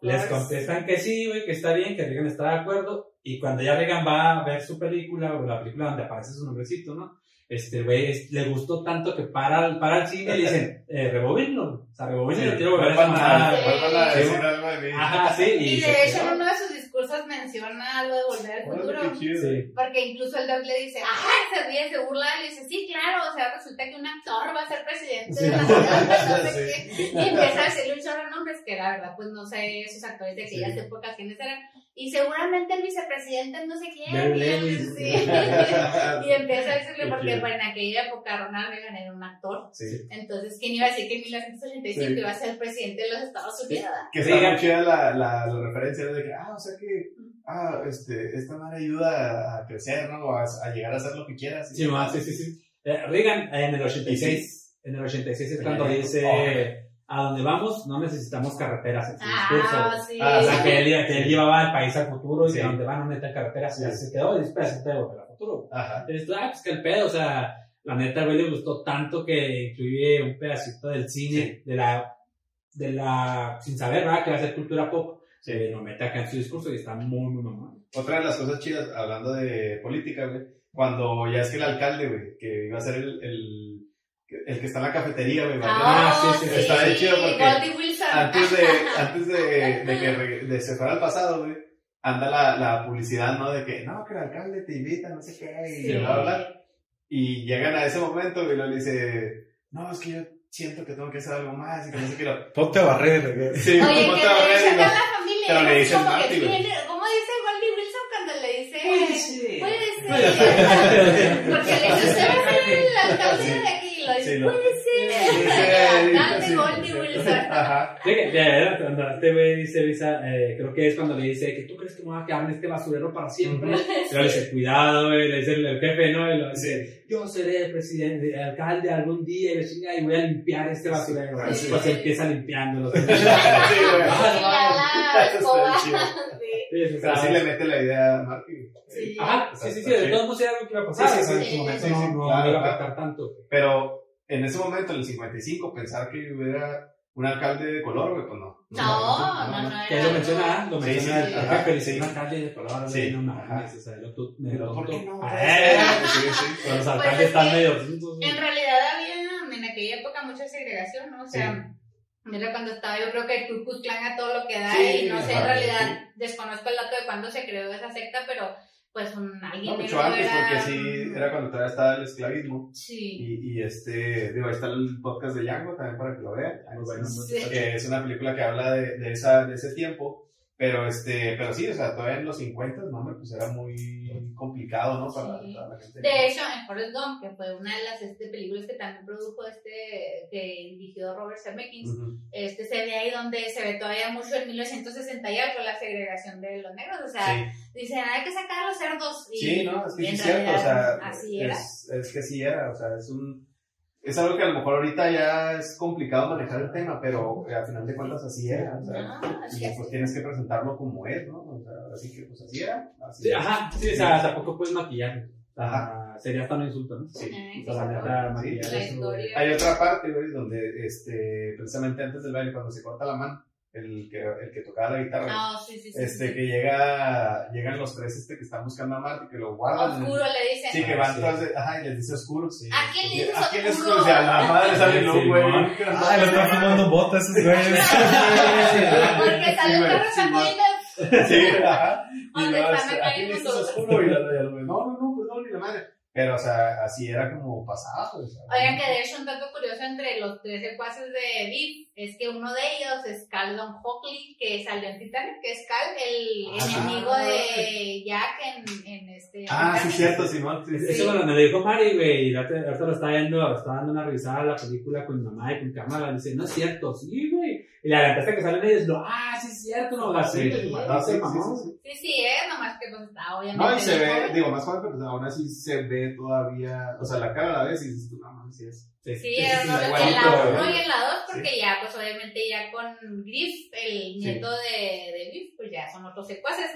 [SPEAKER 2] Les contestan que sí, güey, que está bien, que Reagan está de acuerdo. Y cuando ya Reagan va a ver su película, o la película donde aparece su nombrecito, ¿no? Este güey es- le gustó tanto que para, el- para el cine y le dicen, eh, rebobínlo. O sea, rebobínlo, quiero volver a
[SPEAKER 1] a- vuelvan a
[SPEAKER 2] Sí.
[SPEAKER 1] decir algo de mí.
[SPEAKER 2] Ajá, sí.
[SPEAKER 4] Y
[SPEAKER 2] se
[SPEAKER 4] de hecho en uno de sus discursos menciona algo de volver al futuro.
[SPEAKER 1] qué chido.
[SPEAKER 2] Sí.
[SPEAKER 4] Porque incluso el Doc le dice, ajá, se ríe, se burla, y le dice, sí, claro, o sea, resulta que un actor va a ser presidente de la ciudad, no sé qué. Y empieza a decirle un chorro de nombres que la verdad, pues no sé esos actores de aquellas
[SPEAKER 2] Sí.
[SPEAKER 4] épocas quiénes eran. Y seguramente el vicepresidente no sé quién. Y, él-
[SPEAKER 2] Lewis.
[SPEAKER 4] sí. y empieza a decirle,
[SPEAKER 1] Qué
[SPEAKER 4] porque pues, en aquella época Ronald Reagan era un actor.
[SPEAKER 1] Sí.
[SPEAKER 4] Entonces, ¿quién iba a decir que en 1985
[SPEAKER 1] Sí.
[SPEAKER 4] iba a ser el presidente de los Estados Unidos?
[SPEAKER 1] Que está
[SPEAKER 2] Diga-
[SPEAKER 1] muy chida la, la, la referencia de que, ah, o sea que, ah, este, esta madre ayuda a crecer, ¿no? A, a llegar a hacer lo que quieras.
[SPEAKER 2] Sí, ma, sí, sí, sí. Eh, Reagan en el 86, en el 86 es cuando dice,
[SPEAKER 1] Nieto.
[SPEAKER 2] a donde vamos no necesitamos carreteras en su discurso.
[SPEAKER 4] Ah, sí.
[SPEAKER 1] Ah,
[SPEAKER 2] O sea, que él, que él llevaba al país al futuro y
[SPEAKER 1] Sí.
[SPEAKER 2] que a donde van no necesitan carreteras y ya se quedó y se te volver al futuro.
[SPEAKER 1] Ajá.
[SPEAKER 2] Entonces, ah, pues que el pedo, o sea, la neta, güey, le gustó tanto que incluye un pedacito del cine, de la, de la, sin saber, ¿verdad? Que va a ser cultura pop.
[SPEAKER 1] Sí.
[SPEAKER 2] Se lo mete acá en su discurso y está muy, muy mamón.
[SPEAKER 1] Otra de las cosas chidas, hablando de política, güey, cuando ya es que el alcalde, güey, que iba a ser el, el, el que está en la cafetería, güey,
[SPEAKER 4] Ah,
[SPEAKER 2] Ah, sí,
[SPEAKER 4] sí,
[SPEAKER 2] sí,
[SPEAKER 1] está bien chido porque antes de, antes de, de que de se fuera al pasado, güey, anda la, la publicidad, ¿no? De que, no, que el alcalde te invita, no sé qué, y
[SPEAKER 4] Sí.
[SPEAKER 1] bla, bla, bla. Y llegan a ese momento, güey, y le dice, no, es que yo siento que tengo que hacer algo más, y que no sé qué. Lo...
[SPEAKER 3] Ponte a barrer. güey.
[SPEAKER 1] Sí,
[SPEAKER 4] Oye,
[SPEAKER 1] ponte a
[SPEAKER 4] de
[SPEAKER 1] pero le dicen Marty, güey.
[SPEAKER 4] tiene- ¿Cómo dice Goldie Wilson cuando le dice? Puede
[SPEAKER 2] Puede
[SPEAKER 4] ser. Porque le dice, usted va a ser el alcalde de aquí. Y lo dice,
[SPEAKER 1] Sí,
[SPEAKER 4] puede ser.
[SPEAKER 1] Sí,
[SPEAKER 4] Alcalde
[SPEAKER 1] sí,
[SPEAKER 4] Goldie
[SPEAKER 1] sí.
[SPEAKER 4] Wilson.
[SPEAKER 1] Ajá.
[SPEAKER 2] Cuando este güey dice, Visa, eh, creo que es cuando le dice que tú crees que me voy a quedar en este basurero para siempre. Y le dice, cuidado, güey, le dice el, el jefe, ¿no? Y lo dice, yo seré el presidente, el alcalde algún día y, la chingada, y voy a limpiar este basurero.
[SPEAKER 1] Sí,
[SPEAKER 2] Y
[SPEAKER 1] sí.
[SPEAKER 2] pues empieza limpiándolo.
[SPEAKER 1] Sí, güey.
[SPEAKER 4] Sí.
[SPEAKER 2] Sí,
[SPEAKER 1] Pero sí le mete la idea a güey.
[SPEAKER 4] Sí.
[SPEAKER 2] Ajá, sí, sí, sí, de todos modos era algo que iba a pasar.
[SPEAKER 1] Sí, sí,
[SPEAKER 4] sí,
[SPEAKER 2] en su momento no,
[SPEAKER 1] sí,
[SPEAKER 2] no
[SPEAKER 1] claro,
[SPEAKER 2] iba a
[SPEAKER 1] claro.
[SPEAKER 2] afectar tanto.
[SPEAKER 1] Pero en ese momento, en el 55, pensar que hubiera un alcalde de color, güey, pues no.
[SPEAKER 4] No, no, no.
[SPEAKER 2] Que lo menciona, lo
[SPEAKER 1] Sí,
[SPEAKER 2] menciona
[SPEAKER 1] sí,
[SPEAKER 2] el jefe, dice, una calle de color,
[SPEAKER 1] Sí,
[SPEAKER 2] no
[SPEAKER 1] ajá.
[SPEAKER 2] mames, o sea, lo tú, me
[SPEAKER 1] Pero, ¿por qué no? Sí, sí.
[SPEAKER 2] Pero los
[SPEAKER 4] Pues
[SPEAKER 2] alcaldes
[SPEAKER 4] es
[SPEAKER 2] están medio...
[SPEAKER 4] En realidad había en aquella época mucha segregación, ¿no? O sea, mira cuando estaba yo creo que el Ku Klux Klan a todo lo que da
[SPEAKER 1] Sí,
[SPEAKER 4] y no sé, en realidad desconozco el dato de cuándo se creó esa secta, pero pues un alguien
[SPEAKER 1] No, mucho antes,
[SPEAKER 4] era-
[SPEAKER 1] porque sí, era cuando todavía estaba el esclavismo.
[SPEAKER 4] Sí.
[SPEAKER 1] Y, y este, digo, ahí está el podcast de Django también para que lo vean.
[SPEAKER 2] Muy bueno,
[SPEAKER 4] Sí.
[SPEAKER 1] Que es una película que habla de, de, esa, de ese tiempo. Pero, este, pero sí, o sea, todavía en los 50, no, pues era muy complicado, ¿no? Para,
[SPEAKER 4] Sí.
[SPEAKER 1] para la gente.
[SPEAKER 4] De hecho, en Forrest Gump, que fue una de las este, películas que también produjo este, que dirigió Robert Zemeckis,
[SPEAKER 1] Ujú.
[SPEAKER 4] este, se ve ahí donde se ve todavía mucho en 1968 la segregación de los negros. O sea,
[SPEAKER 1] Sí.
[SPEAKER 4] dicen, hay que sacar a los cerdos. Y,
[SPEAKER 1] Sí, no, es que sí es cierto, o sea,
[SPEAKER 4] así era.
[SPEAKER 1] es que sí era, o sea, es un, es algo que a lo mejor ahorita ya es complicado manejar el tema, pero eh, al final de cuentas así era, o sea,
[SPEAKER 4] así
[SPEAKER 1] y
[SPEAKER 4] es.
[SPEAKER 1] pues tienes que presentarlo como es, ¿no? O sea, así que pues así era, así
[SPEAKER 2] Sí, ajá, sí, o sea, tampoco puedes maquillar.
[SPEAKER 1] Ajá.
[SPEAKER 2] Sería hasta un insulto, ¿no?
[SPEAKER 1] Sí.
[SPEAKER 4] Ay,
[SPEAKER 2] O sea, la
[SPEAKER 4] sí,
[SPEAKER 2] neta,
[SPEAKER 1] Sí.
[SPEAKER 2] maquillar.
[SPEAKER 1] Hay otra parte, güey, donde, este, precisamente antes del baile, cuando se corta la mano, el que, el que tocaba la guitarra,
[SPEAKER 4] Ah, sí, sí, sí.
[SPEAKER 1] este,
[SPEAKER 4] sí.
[SPEAKER 1] que llega, llegan los tres, este, que están buscando a Marty, que lo guardan. en el-
[SPEAKER 4] Oscuro le dicen.
[SPEAKER 1] Sí, que
[SPEAKER 3] Ah,
[SPEAKER 1] van
[SPEAKER 3] sí.
[SPEAKER 1] tras de, ajá, y les dice oscuro. Sí.
[SPEAKER 4] ¿A quién le dices
[SPEAKER 1] ¿A quién
[SPEAKER 4] oscuro?
[SPEAKER 1] oscuro? O sea, la madre sale
[SPEAKER 2] Sí,
[SPEAKER 1] loco, güey.
[SPEAKER 2] ¿no?
[SPEAKER 3] Ah, lo están fumando botas esos güeyes.
[SPEAKER 4] Porque sale un perro
[SPEAKER 1] sí,
[SPEAKER 4] sacando
[SPEAKER 1] Sí, ajá. Y
[SPEAKER 4] ¿Dónde
[SPEAKER 1] luego,
[SPEAKER 4] están
[SPEAKER 1] este,
[SPEAKER 4] acá
[SPEAKER 1] ¿a quién
[SPEAKER 4] el
[SPEAKER 1] oscuro? Y la no, no, no, perdón, ni la madre. Pero, o sea, así era como pasaba, pues.
[SPEAKER 4] Oigan, que de hecho un dato curioso entre los tres secuaces de Viv es que uno de ellos es Cal Don Hockley, que salió en Titanic, que es Cal, el
[SPEAKER 1] Ah,
[SPEAKER 4] enemigo de Jack en, en este.
[SPEAKER 1] Ah, sí,
[SPEAKER 4] Titanic.
[SPEAKER 1] cierto, Simón. Sí, sí.
[SPEAKER 2] Eso me lo, me lo dijo Mari, güey, y ahorita lo estaba viendo, estaba dando una revisada a la película con mi mamá y con cámara, y dice, no es cierto, sí, güey. Y la verdad que salen ellos, lo, ah, sí es cierto, no, así,
[SPEAKER 1] Sí,
[SPEAKER 2] sí,
[SPEAKER 1] ah, sí, sí,
[SPEAKER 2] mamón.
[SPEAKER 1] sí, sí.
[SPEAKER 4] Sí, sí, es, nomás que pues está obviamente.
[SPEAKER 1] No, y se ve,
[SPEAKER 4] joven.
[SPEAKER 1] digo, más joven, pero pues, aún así se ve todavía, o sea, la cara a la vez y dices no mames, sí es.
[SPEAKER 2] Sí,
[SPEAKER 4] Sí, en la
[SPEAKER 1] güey.
[SPEAKER 4] 1 y en la 2, porque ya, pues obviamente ya con Griff, el nieto de, de Griff, pues ya son otros secuaces.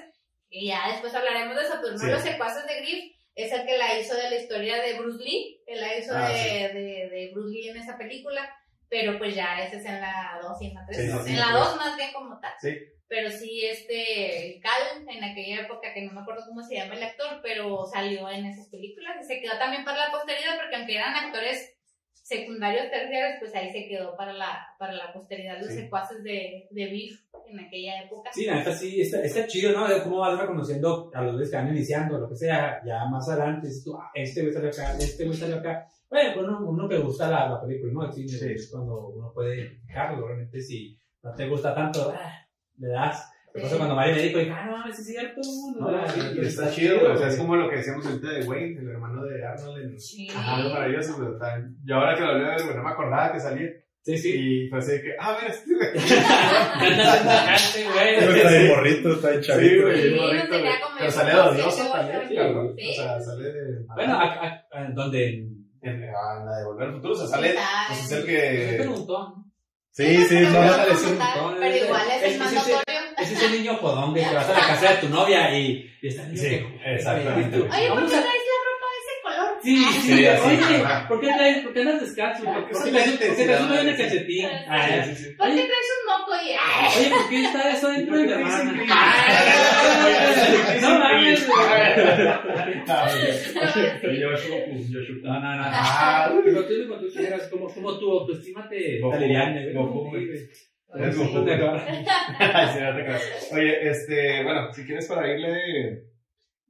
[SPEAKER 4] Y ya después hablaremos de eso, pero uno
[SPEAKER 1] Sí.
[SPEAKER 4] de los secuaces de Griff es el que la hizo de la historia de Bruce Lee, que la hizo
[SPEAKER 1] Ah,
[SPEAKER 4] de,
[SPEAKER 1] sí.
[SPEAKER 4] de, de Bruce Lee en esa película, pero pues ya ese es en la 2 y en la 3.
[SPEAKER 1] Sí, sí,
[SPEAKER 4] en la
[SPEAKER 1] sí.
[SPEAKER 4] 2 más bien como tal.
[SPEAKER 1] Sí.
[SPEAKER 4] Pero sí, este, Cal, en aquella época, que no me acuerdo cómo se llama el actor, pero salió en esas películas y se quedó también para la posteridad, porque aunque eran actores secundarios, terciarios, pues ahí se quedó para la, para la posteridad los
[SPEAKER 1] Sí.
[SPEAKER 4] secuaces de, de Beef en aquella época.
[SPEAKER 2] Sí, la neta sí, está, está chido, ¿no? De cómo vas reconociendo a los que van iniciando, lo que sea, ya más adelante, dices tú, ah, este güey salió acá, este güey salió acá. Bueno, pues uno, uno que gusta la, la película, ¿no? El cine,
[SPEAKER 1] Sí.
[SPEAKER 2] es cuando uno puede identificarlo, realmente si no te gusta tanto, ah, le das. Por eso cuando Mario me dijo, ah, no es cierto.
[SPEAKER 1] No, y- y
[SPEAKER 2] Y
[SPEAKER 1] está chido, güey. O sea, es como lo que decíamos ahorita de Wayne, el hermano de Arnold en
[SPEAKER 4] Sí.
[SPEAKER 1] Ajá, algo maravilloso, güey. o sea, Yo ahora que lo leo, güey, no me acordaba que salía.
[SPEAKER 2] Sí, sí.
[SPEAKER 1] Y fue así de que, ah, mira, este, güey.
[SPEAKER 2] Canta, güey.
[SPEAKER 3] Está de morrito, está de
[SPEAKER 1] Sí,
[SPEAKER 3] chavito.
[SPEAKER 1] güey,
[SPEAKER 4] Sí, no
[SPEAKER 1] güey.
[SPEAKER 4] como
[SPEAKER 1] Pero
[SPEAKER 4] de
[SPEAKER 1] sale
[SPEAKER 4] como
[SPEAKER 1] odioso también. O sea, sale de.
[SPEAKER 2] Bueno, donde.
[SPEAKER 1] En, la de Volver al Futuro, o sea, sale. Pues es el que.
[SPEAKER 3] Sí, sí,
[SPEAKER 4] pero
[SPEAKER 3] no,
[SPEAKER 4] no igual es el.
[SPEAKER 2] Ese es el niño jodón de que vas a la casa de tu novia y, y
[SPEAKER 1] Sí, exactamente.
[SPEAKER 2] y tú,
[SPEAKER 4] Oye, ¿por
[SPEAKER 2] vamos
[SPEAKER 4] qué
[SPEAKER 2] a-
[SPEAKER 4] traes la ropa de ese color?
[SPEAKER 2] Sí, sí,
[SPEAKER 1] Sí, así,
[SPEAKER 2] oye,
[SPEAKER 1] ajá.
[SPEAKER 2] ¿por qué traes, por qué andas descalzo? ¿Por qué por qué traes
[SPEAKER 1] sí,
[SPEAKER 2] el
[SPEAKER 1] sí.
[SPEAKER 2] calcetín?
[SPEAKER 4] Sí,
[SPEAKER 2] Ah,
[SPEAKER 1] Sí, sí, sí.
[SPEAKER 4] ¿Por qué traes un moco y.? ¡Ay!
[SPEAKER 2] Oye, ¿por qué está eso dentro de
[SPEAKER 1] que-
[SPEAKER 2] Ah, No mames,
[SPEAKER 1] Ah,
[SPEAKER 2] No, no, no.
[SPEAKER 1] Ah,
[SPEAKER 2] Pero tú tú quieras, como, como tu autoestima te Sí.
[SPEAKER 1] Es Goku. Sí, no creas. Oye, este, bueno, si quieres para irle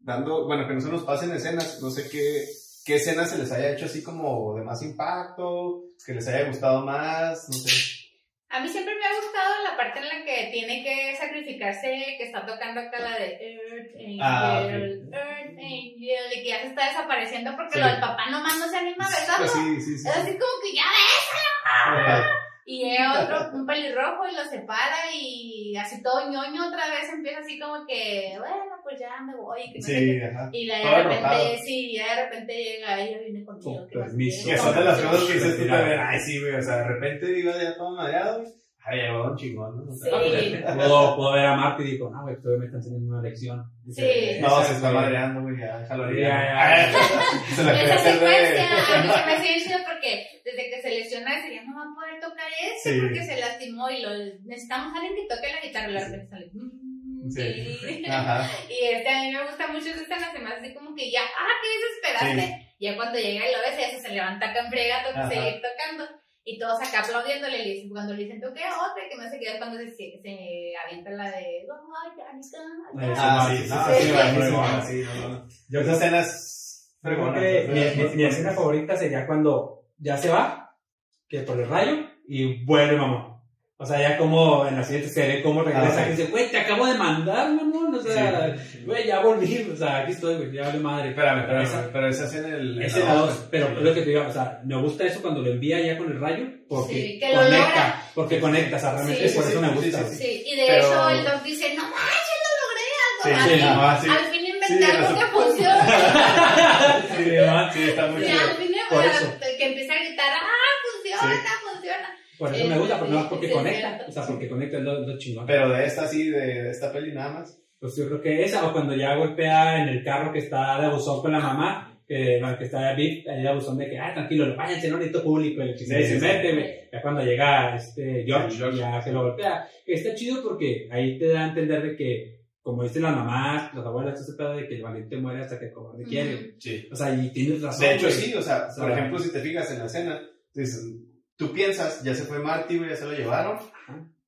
[SPEAKER 1] dando, bueno, que no se nos pasen escenas, no sé qué, qué escenas se les haya hecho así como de más impacto, que les haya gustado más, no sé.
[SPEAKER 4] A mí siempre me ha gustado la parte en la que tiene que sacrificarse, que está tocando acá la de Earth Angel,
[SPEAKER 1] Ah, ok.
[SPEAKER 4] Earth Angel, y que ya se está desapareciendo porque
[SPEAKER 1] Sí.
[SPEAKER 4] lo del papá nomás no se anima besarlo.
[SPEAKER 1] Pues sí, sí, sí.
[SPEAKER 4] Es así como que ya ves. Y llega otro, un pelirrojo y lo separa y así todo ñoño otra vez empieza así como que, bueno, pues ya me voy. que no
[SPEAKER 1] Sí, ajá.
[SPEAKER 4] Y la- de
[SPEAKER 1] Todo
[SPEAKER 4] repente,
[SPEAKER 1] enojado.
[SPEAKER 4] sí, ya de repente llega ella viene contigo.
[SPEAKER 2] Con permiso.
[SPEAKER 1] Que son de las cosas que dices tú también, ay, sí, güey, o sea, de repente iba ya todo mareado. Ay, llegó un chingón, ¿no? O sea,
[SPEAKER 4] Sí.
[SPEAKER 2] Puedo, puedo ver a Marta y digo, no, güey, todavía me está enseñando una lección.
[SPEAKER 4] Sí.
[SPEAKER 1] No, se está madreando, güey, ya, déjalo ir.
[SPEAKER 2] ya, ya.
[SPEAKER 1] Se la quiere
[SPEAKER 4] Esa
[SPEAKER 1] hacer
[SPEAKER 4] secuencia
[SPEAKER 1] de...
[SPEAKER 4] a mí se me hacía chido porque desde que se lesionó ese ya no va a poder tocar ese
[SPEAKER 1] Sí.
[SPEAKER 4] porque se lastimó y lo necesitamos a alguien que toque la guitarra sale. "Mm,
[SPEAKER 1] Sí.
[SPEAKER 4] sí".
[SPEAKER 1] Ajá.
[SPEAKER 4] Y este a mí me gusta mucho escena, se me hace así como que ya, ah, qué desesperante. Ya cuando llega y lo ves, ya se levanta acá en frega, toca seguir tocando. Y todos acá aplaudiéndole, le dicen, cuando le dicen, toque otra, que no sé qué, es cuando se, se, se avienta la de, ay, Danica,
[SPEAKER 1] Ah, sí,
[SPEAKER 2] no,
[SPEAKER 1] sí,
[SPEAKER 2] sí,
[SPEAKER 1] sí,
[SPEAKER 2] sí,
[SPEAKER 1] buenísimo,
[SPEAKER 2] sí.
[SPEAKER 1] sí, no, no.
[SPEAKER 2] Yo creo que mi,
[SPEAKER 1] ¿no?
[SPEAKER 2] mi- mi escena favorita sería cuando ya se va, que por el rayo, y vuelve mamá. O sea, ya como en la siguiente serie, cómo regresa
[SPEAKER 1] Ah,
[SPEAKER 2] y dice, güey, te acabo de mandar, mamón. O sea, güey, ya volví. O sea, aquí estoy, güey, ya vale madre.
[SPEAKER 1] Espérame,
[SPEAKER 2] Pero
[SPEAKER 1] espérame,
[SPEAKER 2] esa-
[SPEAKER 1] pero ese es en el...
[SPEAKER 2] Es
[SPEAKER 1] en la
[SPEAKER 2] la
[SPEAKER 1] dos.
[SPEAKER 2] dos, pero es lo que te digo, o sea, me gusta eso cuando lo envía ya con el rayo, porque
[SPEAKER 4] Sí, que lo
[SPEAKER 2] conecta,
[SPEAKER 4] logra.
[SPEAKER 2] porque conecta, o sea, realmente
[SPEAKER 4] Sí,
[SPEAKER 2] por
[SPEAKER 1] sí,
[SPEAKER 2] eso
[SPEAKER 1] sí,
[SPEAKER 2] me
[SPEAKER 1] sí,
[SPEAKER 2] gusta.
[SPEAKER 1] sí,
[SPEAKER 4] Sí, y de
[SPEAKER 1] Pero-
[SPEAKER 4] hecho el Doc dice, no manches, lo logré.
[SPEAKER 1] Sí,
[SPEAKER 4] Al,
[SPEAKER 1] sí,
[SPEAKER 4] fin,
[SPEAKER 1] no, sí.
[SPEAKER 4] al fin inventé
[SPEAKER 1] Sí,
[SPEAKER 4] algo que funciona.
[SPEAKER 1] Sí, sí, está muy
[SPEAKER 4] Sí,
[SPEAKER 1] chido.
[SPEAKER 4] al fin
[SPEAKER 2] Por
[SPEAKER 4] que
[SPEAKER 2] eso.
[SPEAKER 4] que empieza a gritar, ah, funciona, funciona.
[SPEAKER 2] Por eso me gusta, pero no
[SPEAKER 4] es-
[SPEAKER 2] porque conecta, o sea, porque conecta es lo, lo chingón.
[SPEAKER 1] Pero de esta sí, de, de esta peli nada más.
[SPEAKER 2] Pues yo creo que esa, o cuando ya golpea en el carro que está de abusón con la mamá, que, bueno, que está Viv, ahí de abusón de que, ah, tranquilo, váyanse, no necesito público, el y
[SPEAKER 1] Sí,
[SPEAKER 2] se
[SPEAKER 1] sí.
[SPEAKER 2] Ya cuando llega este George,
[SPEAKER 1] George.
[SPEAKER 2] ya que lo golpea. Está chido porque ahí te da a entender de que, como dicen las mamás, las abuelas, ese pedo de que el valiente muere hasta que el cobarde quiere.
[SPEAKER 1] Sí.
[SPEAKER 2] O sea, y tienes razón.
[SPEAKER 1] De hecho, sí, o sea,
[SPEAKER 2] O sea,
[SPEAKER 1] por ejemplo, si te fijas en la escena, dices, tú piensas, ya se fue Marty, güey, ya se lo llevaron,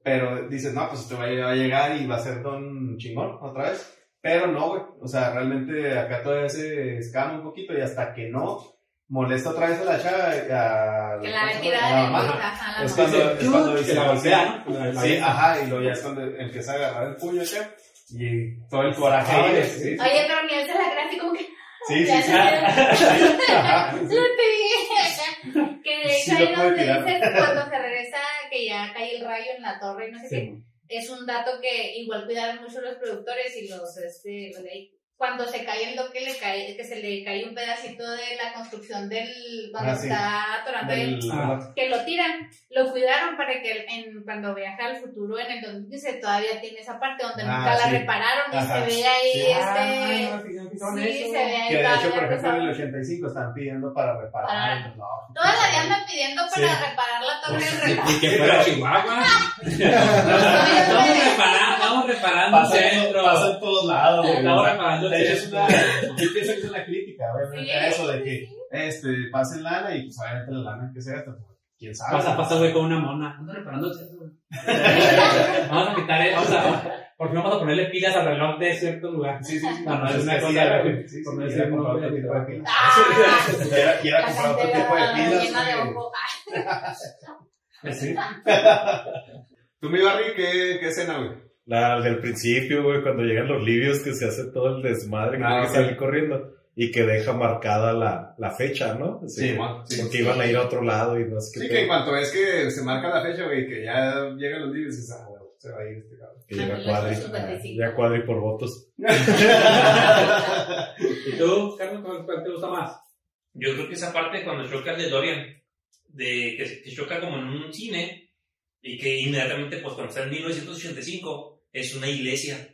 [SPEAKER 1] pero dices, no, pues te va a va a llegar y va a ser don chingón otra vez. Pero no, güey, o sea, realmente acá todavía se escama un poquito y hasta que no molesta otra vez a la chava, a,
[SPEAKER 4] Que la ve
[SPEAKER 1] a
[SPEAKER 4] tirada
[SPEAKER 1] la mamá. Es cuando, es cuando dice,
[SPEAKER 2] la golpea, ¿no? La- la-
[SPEAKER 1] Sí, ajá, y luego ya es cuando empieza a agarrar el puño acá y todo el coraje
[SPEAKER 2] vale,
[SPEAKER 1] sí, sí,
[SPEAKER 4] Oye, pero ni él se la así como que,
[SPEAKER 1] sí, sí, sí.
[SPEAKER 4] le pegué. Que de hecho ahí donde dice que cuando se regresa, que ya cae el rayo en la torre y no sé qué, es un dato que igual cuidaron mucho los productores y los, este, los de ahí. Cuando se cae el doque, le cae, que se le cae un pedacito de la construcción del, cuando
[SPEAKER 1] Ah, sí.
[SPEAKER 4] está atorando el-
[SPEAKER 1] Del-
[SPEAKER 2] Ah,
[SPEAKER 4] que lo tiran, lo cuidaron para que en, cuando viaja al futuro en el 2015 todavía tiene esa parte donde
[SPEAKER 1] Ah,
[SPEAKER 4] nunca la
[SPEAKER 1] sí.
[SPEAKER 4] repararon y
[SPEAKER 1] Ajá.
[SPEAKER 4] se ve ahí
[SPEAKER 1] Sí.
[SPEAKER 4] este...
[SPEAKER 2] Ah, no, no, no,
[SPEAKER 4] sí,
[SPEAKER 2] eso.
[SPEAKER 4] se ve ahí
[SPEAKER 1] Que de hecho,
[SPEAKER 4] todavía
[SPEAKER 1] por ejemplo, en el
[SPEAKER 4] pesado.
[SPEAKER 1] 85 están pidiendo para reparar.
[SPEAKER 4] Para-
[SPEAKER 1] no,
[SPEAKER 4] Toda la vida andan pidiendo para
[SPEAKER 1] Sí.
[SPEAKER 4] reparar la torre del
[SPEAKER 2] Y
[SPEAKER 4] reloj.
[SPEAKER 2] y que fuera Chihuahua. Estamos reparando, estamos reparando
[SPEAKER 1] Pasa,
[SPEAKER 2] centro.
[SPEAKER 1] pasa en todos lados.
[SPEAKER 2] Estamos reparando el
[SPEAKER 1] De hecho, es una, yo pienso que es una crítica, obviamente,
[SPEAKER 4] Sí,
[SPEAKER 1] a eso de que este, pasen lana y pues obviamente la lana que sea, pues, quién sabe.
[SPEAKER 2] Pasa, pasa, güey, con una mona. Ando reparando el centro. Vamos a quitar, vamos a, porque no vamos a ponerle pilas al reloj de cierto lugar.
[SPEAKER 1] Sí, sí, sí.
[SPEAKER 2] No, no, es una cosa,
[SPEAKER 1] sí,
[SPEAKER 2] decir
[SPEAKER 1] era comprar otro tipo de pilas.
[SPEAKER 4] Ah, la
[SPEAKER 1] comprar otro tipo de pilas.
[SPEAKER 4] Ah,
[SPEAKER 1] Sí. Tú, mi Barry, ¿qué, qué escena, güey?
[SPEAKER 3] La del principio, güey, cuando llegan los libios que se hace todo el desmadre que
[SPEAKER 1] Ah,
[SPEAKER 3] tiene que
[SPEAKER 1] sí.
[SPEAKER 3] salir corriendo y que deja marcada la, la fecha, ¿no? Así que-
[SPEAKER 1] bueno, sí.
[SPEAKER 3] porque iban a ir a otro lado y no sé qué.
[SPEAKER 1] Sí, que en cuanto ves que se marca la fecha, güey, que ya llegan los libros y dices, ah, güey, se va a ir este cabrón.
[SPEAKER 3] que llega Cuadri.
[SPEAKER 4] los 55.
[SPEAKER 3] Ya Cuadri por votos.
[SPEAKER 2] ¿Y tú, Carlos, cuál cuál te gusta más?
[SPEAKER 5] Yo creo que esa parte cuando choca el de Dorian, de que, que choca como en un cine, y que inmediatamente, pues cuando está en 1985, es una iglesia.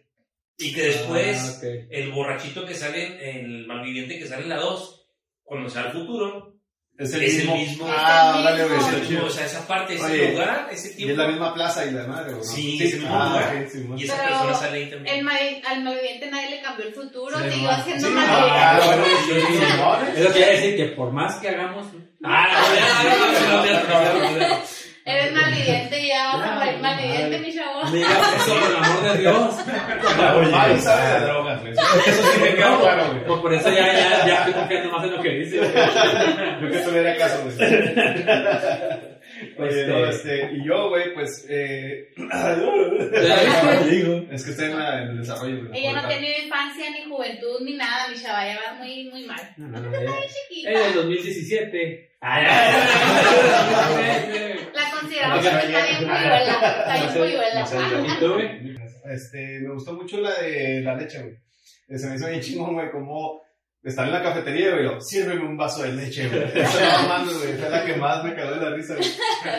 [SPEAKER 5] Y que después,
[SPEAKER 2] Ah,
[SPEAKER 5] el borrachito que sale, el malviviente que sale en la 2, cuando sale al futuro,
[SPEAKER 1] Es
[SPEAKER 5] Es el mismo.
[SPEAKER 1] Ah, dale, güey,
[SPEAKER 5] es el- o sea, esa parte, ese
[SPEAKER 1] Oye,
[SPEAKER 5] lugar, ese
[SPEAKER 1] Y
[SPEAKER 5] tiempo.
[SPEAKER 1] es la misma plaza y la madre.
[SPEAKER 5] Sí, es el mismo
[SPEAKER 1] ah,
[SPEAKER 5] lugar.
[SPEAKER 1] sí,
[SPEAKER 5] Y esa
[SPEAKER 4] Pero
[SPEAKER 5] persona sale ahí también.
[SPEAKER 4] El mal- al malviviente nadie le cambió el futuro,
[SPEAKER 1] Sí,
[SPEAKER 4] siguió haciendo
[SPEAKER 1] ah, bueno, sí,
[SPEAKER 2] Es lo que iba a decir, que por más que hagamos... Ah, no, ya, no, no, no, no, no, no, no.
[SPEAKER 4] Eres malviviente y ya vas a morir malviviente, mi chavo.
[SPEAKER 2] Digas eso, por el amor de Dios.
[SPEAKER 3] Oye,
[SPEAKER 1] Ay, sabe de drogas, güey. Eso sí me queda claro, güey.
[SPEAKER 2] Por, por eso ya, ya, ya estoy confiando más en lo que dice.
[SPEAKER 1] Yo que tuviera caso, güey. Oye,
[SPEAKER 2] Este-
[SPEAKER 1] no, este, y yo, güey, pues, eh, es que estoy en, la- en el desarrollo, güey.
[SPEAKER 4] Ella no tiene infancia ni juventud ni nada, mi chava, ya va muy, muy mal.
[SPEAKER 2] No, no, no, ella-
[SPEAKER 4] Chiquita.
[SPEAKER 2] ella es del 2017. Ay, ay, ay, ay,
[SPEAKER 4] La consideramos que está bien polluela, está bien
[SPEAKER 2] sé, ¿Y tú, güey?
[SPEAKER 1] Este, me gustó mucho la de la leche, güey. Se me hizo bien chingón, güey, como estar en la cafetería, güey, y lo, sírveme un vaso de leche, güey. Eso no mames, güey, fue la que más me cagó de la risa, güey.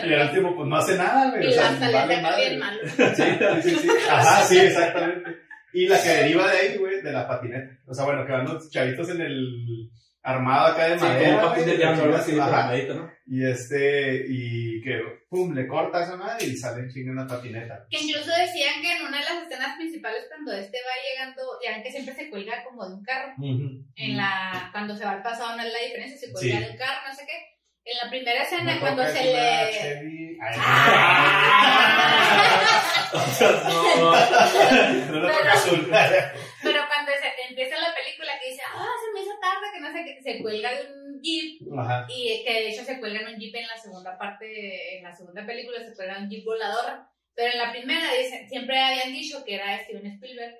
[SPEAKER 1] Y al último, pues no hace nada, güey.
[SPEAKER 4] Y
[SPEAKER 1] o sea,
[SPEAKER 4] la
[SPEAKER 1] vale madre,
[SPEAKER 4] mal.
[SPEAKER 1] Sí, sí, sí. Ajá, sí, exactamente. Y la que deriva de ahí, güey, de la patineta. O sea, bueno, que van los chavitos en el armado acá de
[SPEAKER 2] Sí,
[SPEAKER 1] madera.
[SPEAKER 2] algo así,
[SPEAKER 1] Ajá.
[SPEAKER 2] programadito, ¿no?
[SPEAKER 1] Y este, y que, pum, le corta esa madre y sale chingue una patineta.
[SPEAKER 4] Que incluso decían que en una de las escenas principales, cuando este va llegando, ya ven que siempre se cuelga como de un carro. En la, cuando se va al pasado no es la diferencia, se cuelga
[SPEAKER 1] Sí.
[SPEAKER 4] de un carro, no sé qué. En la primera escena,
[SPEAKER 1] Me
[SPEAKER 4] cuando se le... Pero cuando se empieza la película que dice, ah, se me hizo tarde, que no sé qué, se cuelga de un jeep
[SPEAKER 1] Ajá.
[SPEAKER 4] y que de hecho se cuelga en un jeep en la segunda parte, en la segunda película se cuelga en un jeep volador, pero en la primera dicen, siempre habían dicho que era Steven Spielberg,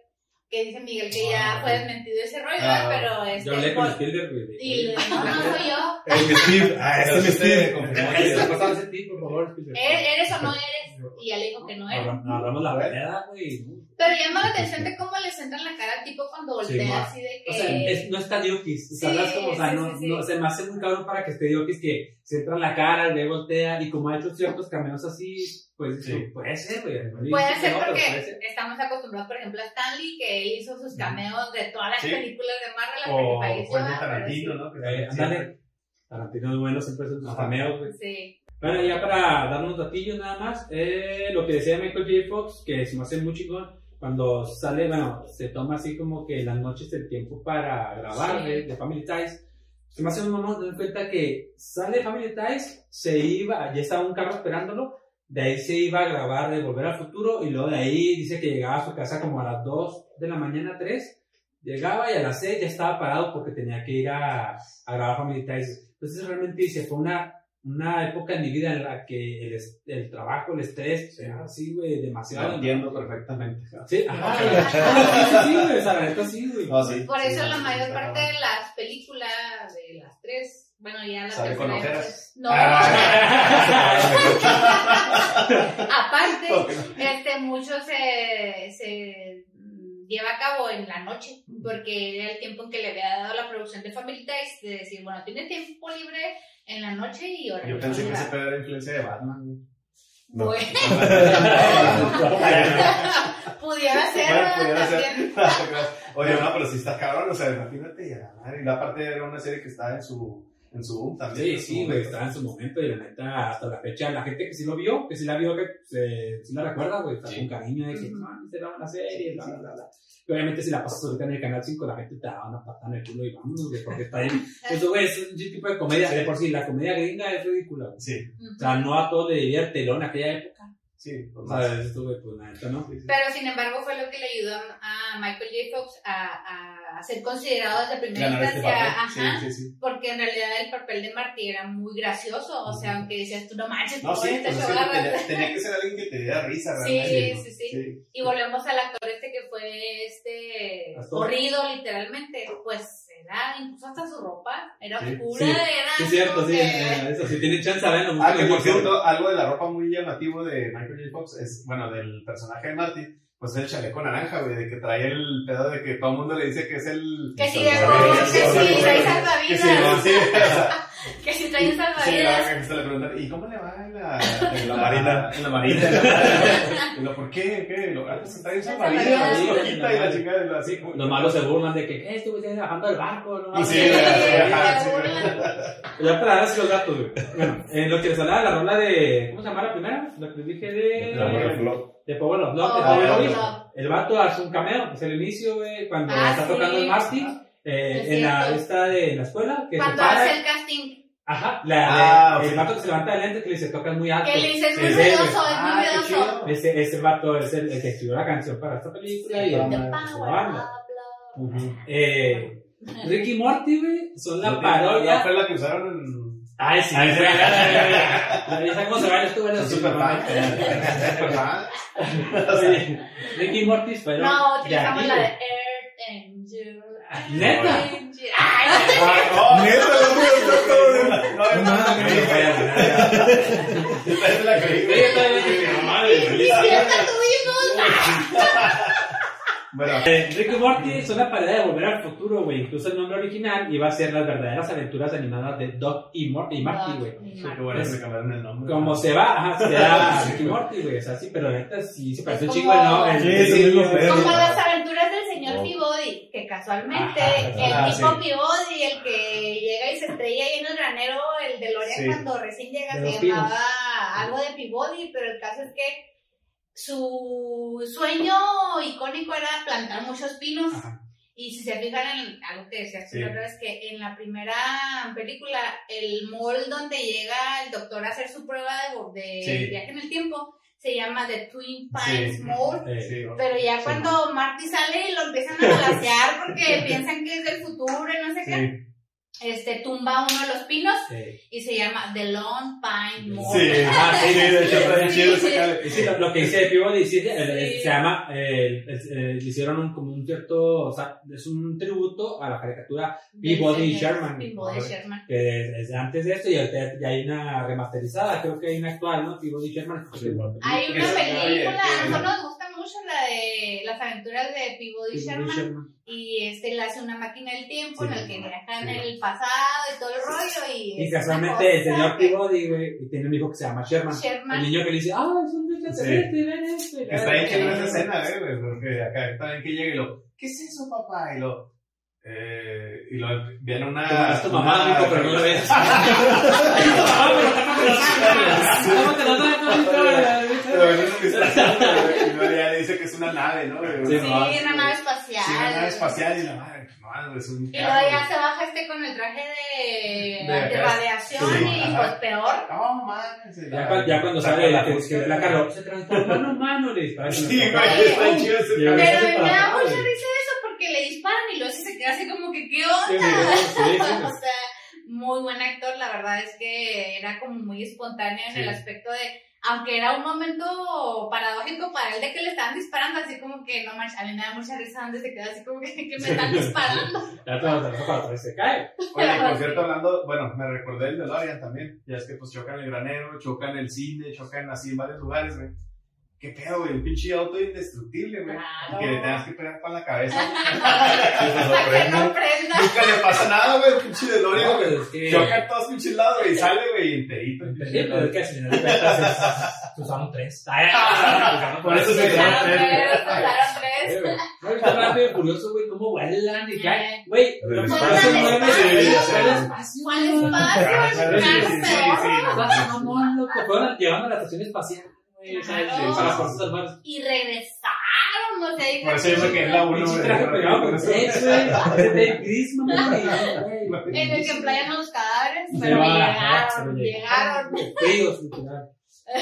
[SPEAKER 4] que dice Miguel que ya fue desmentido ese rollo,
[SPEAKER 1] Ah,
[SPEAKER 4] pero este,
[SPEAKER 2] Yo hablé con
[SPEAKER 4] por-
[SPEAKER 2] Spielberg, güey.
[SPEAKER 4] y no, no soy yo,
[SPEAKER 3] El Steve. Ah, este es
[SPEAKER 1] te
[SPEAKER 3] Steve.
[SPEAKER 1] confirmó
[SPEAKER 2] ¿Qué
[SPEAKER 1] que-
[SPEAKER 2] está pasando ese tipo, por favor, Spielberg?
[SPEAKER 4] ¿eres, eres o no eres? Y ya le dijo que no era.
[SPEAKER 2] No, no, hablamos la verdad, güey.
[SPEAKER 4] Pero llama la atención de cómo le centran la cara al tipo cuando voltea
[SPEAKER 2] Sí,
[SPEAKER 4] así de que...
[SPEAKER 2] O sea, es- no está diokis. O sea,
[SPEAKER 4] Sí,
[SPEAKER 2] hablas como, o sea,
[SPEAKER 4] sí,
[SPEAKER 2] no,
[SPEAKER 4] sí, sí.
[SPEAKER 2] no, se me hace muy cabrón para que esté diokis que se entra en la cara, le voltea, y como ha hecho ciertos cameos así, pues
[SPEAKER 1] Sí.
[SPEAKER 2] puede ser, güey.
[SPEAKER 4] Puede ser
[SPEAKER 2] no,
[SPEAKER 4] porque
[SPEAKER 2] puede ser.
[SPEAKER 4] estamos acostumbrados, por ejemplo, a Stanley, que él hizo sus cameos de todas las
[SPEAKER 1] Sí.
[SPEAKER 4] películas de Marvel hasta
[SPEAKER 1] O
[SPEAKER 4] que falleció.
[SPEAKER 1] Quentin
[SPEAKER 4] ¿verdad? Pero
[SPEAKER 1] Tarantino, ¿no? Que
[SPEAKER 2] Eh. Tarantino es bueno, siempre son sus cameos, güey.
[SPEAKER 4] Sí.
[SPEAKER 2] Bueno, ya para dar unos datillos nada más, eh, lo que decía Michael J. Fox, que se me hace muy chingón, cuando sale, bueno, se toma así como que las noches el tiempo para grabar
[SPEAKER 4] Sí.
[SPEAKER 2] de, de Family Ties. Se me hace un mamón dar cuenta que sale Family Ties, se iba, ya estaba un carro esperándolo, de ahí se iba a grabar de Volver al Futuro y luego de ahí dice que llegaba a su casa como a las 2 de la mañana, 3. Llegaba y a las 6 ya estaba parado porque tenía que ir a, a grabar Family Ties. Entonces realmente dice, fue una, una época en mi vida en la que el, el trabajo, el estrés, o sea, así, güey,
[SPEAKER 1] Lo
[SPEAKER 2] demasiado.
[SPEAKER 1] entiendo perfectamente.
[SPEAKER 2] Sí, ajá, sí, sí, sí, güey, o sea, sí, güey.
[SPEAKER 1] No, sí.
[SPEAKER 4] Por eso
[SPEAKER 1] Sí,
[SPEAKER 4] la
[SPEAKER 1] sí,
[SPEAKER 4] mayor
[SPEAKER 1] sí,
[SPEAKER 4] parte
[SPEAKER 1] sí.
[SPEAKER 4] de las películas, de las tres, bueno, ya la
[SPEAKER 1] Sale con ojeras.
[SPEAKER 4] No,
[SPEAKER 1] Ah.
[SPEAKER 4] aparte, este, mucho se, se lleva a cabo en la noche, porque era el tiempo en que le había dado la producción de Family Ties, de decir, bueno, tiene tiempo libre en la noche y ahora
[SPEAKER 1] Yo pensé que ese pedo era influencia de Batman. No.
[SPEAKER 4] Bueno, pudiera ser,
[SPEAKER 1] Bueno, pudiera ser.
[SPEAKER 4] también.
[SPEAKER 1] Oye, no, pero si está cabrón, o sea, imagínate, y la madre. Y la parte era una serie que estaba en su, en su boom también.
[SPEAKER 2] Sí, sí, güey,
[SPEAKER 1] momento.
[SPEAKER 2] estaba en su momento y la neta, hasta la fecha, la gente que sí lo vio, que sí la vio, que se, sí la recuerda, güey, está
[SPEAKER 1] Sí.
[SPEAKER 2] con cariño de que, no, será una serie, bla, bla, bla, bla. Y obviamente si la pasas ahorita en el canal 5, la gente te da una patada en el culo y vámonos, güey, porque está bien. Eso, güey, es un tipo de comedia, de por sí, la comedia gringa es ridícula, güey.
[SPEAKER 1] Sí,
[SPEAKER 2] O sea, no a todos le divierte, lo en aquella época.
[SPEAKER 1] Sí,
[SPEAKER 2] O
[SPEAKER 1] más.
[SPEAKER 2] sea, esto, pues neta, ¿no?
[SPEAKER 1] Sí, sí.
[SPEAKER 4] Pero sin embargo fue lo que le ayudó a Michael J. Fox a, a ser considerado desde primera
[SPEAKER 1] Ganar este
[SPEAKER 4] instancia. Ajá.
[SPEAKER 1] Sí, sí, sí.
[SPEAKER 4] Porque en realidad el papel de Marty era muy gracioso, o sea, aunque decías tú no manches,
[SPEAKER 1] No,
[SPEAKER 4] ¿cómo
[SPEAKER 1] sí,
[SPEAKER 4] este
[SPEAKER 1] pues es que
[SPEAKER 4] chaval?"
[SPEAKER 1] tenía, tenía que ser alguien que te diera risa,
[SPEAKER 4] Sí,
[SPEAKER 1] realmente.
[SPEAKER 4] sí, sí. Y volvemos al actor este que fue este corrido literalmente, pues era incluso hasta su ropa, era
[SPEAKER 1] Sí,
[SPEAKER 4] oscura,
[SPEAKER 2] sí.
[SPEAKER 4] era
[SPEAKER 2] Sí, es cierto, sí,
[SPEAKER 4] que-
[SPEAKER 2] eh, eso, si tienen chance, ven,
[SPEAKER 1] Ah, que por cierto, algo de la ropa muy llamativo de Michael J. Fox es, bueno, del personaje de Marty, pues el chaleco naranja, güey, de que trae el pedo de que todo el mundo le dice que es el...
[SPEAKER 4] Que si
[SPEAKER 1] el
[SPEAKER 4] de que si
[SPEAKER 1] que-
[SPEAKER 4] trae
[SPEAKER 1] Que
[SPEAKER 4] salvavidas, que si trae salvavidas.
[SPEAKER 1] la- se le preguntan, ¿y cómo le va en la, en
[SPEAKER 3] La marina.
[SPEAKER 1] En la marina. Y lo, ¿por qué? ¿Qué? Lo, ah, pues trae salvavidas,
[SPEAKER 4] salvavidas.
[SPEAKER 1] así, lo quita y la y lo así.
[SPEAKER 2] Los malos se burlan de que, ¿qué? Este güey está bajando del barco, ¿no?
[SPEAKER 1] Y sí,
[SPEAKER 4] Sí,
[SPEAKER 1] ajá,
[SPEAKER 4] se
[SPEAKER 1] sí,
[SPEAKER 4] burlan.
[SPEAKER 2] Ya para dar así los datos, güey. Bueno, en lo que les hablaba la rola de. ¿Cómo se llama la primera? La que dije de.
[SPEAKER 3] La Love.
[SPEAKER 2] De Love. El vato hace un cameo, es el inicio, güey, cuando
[SPEAKER 4] Ah,
[SPEAKER 2] está
[SPEAKER 4] sí.
[SPEAKER 2] tocando el Martin. Eh, en la, esta de la escuela, que
[SPEAKER 4] Cuando
[SPEAKER 2] se para.
[SPEAKER 4] hace el casting,
[SPEAKER 2] Ajá, la,
[SPEAKER 1] Ah,
[SPEAKER 2] de- el vato que se levanta de lente que le dice tocas muy alto.
[SPEAKER 4] que le dice es muy ruidoso, es muy
[SPEAKER 1] Ah,
[SPEAKER 4] ruidoso.
[SPEAKER 2] Ese, ese vato es el, el que escribió la canción para esta película y
[SPEAKER 1] The
[SPEAKER 2] el, la banda. Eh, Ricky Morty, güey, son la
[SPEAKER 1] No,
[SPEAKER 2] parodia.
[SPEAKER 1] No, fue la que usaron en...
[SPEAKER 2] Ay, sí,
[SPEAKER 1] Ay, sí.
[SPEAKER 2] Sabes cómo se Ricky.
[SPEAKER 4] No,
[SPEAKER 2] de
[SPEAKER 4] utilizamos la de. Earth Angel.
[SPEAKER 2] ¿Neta?
[SPEAKER 4] Angel. Ay,
[SPEAKER 1] Oh,
[SPEAKER 3] Neta, no.
[SPEAKER 1] No, no, no, la Bueno,
[SPEAKER 2] Eh, Ricky Morty son la parodia de Volver al Futuro, güey. Incluso el nombre original iba a ser las verdaderas aventuras animadas de Doc y, Mor- y Marty, güey.
[SPEAKER 1] bueno que le cambiaron el nombre.
[SPEAKER 2] Como se va, ajá, se da Ricky Morty, güey. O sea, sí, pero neta sí se parece un
[SPEAKER 4] como-
[SPEAKER 2] no.
[SPEAKER 3] Sí.
[SPEAKER 4] Como las aventuras del señor
[SPEAKER 3] Oh.
[SPEAKER 4] Peabody, que casualmente
[SPEAKER 2] Ajá,
[SPEAKER 4] el tipo
[SPEAKER 1] sí.
[SPEAKER 4] Peabody, el que llega y se estrella ahí en el granero, el de Loria
[SPEAKER 1] Sí.
[SPEAKER 4] cuando recién llega, se llamaba algo de Peabody, pero el caso es que su sueño icónico era plantar muchos pinos.
[SPEAKER 2] Ajá.
[SPEAKER 4] Y si se fijan en algo que decías tú
[SPEAKER 1] Sí.
[SPEAKER 4] otra vez, que en la primera película, el mall donde llega el doctor a hacer su prueba de, de
[SPEAKER 1] Sí.
[SPEAKER 4] viaje en el tiempo, se llama The Twin Pines
[SPEAKER 1] Sí.
[SPEAKER 4] Mall.
[SPEAKER 1] Sí,
[SPEAKER 4] Pero ya cuando Marty sale y lo empiezan a balasear porque piensan que es del futuro y no sé qué, este tumba uno de los pinos
[SPEAKER 2] eh.
[SPEAKER 4] y se llama The Lone Pine Mall.
[SPEAKER 1] sí,
[SPEAKER 2] Ah, sí,
[SPEAKER 1] sí, de hecho está bien
[SPEAKER 4] Sí,
[SPEAKER 1] chido
[SPEAKER 4] sí.
[SPEAKER 1] ese jale.
[SPEAKER 2] Y sí, lo, lo que dice Peabody sí, el-
[SPEAKER 4] Sí.
[SPEAKER 2] se llama, eh, le hicieron un, como un cierto, o sea, es un tributo a la caricatura Peabody y Sherman.
[SPEAKER 4] Peabody. Sherman.
[SPEAKER 2] que es, es antes de esto y ahorita ya hay una remasterizada, creo que hay una actual, ¿no? Peabody y Sherman.
[SPEAKER 4] Hay una película, nosotros nos gusta mucho la de las aventuras de Peabody Sherman.
[SPEAKER 2] Sherman.
[SPEAKER 4] Y este le hace una máquina del tiempo en
[SPEAKER 2] Sí,
[SPEAKER 4] el que
[SPEAKER 2] sí.
[SPEAKER 4] viaja en
[SPEAKER 2] Sí.
[SPEAKER 4] el pasado y todo el rollo. Y,
[SPEAKER 2] Y
[SPEAKER 4] es
[SPEAKER 2] casualmente el señor
[SPEAKER 4] que-
[SPEAKER 2] Peabody, güey, y tiene un hijo que se llama Sherman.
[SPEAKER 4] Sherman.
[SPEAKER 2] El niño que le dice, ah, es un extraterrestre, ven esto. y la
[SPEAKER 1] Está bien
[SPEAKER 2] verga.
[SPEAKER 1] chido esa escena, eh, güey, porque acá también que llega y lo, ¿qué es eso, papá? Y lo, eh, y lo, viene una...
[SPEAKER 2] Es tu mamá,
[SPEAKER 1] una-
[SPEAKER 2] mijo, pero no lo ves. ¿Cómo te lo
[SPEAKER 1] Pero dice que es una nave, ¿no?
[SPEAKER 2] Sí,
[SPEAKER 4] Sí,
[SPEAKER 2] no,
[SPEAKER 4] una nave espacial.
[SPEAKER 1] Sí, una nave espacial y la madre, no, es un
[SPEAKER 4] Y luego ya se baja este con el traje de,
[SPEAKER 1] De
[SPEAKER 4] de radiación
[SPEAKER 1] Sí,
[SPEAKER 4] y
[SPEAKER 1] ajá.
[SPEAKER 4] pues peor.
[SPEAKER 1] No, mames.
[SPEAKER 2] Ya, ya cuando sale la que que la Carlos se transforma en humano, le dispara.
[SPEAKER 1] Sí, güey, está chido
[SPEAKER 4] Pero me da mucha risa porque le disparan y luego se queda así como que, ¿qué onda?
[SPEAKER 2] sí, sí, sí.
[SPEAKER 4] o sea, muy buen actor, la verdad es que era como muy espontáneo en
[SPEAKER 1] Sí.
[SPEAKER 4] el aspecto de, aunque era un momento paradójico para él de que le estaban disparando, así como que, no manches, a mí me da mucha risa donde se queda así como que, que me están disparando.
[SPEAKER 2] Ya se para atrás, se cae.
[SPEAKER 1] Oye, por cierto, hablando, bueno, me recordé el DeLorean también. Ya es que pues chocan el granero, chocan el cine, chocan así en varios lugares, güey. Qué pedo, güey, un pinche auto indestructible, güey.
[SPEAKER 4] Claro.
[SPEAKER 1] Que le tengas que pegar con la cabeza.
[SPEAKER 4] Que no prenda.
[SPEAKER 1] Nunca le pasa nada, güey, el pinche DeLorean,
[SPEAKER 2] No,
[SPEAKER 1] güey.
[SPEAKER 2] pero es que-
[SPEAKER 1] Choca en todos pinches lados, güey, y sale, güey, enterito.
[SPEAKER 2] pero es que al final de cuentas es- se usaron tres.
[SPEAKER 1] Por eso se
[SPEAKER 4] Pasaron
[SPEAKER 1] quedaron tres, güey.
[SPEAKER 4] tres, pasaron tres.
[SPEAKER 2] Eh, güey. No, está rápido curioso, güey, cómo vuelan y caen. Güey,
[SPEAKER 4] espacio.
[SPEAKER 2] mueven,
[SPEAKER 4] Sí,
[SPEAKER 2] güey,
[SPEAKER 1] sí,
[SPEAKER 2] el espacio.
[SPEAKER 4] ¿Cuál espacio?
[SPEAKER 2] Loco. Fueron llevando a la estación espacial, sea,
[SPEAKER 4] Claro.
[SPEAKER 2] para fuerzas armadas.
[SPEAKER 4] Y regresaron, no sé.
[SPEAKER 1] Por eso yo me quedé en la uno,
[SPEAKER 2] Pinche
[SPEAKER 1] güey.
[SPEAKER 2] traje pegado con sex, güey. De.
[SPEAKER 4] En el que emplean los cadáveres,
[SPEAKER 2] Sí,
[SPEAKER 4] pero llegaron, llegaron.
[SPEAKER 2] Fríos, literal.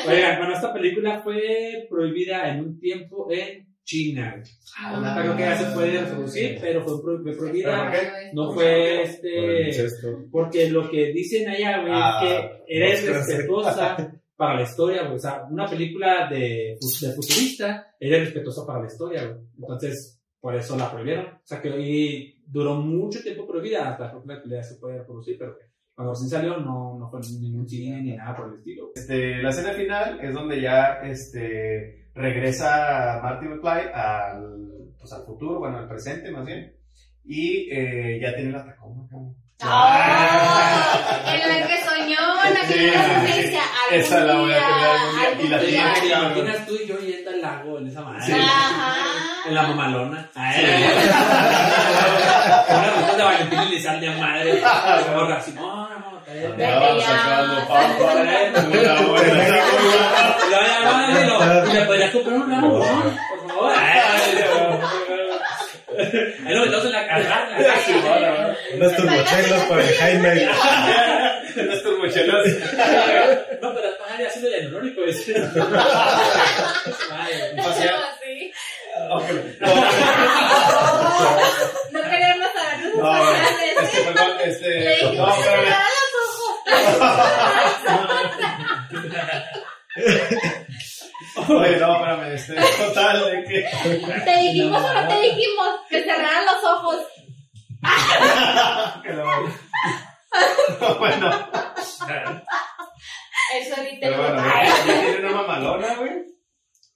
[SPEAKER 2] Oigan, bueno, esta película fue prohibida en un tiempo en China. Creo que ya se puede reproducir, pero fue, fue prohibida. No fue este. Porque lo que dicen allá, güey,
[SPEAKER 1] Ah,
[SPEAKER 2] es que eres respetuosa para la historia, güey. O sea, una película de, de futurista, eres respetuosa para la historia, güey. Entonces, por eso la prohibieron. O sea, que hoy duró mucho tiempo prohibida hasta que ya se puede reproducir, pero cuando recién salió no, no fue ningún cine ni nada por el estilo.
[SPEAKER 1] Este, la escena final es donde ya este, regresa Marty McFly al, pues, al futuro, bueno, al presente más bien, y eh, ya tiene la Tacoma.
[SPEAKER 4] ¡Oh! En la que soñó, en la que
[SPEAKER 1] Sí, sí.
[SPEAKER 4] Algún
[SPEAKER 1] Esa la voy a tener algún día. Y la
[SPEAKER 2] ¿Te
[SPEAKER 4] día.
[SPEAKER 1] tengo
[SPEAKER 2] imaginas- tú y yo yendo al lago en esa madre?
[SPEAKER 1] Sí.
[SPEAKER 4] Ajá.
[SPEAKER 2] En la mamalona. Una ruta de Valentín Elizalde a madre. Gorra así. No, no. Y me podrías comprar un ¿no? Por favor. Ahí lo metemos en la caja.
[SPEAKER 3] Unas turbochelas para el Jaime.
[SPEAKER 1] Unas turbochelas.
[SPEAKER 2] No, pero pagar ya siendo hialurónico. es. Ay.
[SPEAKER 1] No,
[SPEAKER 4] queremos saber sus
[SPEAKER 1] no,
[SPEAKER 4] pasiones.
[SPEAKER 1] este, perdón, este, no,
[SPEAKER 4] que
[SPEAKER 1] Oye, no, espérame, este, total, de que,
[SPEAKER 4] Te dijimos o no. te dijimos que cerraran los ojos.
[SPEAKER 1] que lo, no, bueno,
[SPEAKER 4] El solito.
[SPEAKER 1] pero bueno, tiene una mamalona, güey,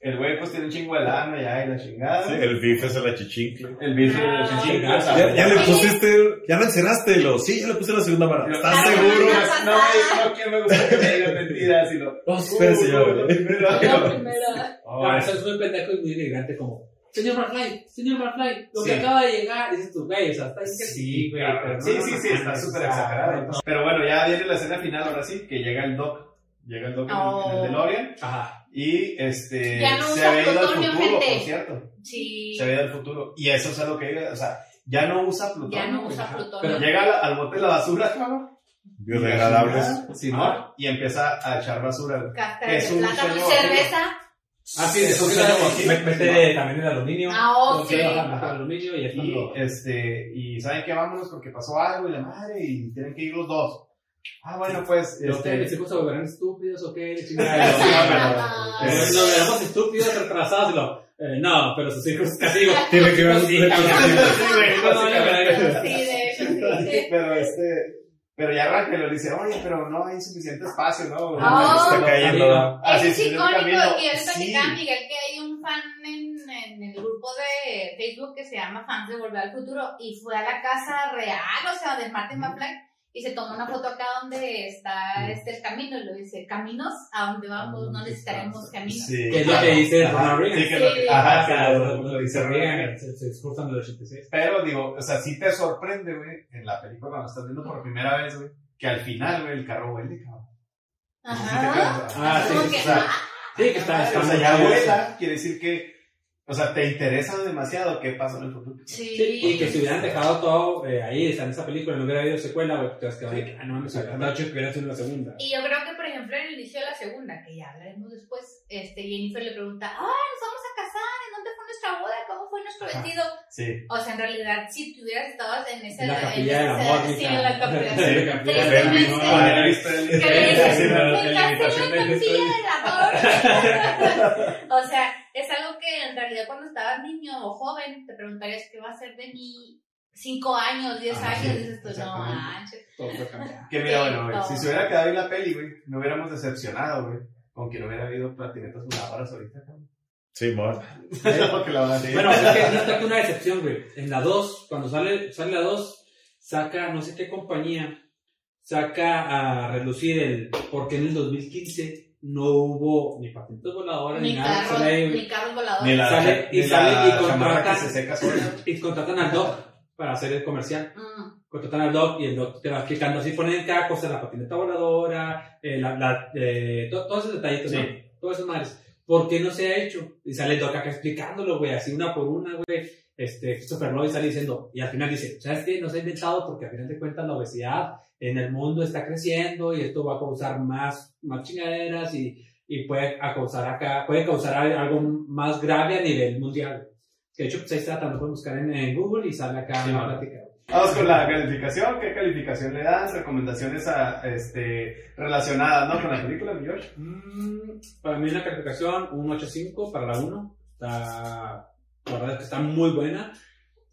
[SPEAKER 1] el güey pues tiene un chingo de lana ya y la chingada,
[SPEAKER 3] Sí, el bife es la chichincle.
[SPEAKER 1] el bici de la chingada,
[SPEAKER 3] Ya, ya le pusiste, ya lo encerraste, lo, sí, ya le puse la segunda mano. ¿Estás
[SPEAKER 4] Ah,
[SPEAKER 3] seguro?
[SPEAKER 4] no.
[SPEAKER 1] No, no, no, que me gusta que me digan mentiras y lo,
[SPEAKER 3] No, espérese ya,
[SPEAKER 1] Uh,
[SPEAKER 3] güey.
[SPEAKER 1] primero,
[SPEAKER 4] la primera.
[SPEAKER 2] No, eso es muy pendejo y muy elegante como, señor McFly, señor McFly, lo que acaba de llegar, dices tú, güey, o sea, está sí, güey. pero
[SPEAKER 1] Sí,
[SPEAKER 2] no,
[SPEAKER 1] sí,
[SPEAKER 2] no,
[SPEAKER 1] sí,
[SPEAKER 2] no,
[SPEAKER 1] está súper exagerado. Pero bueno, ya viene la escena final, ahora sí, que llega el Doc. Llega el Doc en el- en, el
[SPEAKER 4] Oh.
[SPEAKER 1] DeLorean.
[SPEAKER 2] Ajá.
[SPEAKER 1] Y este.
[SPEAKER 4] Ya no
[SPEAKER 1] se había ido al futuro,
[SPEAKER 4] gente.
[SPEAKER 1] por cierto.
[SPEAKER 4] Sí.
[SPEAKER 1] Se había ido al futuro. Y eso es a lo que iba. O sea, ya no usa plutonio.
[SPEAKER 4] Ya no usa plutonio.
[SPEAKER 2] Pero
[SPEAKER 1] Llega al, al bote de la basura, cabrón.
[SPEAKER 3] Biodegradables.
[SPEAKER 1] Simón. Y empieza a echar basura.
[SPEAKER 4] Cáscara
[SPEAKER 1] Es
[SPEAKER 4] de
[SPEAKER 1] un
[SPEAKER 4] plátano, cerveza,
[SPEAKER 2] Ah, sí,
[SPEAKER 1] Eso llama
[SPEAKER 2] mete, también el aluminio.
[SPEAKER 4] Ah, oh, sí.
[SPEAKER 2] aluminio y
[SPEAKER 1] este, y saben que vámonos porque pasó algo y la madre y tienen que ir los dos. Ah, bueno, pues,
[SPEAKER 2] Los que mis
[SPEAKER 1] este,
[SPEAKER 2] hijos se volverán estúpidos o qué,
[SPEAKER 1] Sí,
[SPEAKER 2] chingada.
[SPEAKER 4] Ah,
[SPEAKER 2] Eh, Nos veremos estúpidos, retrasados lo... eh, no, pero sus hijos castigo.
[SPEAKER 3] Tiene que ver
[SPEAKER 2] Sí,
[SPEAKER 3] un
[SPEAKER 2] cabrón.
[SPEAKER 1] Sí,
[SPEAKER 2] No, no, no,
[SPEAKER 4] de hecho, sí.
[SPEAKER 1] pero este, pero ya Raquel le dice, oye, pero no hay suficiente espacio, ¿no?
[SPEAKER 4] Ah.
[SPEAKER 3] Está cayendo.
[SPEAKER 1] Ah, sí,
[SPEAKER 4] es icónico y ahorita
[SPEAKER 1] Sí.
[SPEAKER 4] que Miguel que hay un fan en, en el grupo de Facebook que se llama Fans de Volver al Futuro y fue a la casa real, o sea, de Martin McFly y se tomó una foto acá donde está este el camino y lo dice, caminos a donde vamos, no necesitaremos caminos.
[SPEAKER 1] Sí.
[SPEAKER 2] Que es lo que dice Ronald Reagan.
[SPEAKER 1] Sí, que lo que, ajá, que lo, lo dice Reagan.
[SPEAKER 2] se se disfrutan del 86.
[SPEAKER 1] Pero digo, o sea, sí te sorprende, güey, en la película cuando estás viendo por primera vez, güey, que al final, güey, el carro huele, cabrón.
[SPEAKER 4] Ajá.
[SPEAKER 2] Ah, sí, o
[SPEAKER 4] que,
[SPEAKER 1] sea,
[SPEAKER 2] Sí, que está, está
[SPEAKER 1] o sea, ya vuela, quiere decir que, o sea, te interesa demasiado qué pasa en el futuro.
[SPEAKER 4] sí.
[SPEAKER 2] Sí, y que si hubieran dejado todo eh, ahí, está en esa película, no hubiera habido secuela, güey, te vas a quedar de que, ah, no mames, hubiera hecho que hubiera sido una segunda.
[SPEAKER 4] Y yo creo que, por ejemplo, en el inicio de la segunda, que ya hablaremos después, este, Jennifer le pregunta, ay, nos vamos a casar, ¿en dónde fue nuestra boda? ¿Cómo fue nuestro vestido?
[SPEAKER 1] Sí.
[SPEAKER 4] O sea, en realidad, si tú hubieras estado en esa...
[SPEAKER 2] En la
[SPEAKER 4] en
[SPEAKER 2] capilla del
[SPEAKER 4] esa-
[SPEAKER 2] amor,
[SPEAKER 4] Sí, en la capilla del
[SPEAKER 2] la capilla la-
[SPEAKER 4] "Me
[SPEAKER 2] la
[SPEAKER 4] la. O sea, es algo que en realidad cuando estabas niño o joven, te preguntarías qué va a ser de mí 5 años, 10
[SPEAKER 1] Ah,
[SPEAKER 4] años,
[SPEAKER 1] sí,
[SPEAKER 4] dices tú, no
[SPEAKER 1] exactamente.
[SPEAKER 4] manches.
[SPEAKER 2] Todo fue cambiado.
[SPEAKER 1] Que mira, bueno, güey,
[SPEAKER 4] No.
[SPEAKER 1] si se hubiera quedado ahí la peli, güey, no hubiéramos decepcionado, güey, con que no hubiera habido patinetas voladoras ahorita, cabrón.
[SPEAKER 3] Sí.
[SPEAKER 1] Porque seguir.
[SPEAKER 2] Bueno, es que no está que una decepción, güey. En la 2, cuando sale, sale la 2, saca no sé qué compañía, saca a relucir el por qué en el 2015 no hubo ni patentes voladoras ni,
[SPEAKER 4] Ni
[SPEAKER 2] nada.
[SPEAKER 4] carros,
[SPEAKER 2] Sale
[SPEAKER 4] ni carros voladores.
[SPEAKER 1] Ni la,
[SPEAKER 2] Sale- y sale y
[SPEAKER 1] chamarra
[SPEAKER 2] contrata-
[SPEAKER 1] que se seca.
[SPEAKER 2] Y contratan al Doc para hacer el comercial.
[SPEAKER 4] Mm.
[SPEAKER 2] Contratan al Doc y el Doc te va explicando así, ponen cada cosa, la patineta voladora, eh, la, la, eh, to- todos esos detallitos,
[SPEAKER 1] Sí.
[SPEAKER 2] ¿no? Todas esas madres. ¿Por qué no se ha hecho? Y sale Doc acá explicándolo, güey, así una por una, güey. Este, Christopher Lloyd sale diciendo, y al final dice, ¿sabes qué? No se ha inventado porque al final de cuentas la obesidad en el mundo está creciendo y esto va a causar más, más chingaderas y, y puede causar acá, puede causar algo más grave a nivel mundial. Que de hecho, pues ahí está, también pueden buscar en, en Google y sale acá
[SPEAKER 1] Sí,
[SPEAKER 2] la plática.
[SPEAKER 1] Vamos con la calificación. ¿Qué calificación le dan? Recomendaciones a, este, relacionadas ¿no? con la película, mi George.
[SPEAKER 2] Mm, para mí la calificación, un 8.5 para la 1. Está, la verdad es que está muy buena.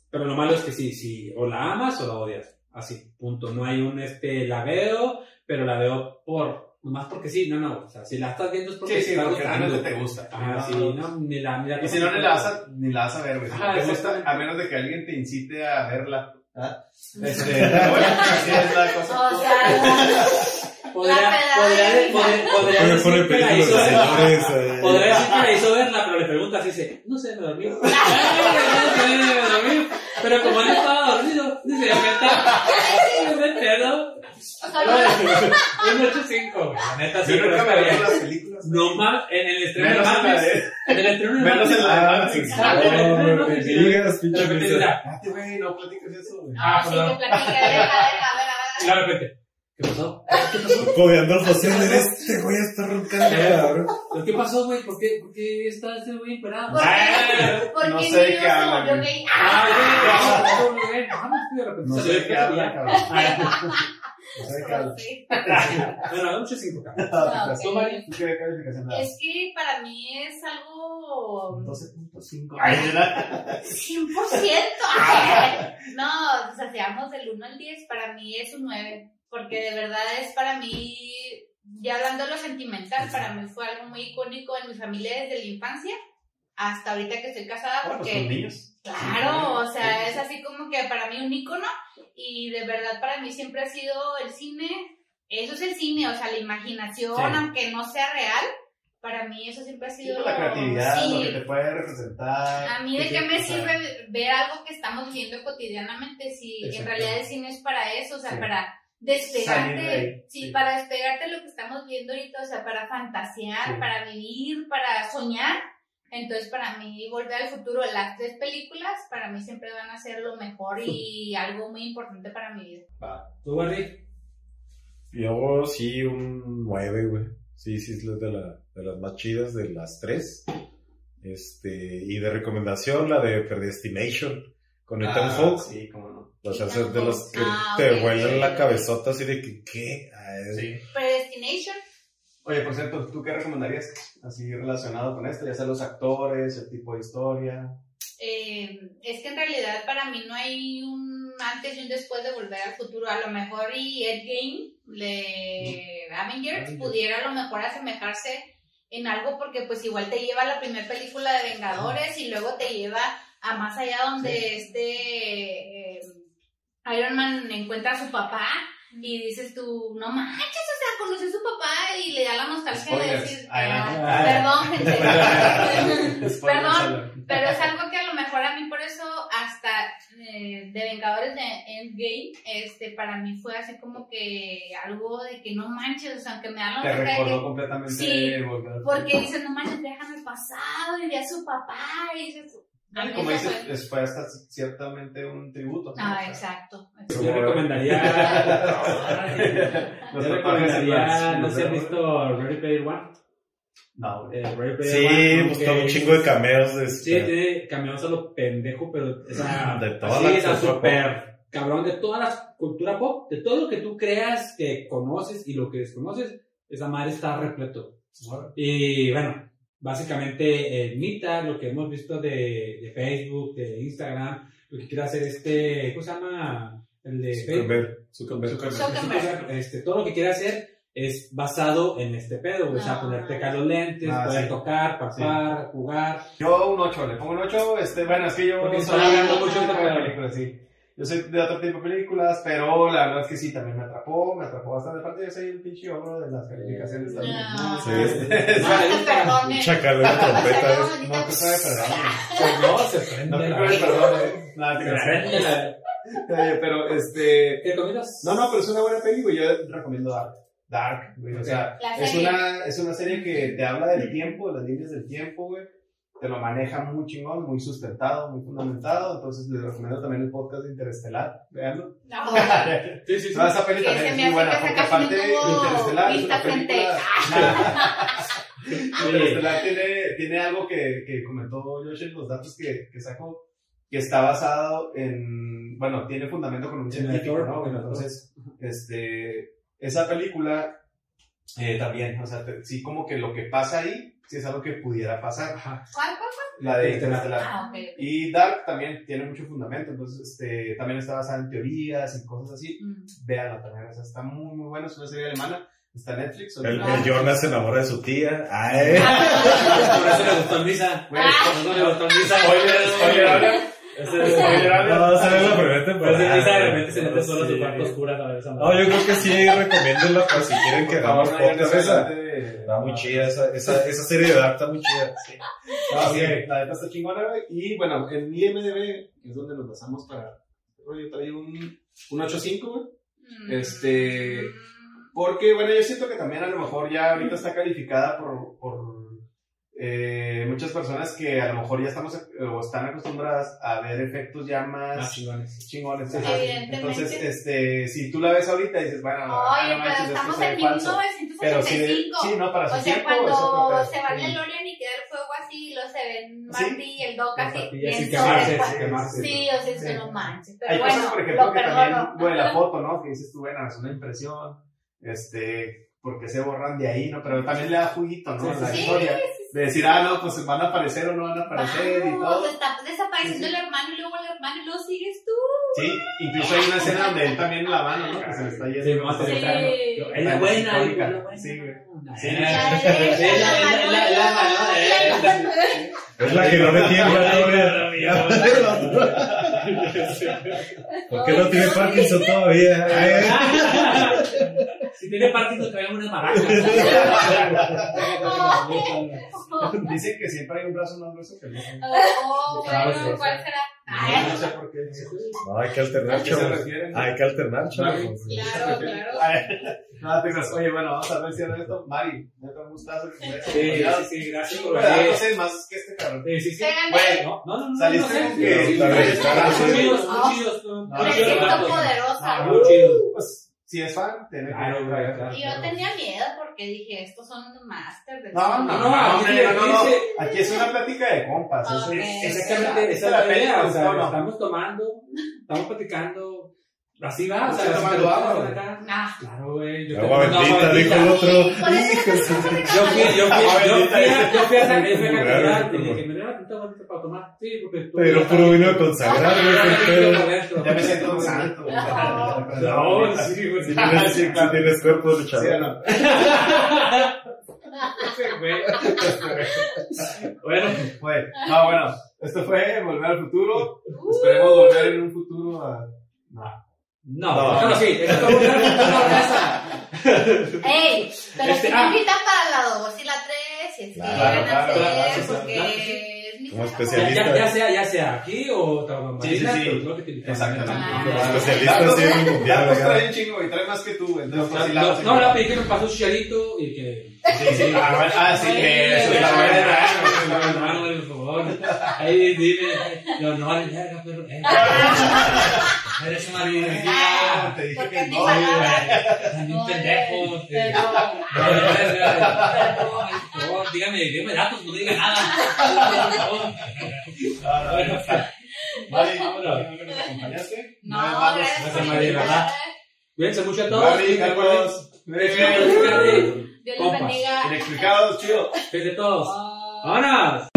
[SPEAKER 2] Pero lo malo es que sí, sí, o la amas o la odias. Así, punto. No hay un, este, la veo, pero la veo por, nomás porque sí, no, no. O sea, si la estás viendo es porque
[SPEAKER 1] Sí,
[SPEAKER 2] te
[SPEAKER 1] sí, porque realmente te gusta. No,
[SPEAKER 2] sí,
[SPEAKER 1] no.
[SPEAKER 2] ni la, ni la
[SPEAKER 1] Y si no, ni la vas a, ni la vas a ver, güey.
[SPEAKER 2] Exactamente.
[SPEAKER 1] a menos de que alguien te incite a verla. ¿Ah? Este,
[SPEAKER 4] Pedada
[SPEAKER 2] podría, podría, podría
[SPEAKER 3] Pone, películas de
[SPEAKER 2] verla.
[SPEAKER 3] señores ahí.
[SPEAKER 2] Podría decir que la hizo verla, pero le preguntas y dice, no sé, me dormí. No. Pero como él estaba dormido, dice, me está. Me pedo. Un 8-5, güey. La neta, sí,
[SPEAKER 1] Yo
[SPEAKER 2] pero
[SPEAKER 1] nunca
[SPEAKER 2] está
[SPEAKER 1] me
[SPEAKER 2] bien.
[SPEAKER 1] veo las películas.
[SPEAKER 2] No más, en el estreno de
[SPEAKER 1] Menos en
[SPEAKER 2] el estreno de
[SPEAKER 1] Menos en la de
[SPEAKER 3] Ah,
[SPEAKER 1] Matrix.
[SPEAKER 2] Ah,
[SPEAKER 3] No, digas, pinche
[SPEAKER 1] Espérate, güey, no platiques eso, güey.
[SPEAKER 2] Ah,
[SPEAKER 4] sí, que platica, deja, deja, deja,
[SPEAKER 2] y de repente, ¿qué pasó?
[SPEAKER 3] Codeando al paciente, este güey está roncando, cabrón.
[SPEAKER 2] ¿Pero ¿Qué pasó, güey? ¿Por qué, por qué está este güey emperado?
[SPEAKER 4] ¿Por qué?
[SPEAKER 2] Ah,
[SPEAKER 4] Porque
[SPEAKER 1] No sé qué
[SPEAKER 4] gay.
[SPEAKER 2] Ah, güey, no,
[SPEAKER 1] sé qué habla, cabrón.
[SPEAKER 2] Ah,
[SPEAKER 1] No sé qué habla.
[SPEAKER 2] Bueno, un 8-5, cabrón.
[SPEAKER 4] Ah,
[SPEAKER 1] ¿Tú,
[SPEAKER 4] ok.
[SPEAKER 1] Mari? ¿Tú qué das?
[SPEAKER 4] Es que para mí es algo
[SPEAKER 1] 12.5. Ay, ¿verdad?
[SPEAKER 4] 100%. Ay, No, o sea, si vamos del 1 al 10, para mí es un 9. Porque de verdad es para mí, ya hablando de lo sentimental, para mí fue algo muy icónico en mi familia desde la infancia hasta ahorita que estoy casada.
[SPEAKER 1] Pues
[SPEAKER 4] Porque
[SPEAKER 1] con niños.
[SPEAKER 4] Claro, o sea, es así como que para mí un icono y de verdad para mí siempre ha sido el cine, eso es el cine, o sea, la imaginación,
[SPEAKER 1] Sí.
[SPEAKER 4] aunque no sea real, para mí eso siempre ha
[SPEAKER 1] Sí,
[SPEAKER 4] sido...
[SPEAKER 1] la creatividad,
[SPEAKER 4] sí.
[SPEAKER 1] lo que te puede representar.
[SPEAKER 4] A mí de
[SPEAKER 1] Sí,
[SPEAKER 4] qué me sirve ver algo que estamos viviendo cotidianamente si en realidad el cine es para eso, o sea,
[SPEAKER 1] Sí.
[SPEAKER 4] para despegarte, sí,
[SPEAKER 1] sí.
[SPEAKER 4] para despegarte de lo que estamos viendo ahorita, o sea, para fantasear,
[SPEAKER 1] Sí.
[SPEAKER 4] para vivir, para soñar. Entonces, para mí, Volver al Futuro, las tres películas, para mí siempre van a ser lo mejor y algo muy importante para mi vida.
[SPEAKER 1] va.
[SPEAKER 2] ¿Tú, Wendy?
[SPEAKER 3] Yo sí, un 9, güey. Sí, sí, es de, la, de las más chidas de las tres. Este, y de recomendación, la de Predestination con Ethan
[SPEAKER 1] Ah,
[SPEAKER 3] Hawke.
[SPEAKER 1] Sí, cómo no.
[SPEAKER 3] O sea,
[SPEAKER 4] Ethan
[SPEAKER 3] es de los que
[SPEAKER 4] Ah,
[SPEAKER 3] te
[SPEAKER 4] ok,
[SPEAKER 3] vuelan
[SPEAKER 4] ok.
[SPEAKER 3] la cabezota así de que, ¿qué?
[SPEAKER 1] Sí.
[SPEAKER 4] Predestination.
[SPEAKER 1] Oye, por cierto, ¿tú qué recomendarías así relacionado con esto? Ya sea los actores, el tipo de historia.
[SPEAKER 4] Eh, es que en realidad para mí no hay un antes y un después de volver al futuro. A lo mejor y Endgame de Avengers
[SPEAKER 1] Avengers.
[SPEAKER 4] pudiera a lo mejor asemejarse en algo porque pues igual te lleva a la primera película de Vengadores y luego te lleva a más allá donde este eh, Iron Man encuentra a su papá y dices tú, no manches, o sea, conoció a su papá y le da la nostalgia de decir, ah, perdón, gente. Perdón. Pero es algo que a lo mejor a mí por eso hasta eh, de Vengadores de Endgame, este, para mí fue así como que algo de que no manches, o sea, aunque me da la
[SPEAKER 1] Te recordó
[SPEAKER 4] que-
[SPEAKER 1] completamente
[SPEAKER 4] Sí, porque dices, no manches, viajan al pasado y ve a su papá y dices,
[SPEAKER 1] como dices,
[SPEAKER 4] fue-
[SPEAKER 1] hasta ciertamente un tributo. ¿no?
[SPEAKER 4] Ah,
[SPEAKER 1] O sea,
[SPEAKER 4] exacto.
[SPEAKER 2] Yo recomendaría.
[SPEAKER 1] Los
[SPEAKER 2] yo recomendaría.
[SPEAKER 1] las-
[SPEAKER 2] No ¿has
[SPEAKER 1] los-
[SPEAKER 2] visto Ready Player One?
[SPEAKER 1] No.
[SPEAKER 2] Eh, Ready Player
[SPEAKER 3] Sí,
[SPEAKER 2] One,
[SPEAKER 3] pues
[SPEAKER 2] que-
[SPEAKER 3] todo un chingo de cameos de
[SPEAKER 2] Sí,
[SPEAKER 3] este.
[SPEAKER 2] tiene cameos a lo pendejo, pero esa,
[SPEAKER 3] De toda
[SPEAKER 2] así,
[SPEAKER 3] la
[SPEAKER 2] esa
[SPEAKER 3] cultura
[SPEAKER 2] super cabrón de toda la cultura pop, de todo lo que tú creas que conoces y lo que desconoces, esa madre está repleto. Y bueno, básicamente eh, imita lo que hemos visto de, de Facebook, de Instagram, lo que quiere hacer este, ¿cómo se llama? El de Facebook.
[SPEAKER 3] Zuckerberg. Zuckerberg.
[SPEAKER 4] Zuckerberg.
[SPEAKER 2] Este, todo lo que quiere hacer es basado en este pedo, o sea,
[SPEAKER 4] Ah.
[SPEAKER 2] ponerte acá los lentes,
[SPEAKER 1] Ah,
[SPEAKER 2] poder
[SPEAKER 1] sí.
[SPEAKER 2] tocar, papar, jugar.
[SPEAKER 1] Yo un 8, le pongo un 8. Este, bueno, es que yo
[SPEAKER 2] Porque está hablando mucho de-
[SPEAKER 1] de películas, sí. Yo soy de otro tipo de películas, pero la verdad es que sí, también me atrapó, me atrapó bastante. Aparte, yo soy el pinche ogro de las calificaciones también.
[SPEAKER 4] No.
[SPEAKER 3] Sí.
[SPEAKER 4] Te.
[SPEAKER 3] Chacal de la trompeta.
[SPEAKER 4] No,
[SPEAKER 1] No, que sabe, perdón.
[SPEAKER 2] Pues no, se prende
[SPEAKER 1] No te perdón, eh. Nada, te
[SPEAKER 2] prende
[SPEAKER 1] Eh, Pero, este.
[SPEAKER 2] ¿Qué recomiendas?
[SPEAKER 1] No, no, pero es una buena peli, güey. Yo recomiendo Dark. Dark, güey. O sea, es una, es una serie que te habla del tiempo, las líneas del tiempo, güey. Te lo maneja muy chingón, muy sustentado, muy fundamentado. Entonces, les recomiendo también el podcast de Interestelar. Veanlo.
[SPEAKER 4] No,
[SPEAKER 2] Sí, sí, sí.
[SPEAKER 1] No, esa peli también es muy buena,
[SPEAKER 4] que
[SPEAKER 1] porque aparte Interestelar es una película... Interestelar tiene, tiene algo que, que comentó Josh en los datos que, que sacó, que está basado en, bueno, tiene fundamento con un
[SPEAKER 2] En
[SPEAKER 1] científico, ¿no? Entonces, este, esa película eh, también, o sea, te- sí como que lo que pasa ahí, sí es algo que pudiera pasar.
[SPEAKER 2] Ajá.
[SPEAKER 4] ¿Cuál, cuál?
[SPEAKER 1] La de
[SPEAKER 2] Interestelar.
[SPEAKER 4] Ah, ok.
[SPEAKER 1] Y Dark también tiene mucho fundamento, entonces este, también está basada en teorías y cosas así.
[SPEAKER 4] Mm.
[SPEAKER 1] Véanla también, o sea, está muy, muy buena, es una serie alemana, está Netflix.
[SPEAKER 3] El,
[SPEAKER 1] ahorita.
[SPEAKER 3] el Jonas se enamora de su tía. Ay.
[SPEAKER 2] Por eso le gustó Misa. Por eso le gustó Misa.
[SPEAKER 1] Spoiler, spoiler.
[SPEAKER 3] No, sale la primera
[SPEAKER 2] Pues
[SPEAKER 3] temporada.
[SPEAKER 2] De repente se mete solo a su
[SPEAKER 3] Sí.
[SPEAKER 2] cuarto oscuro a ver esa
[SPEAKER 3] No, yo creo que sí, recomiéndola por si quieren que hagamos podcast
[SPEAKER 1] eso
[SPEAKER 3] esa. Está muy chida, esa, esa, esa serie de Dark está muy chida.
[SPEAKER 1] Ah, sí, la neta está chingona, güey. Y bueno, en IMDB, que es donde nos basamos para. Yo traigo un, un 8.5, güey.
[SPEAKER 4] Mm.
[SPEAKER 1] Este- Porque, bueno, yo siento que también a lo mejor ya ahorita está calificada por, por eh, muchas personas que a lo mejor ya estamos eh, o están acostumbradas a ver efectos ya más
[SPEAKER 2] Más chingones.
[SPEAKER 1] chingones.
[SPEAKER 4] Sí, evidentemente.
[SPEAKER 1] Entonces, este, si tú la ves ahorita y dices, bueno, no,
[SPEAKER 4] Oye,
[SPEAKER 1] no
[SPEAKER 4] pero
[SPEAKER 1] manches, esto
[SPEAKER 4] estamos
[SPEAKER 1] ve
[SPEAKER 4] en
[SPEAKER 1] falso. Pero sí,
[SPEAKER 4] 1985.
[SPEAKER 1] sí, no, para su
[SPEAKER 4] o sea,
[SPEAKER 1] tiempo es
[SPEAKER 4] cuando se va el
[SPEAKER 1] Sí.
[SPEAKER 4] DeLorean y queda el fuego así, lo se ven
[SPEAKER 1] Sí.
[SPEAKER 4] Marty y el Doc así. bien
[SPEAKER 2] quemarse, quemarse.
[SPEAKER 4] Sí, o sea,
[SPEAKER 1] Sí.
[SPEAKER 4] eso no manches. Pero
[SPEAKER 1] Hay
[SPEAKER 4] bueno,
[SPEAKER 1] cosas, por ejemplo,
[SPEAKER 4] lo
[SPEAKER 1] que también, bueno, la foto, ¿no? Que dices tú, bueno, es una impresión, este, porque se borran de ahí, ¿no? Pero también le da juguito, ¿no?
[SPEAKER 2] Sí,
[SPEAKER 1] la
[SPEAKER 4] sí,
[SPEAKER 1] historia.
[SPEAKER 4] sí,
[SPEAKER 1] De decir, ah, no, pues van a aparecer o no van a aparecer y
[SPEAKER 4] Vamos,
[SPEAKER 1] todo.
[SPEAKER 4] está desapareciendo
[SPEAKER 1] Sí, sí.
[SPEAKER 4] el hermano y luego el hermano y luego sigues tú.
[SPEAKER 1] Sí, incluso hay una escena donde él también la mano, ¿no? Que se le está yendo.
[SPEAKER 2] Sí, más
[SPEAKER 4] Sí.
[SPEAKER 2] Es la buena, es la buena.
[SPEAKER 1] Sí, güey.
[SPEAKER 2] Sí,
[SPEAKER 1] Sí.
[SPEAKER 4] La
[SPEAKER 2] Es la- es
[SPEAKER 3] que no le tiembla ¿Por qué no tiene Parkinson todavía?
[SPEAKER 2] Tiene Parkinson, traigan unas maracas.
[SPEAKER 1] Dicen que siempre hay un brazo más grueso que el otro.
[SPEAKER 4] Oh, bueno, ¿cuál será?
[SPEAKER 1] No, no sé por qué.
[SPEAKER 3] No, hay que alternar,
[SPEAKER 1] ¿A qué se
[SPEAKER 3] chavos. Hay que alternar, chavos.
[SPEAKER 4] Claro, claro.
[SPEAKER 1] Ay, No, te creas. Oye, bueno, vamos a ver si era esto. Mari, neta, un gustazo.
[SPEAKER 2] Sí, sí, sí, gracias por
[SPEAKER 1] Bueno, no
[SPEAKER 2] venir.
[SPEAKER 1] sé más que este cabrón.
[SPEAKER 2] Sí, sí, sí.
[SPEAKER 1] Güey,
[SPEAKER 2] No, no, no.
[SPEAKER 1] Saliste con que-.
[SPEAKER 2] Muy chidos, muy
[SPEAKER 4] Ah.
[SPEAKER 2] chidos.
[SPEAKER 4] Me
[SPEAKER 2] chidos
[SPEAKER 4] siento poderosa.
[SPEAKER 1] Ah,
[SPEAKER 2] Muy chidos.
[SPEAKER 1] Si es fan, tiene que
[SPEAKER 2] Claro, güey,
[SPEAKER 1] traer.
[SPEAKER 2] claro.
[SPEAKER 4] Y yo tenía miedo porque dije, estos son master de
[SPEAKER 1] No, no,
[SPEAKER 2] No,
[SPEAKER 1] no, no, no, no.
[SPEAKER 2] dice-
[SPEAKER 1] Aquí es una plática de compas.
[SPEAKER 2] Exactamente, esa es
[SPEAKER 1] la
[SPEAKER 2] idea. O sea, estamos tomando, estamos platicando. Así va, o sea,
[SPEAKER 1] tomando agua.
[SPEAKER 4] Ah,
[SPEAKER 2] Claro, güey. yo
[SPEAKER 3] Agua bendita, dijo el otro.
[SPEAKER 2] Yo fui, yo fui, yo fui, a- a, a esa a
[SPEAKER 3] como-
[SPEAKER 2] dije, me da una bonita para tomar. Sí, porque tú.
[SPEAKER 3] Pero puro vino consagrado, güey, qué pedo.
[SPEAKER 1] Ya me siento un santo.
[SPEAKER 2] No, sí, güey.
[SPEAKER 3] Si tienes, cuerpo de
[SPEAKER 2] güey. Bueno,
[SPEAKER 1] Fue. No, bueno, esto fue Volver al Futuro. Esperemos volver en un futuro a. No.
[SPEAKER 2] No,
[SPEAKER 3] No.
[SPEAKER 2] no, sí, esto fue una casa.
[SPEAKER 4] ¡Ey! Pero
[SPEAKER 2] Este,
[SPEAKER 4] si
[SPEAKER 2] ah.
[SPEAKER 4] me invitan para la 2 y la 3, si es que
[SPEAKER 3] Claro,
[SPEAKER 4] quieren
[SPEAKER 1] claro, claro, sí,
[SPEAKER 4] porque
[SPEAKER 2] claro que sí.
[SPEAKER 4] es mi
[SPEAKER 3] Como.
[SPEAKER 2] Ya,
[SPEAKER 3] especialista.
[SPEAKER 2] ya, ya sea, ya sea aquí o
[SPEAKER 1] Sí, sí, sí. Exactamente.
[SPEAKER 4] Ah.
[SPEAKER 3] Especialista mundial,
[SPEAKER 1] Datos
[SPEAKER 3] acá.
[SPEAKER 1] trae un chingo y trae más que tú. Entonces,
[SPEAKER 2] No, no, la pedí que me pasó un chicharito y que.
[SPEAKER 1] Sí, sí. Ah, ah, sí, que eso es la buena.
[SPEAKER 2] Favor. Ahí dime. Yo no, verga, pero. eh. Eres una
[SPEAKER 1] Ah,
[SPEAKER 2] vida.
[SPEAKER 1] Te dije que no.
[SPEAKER 2] También pendejo. Por favor, dígame, dígame datos, no diga nada. Por favor. Bueno,
[SPEAKER 1] Mari,
[SPEAKER 2] vámonos.
[SPEAKER 1] ¿nos acompañaste?
[SPEAKER 4] no, gracias invitarme.
[SPEAKER 2] ¿verdad? Cuídense mucho a todos.
[SPEAKER 1] Mari, Carlos.
[SPEAKER 4] Dios les bendiga.
[SPEAKER 1] Inexplicados, chido.
[SPEAKER 2] Cuídense todos. Vámonos.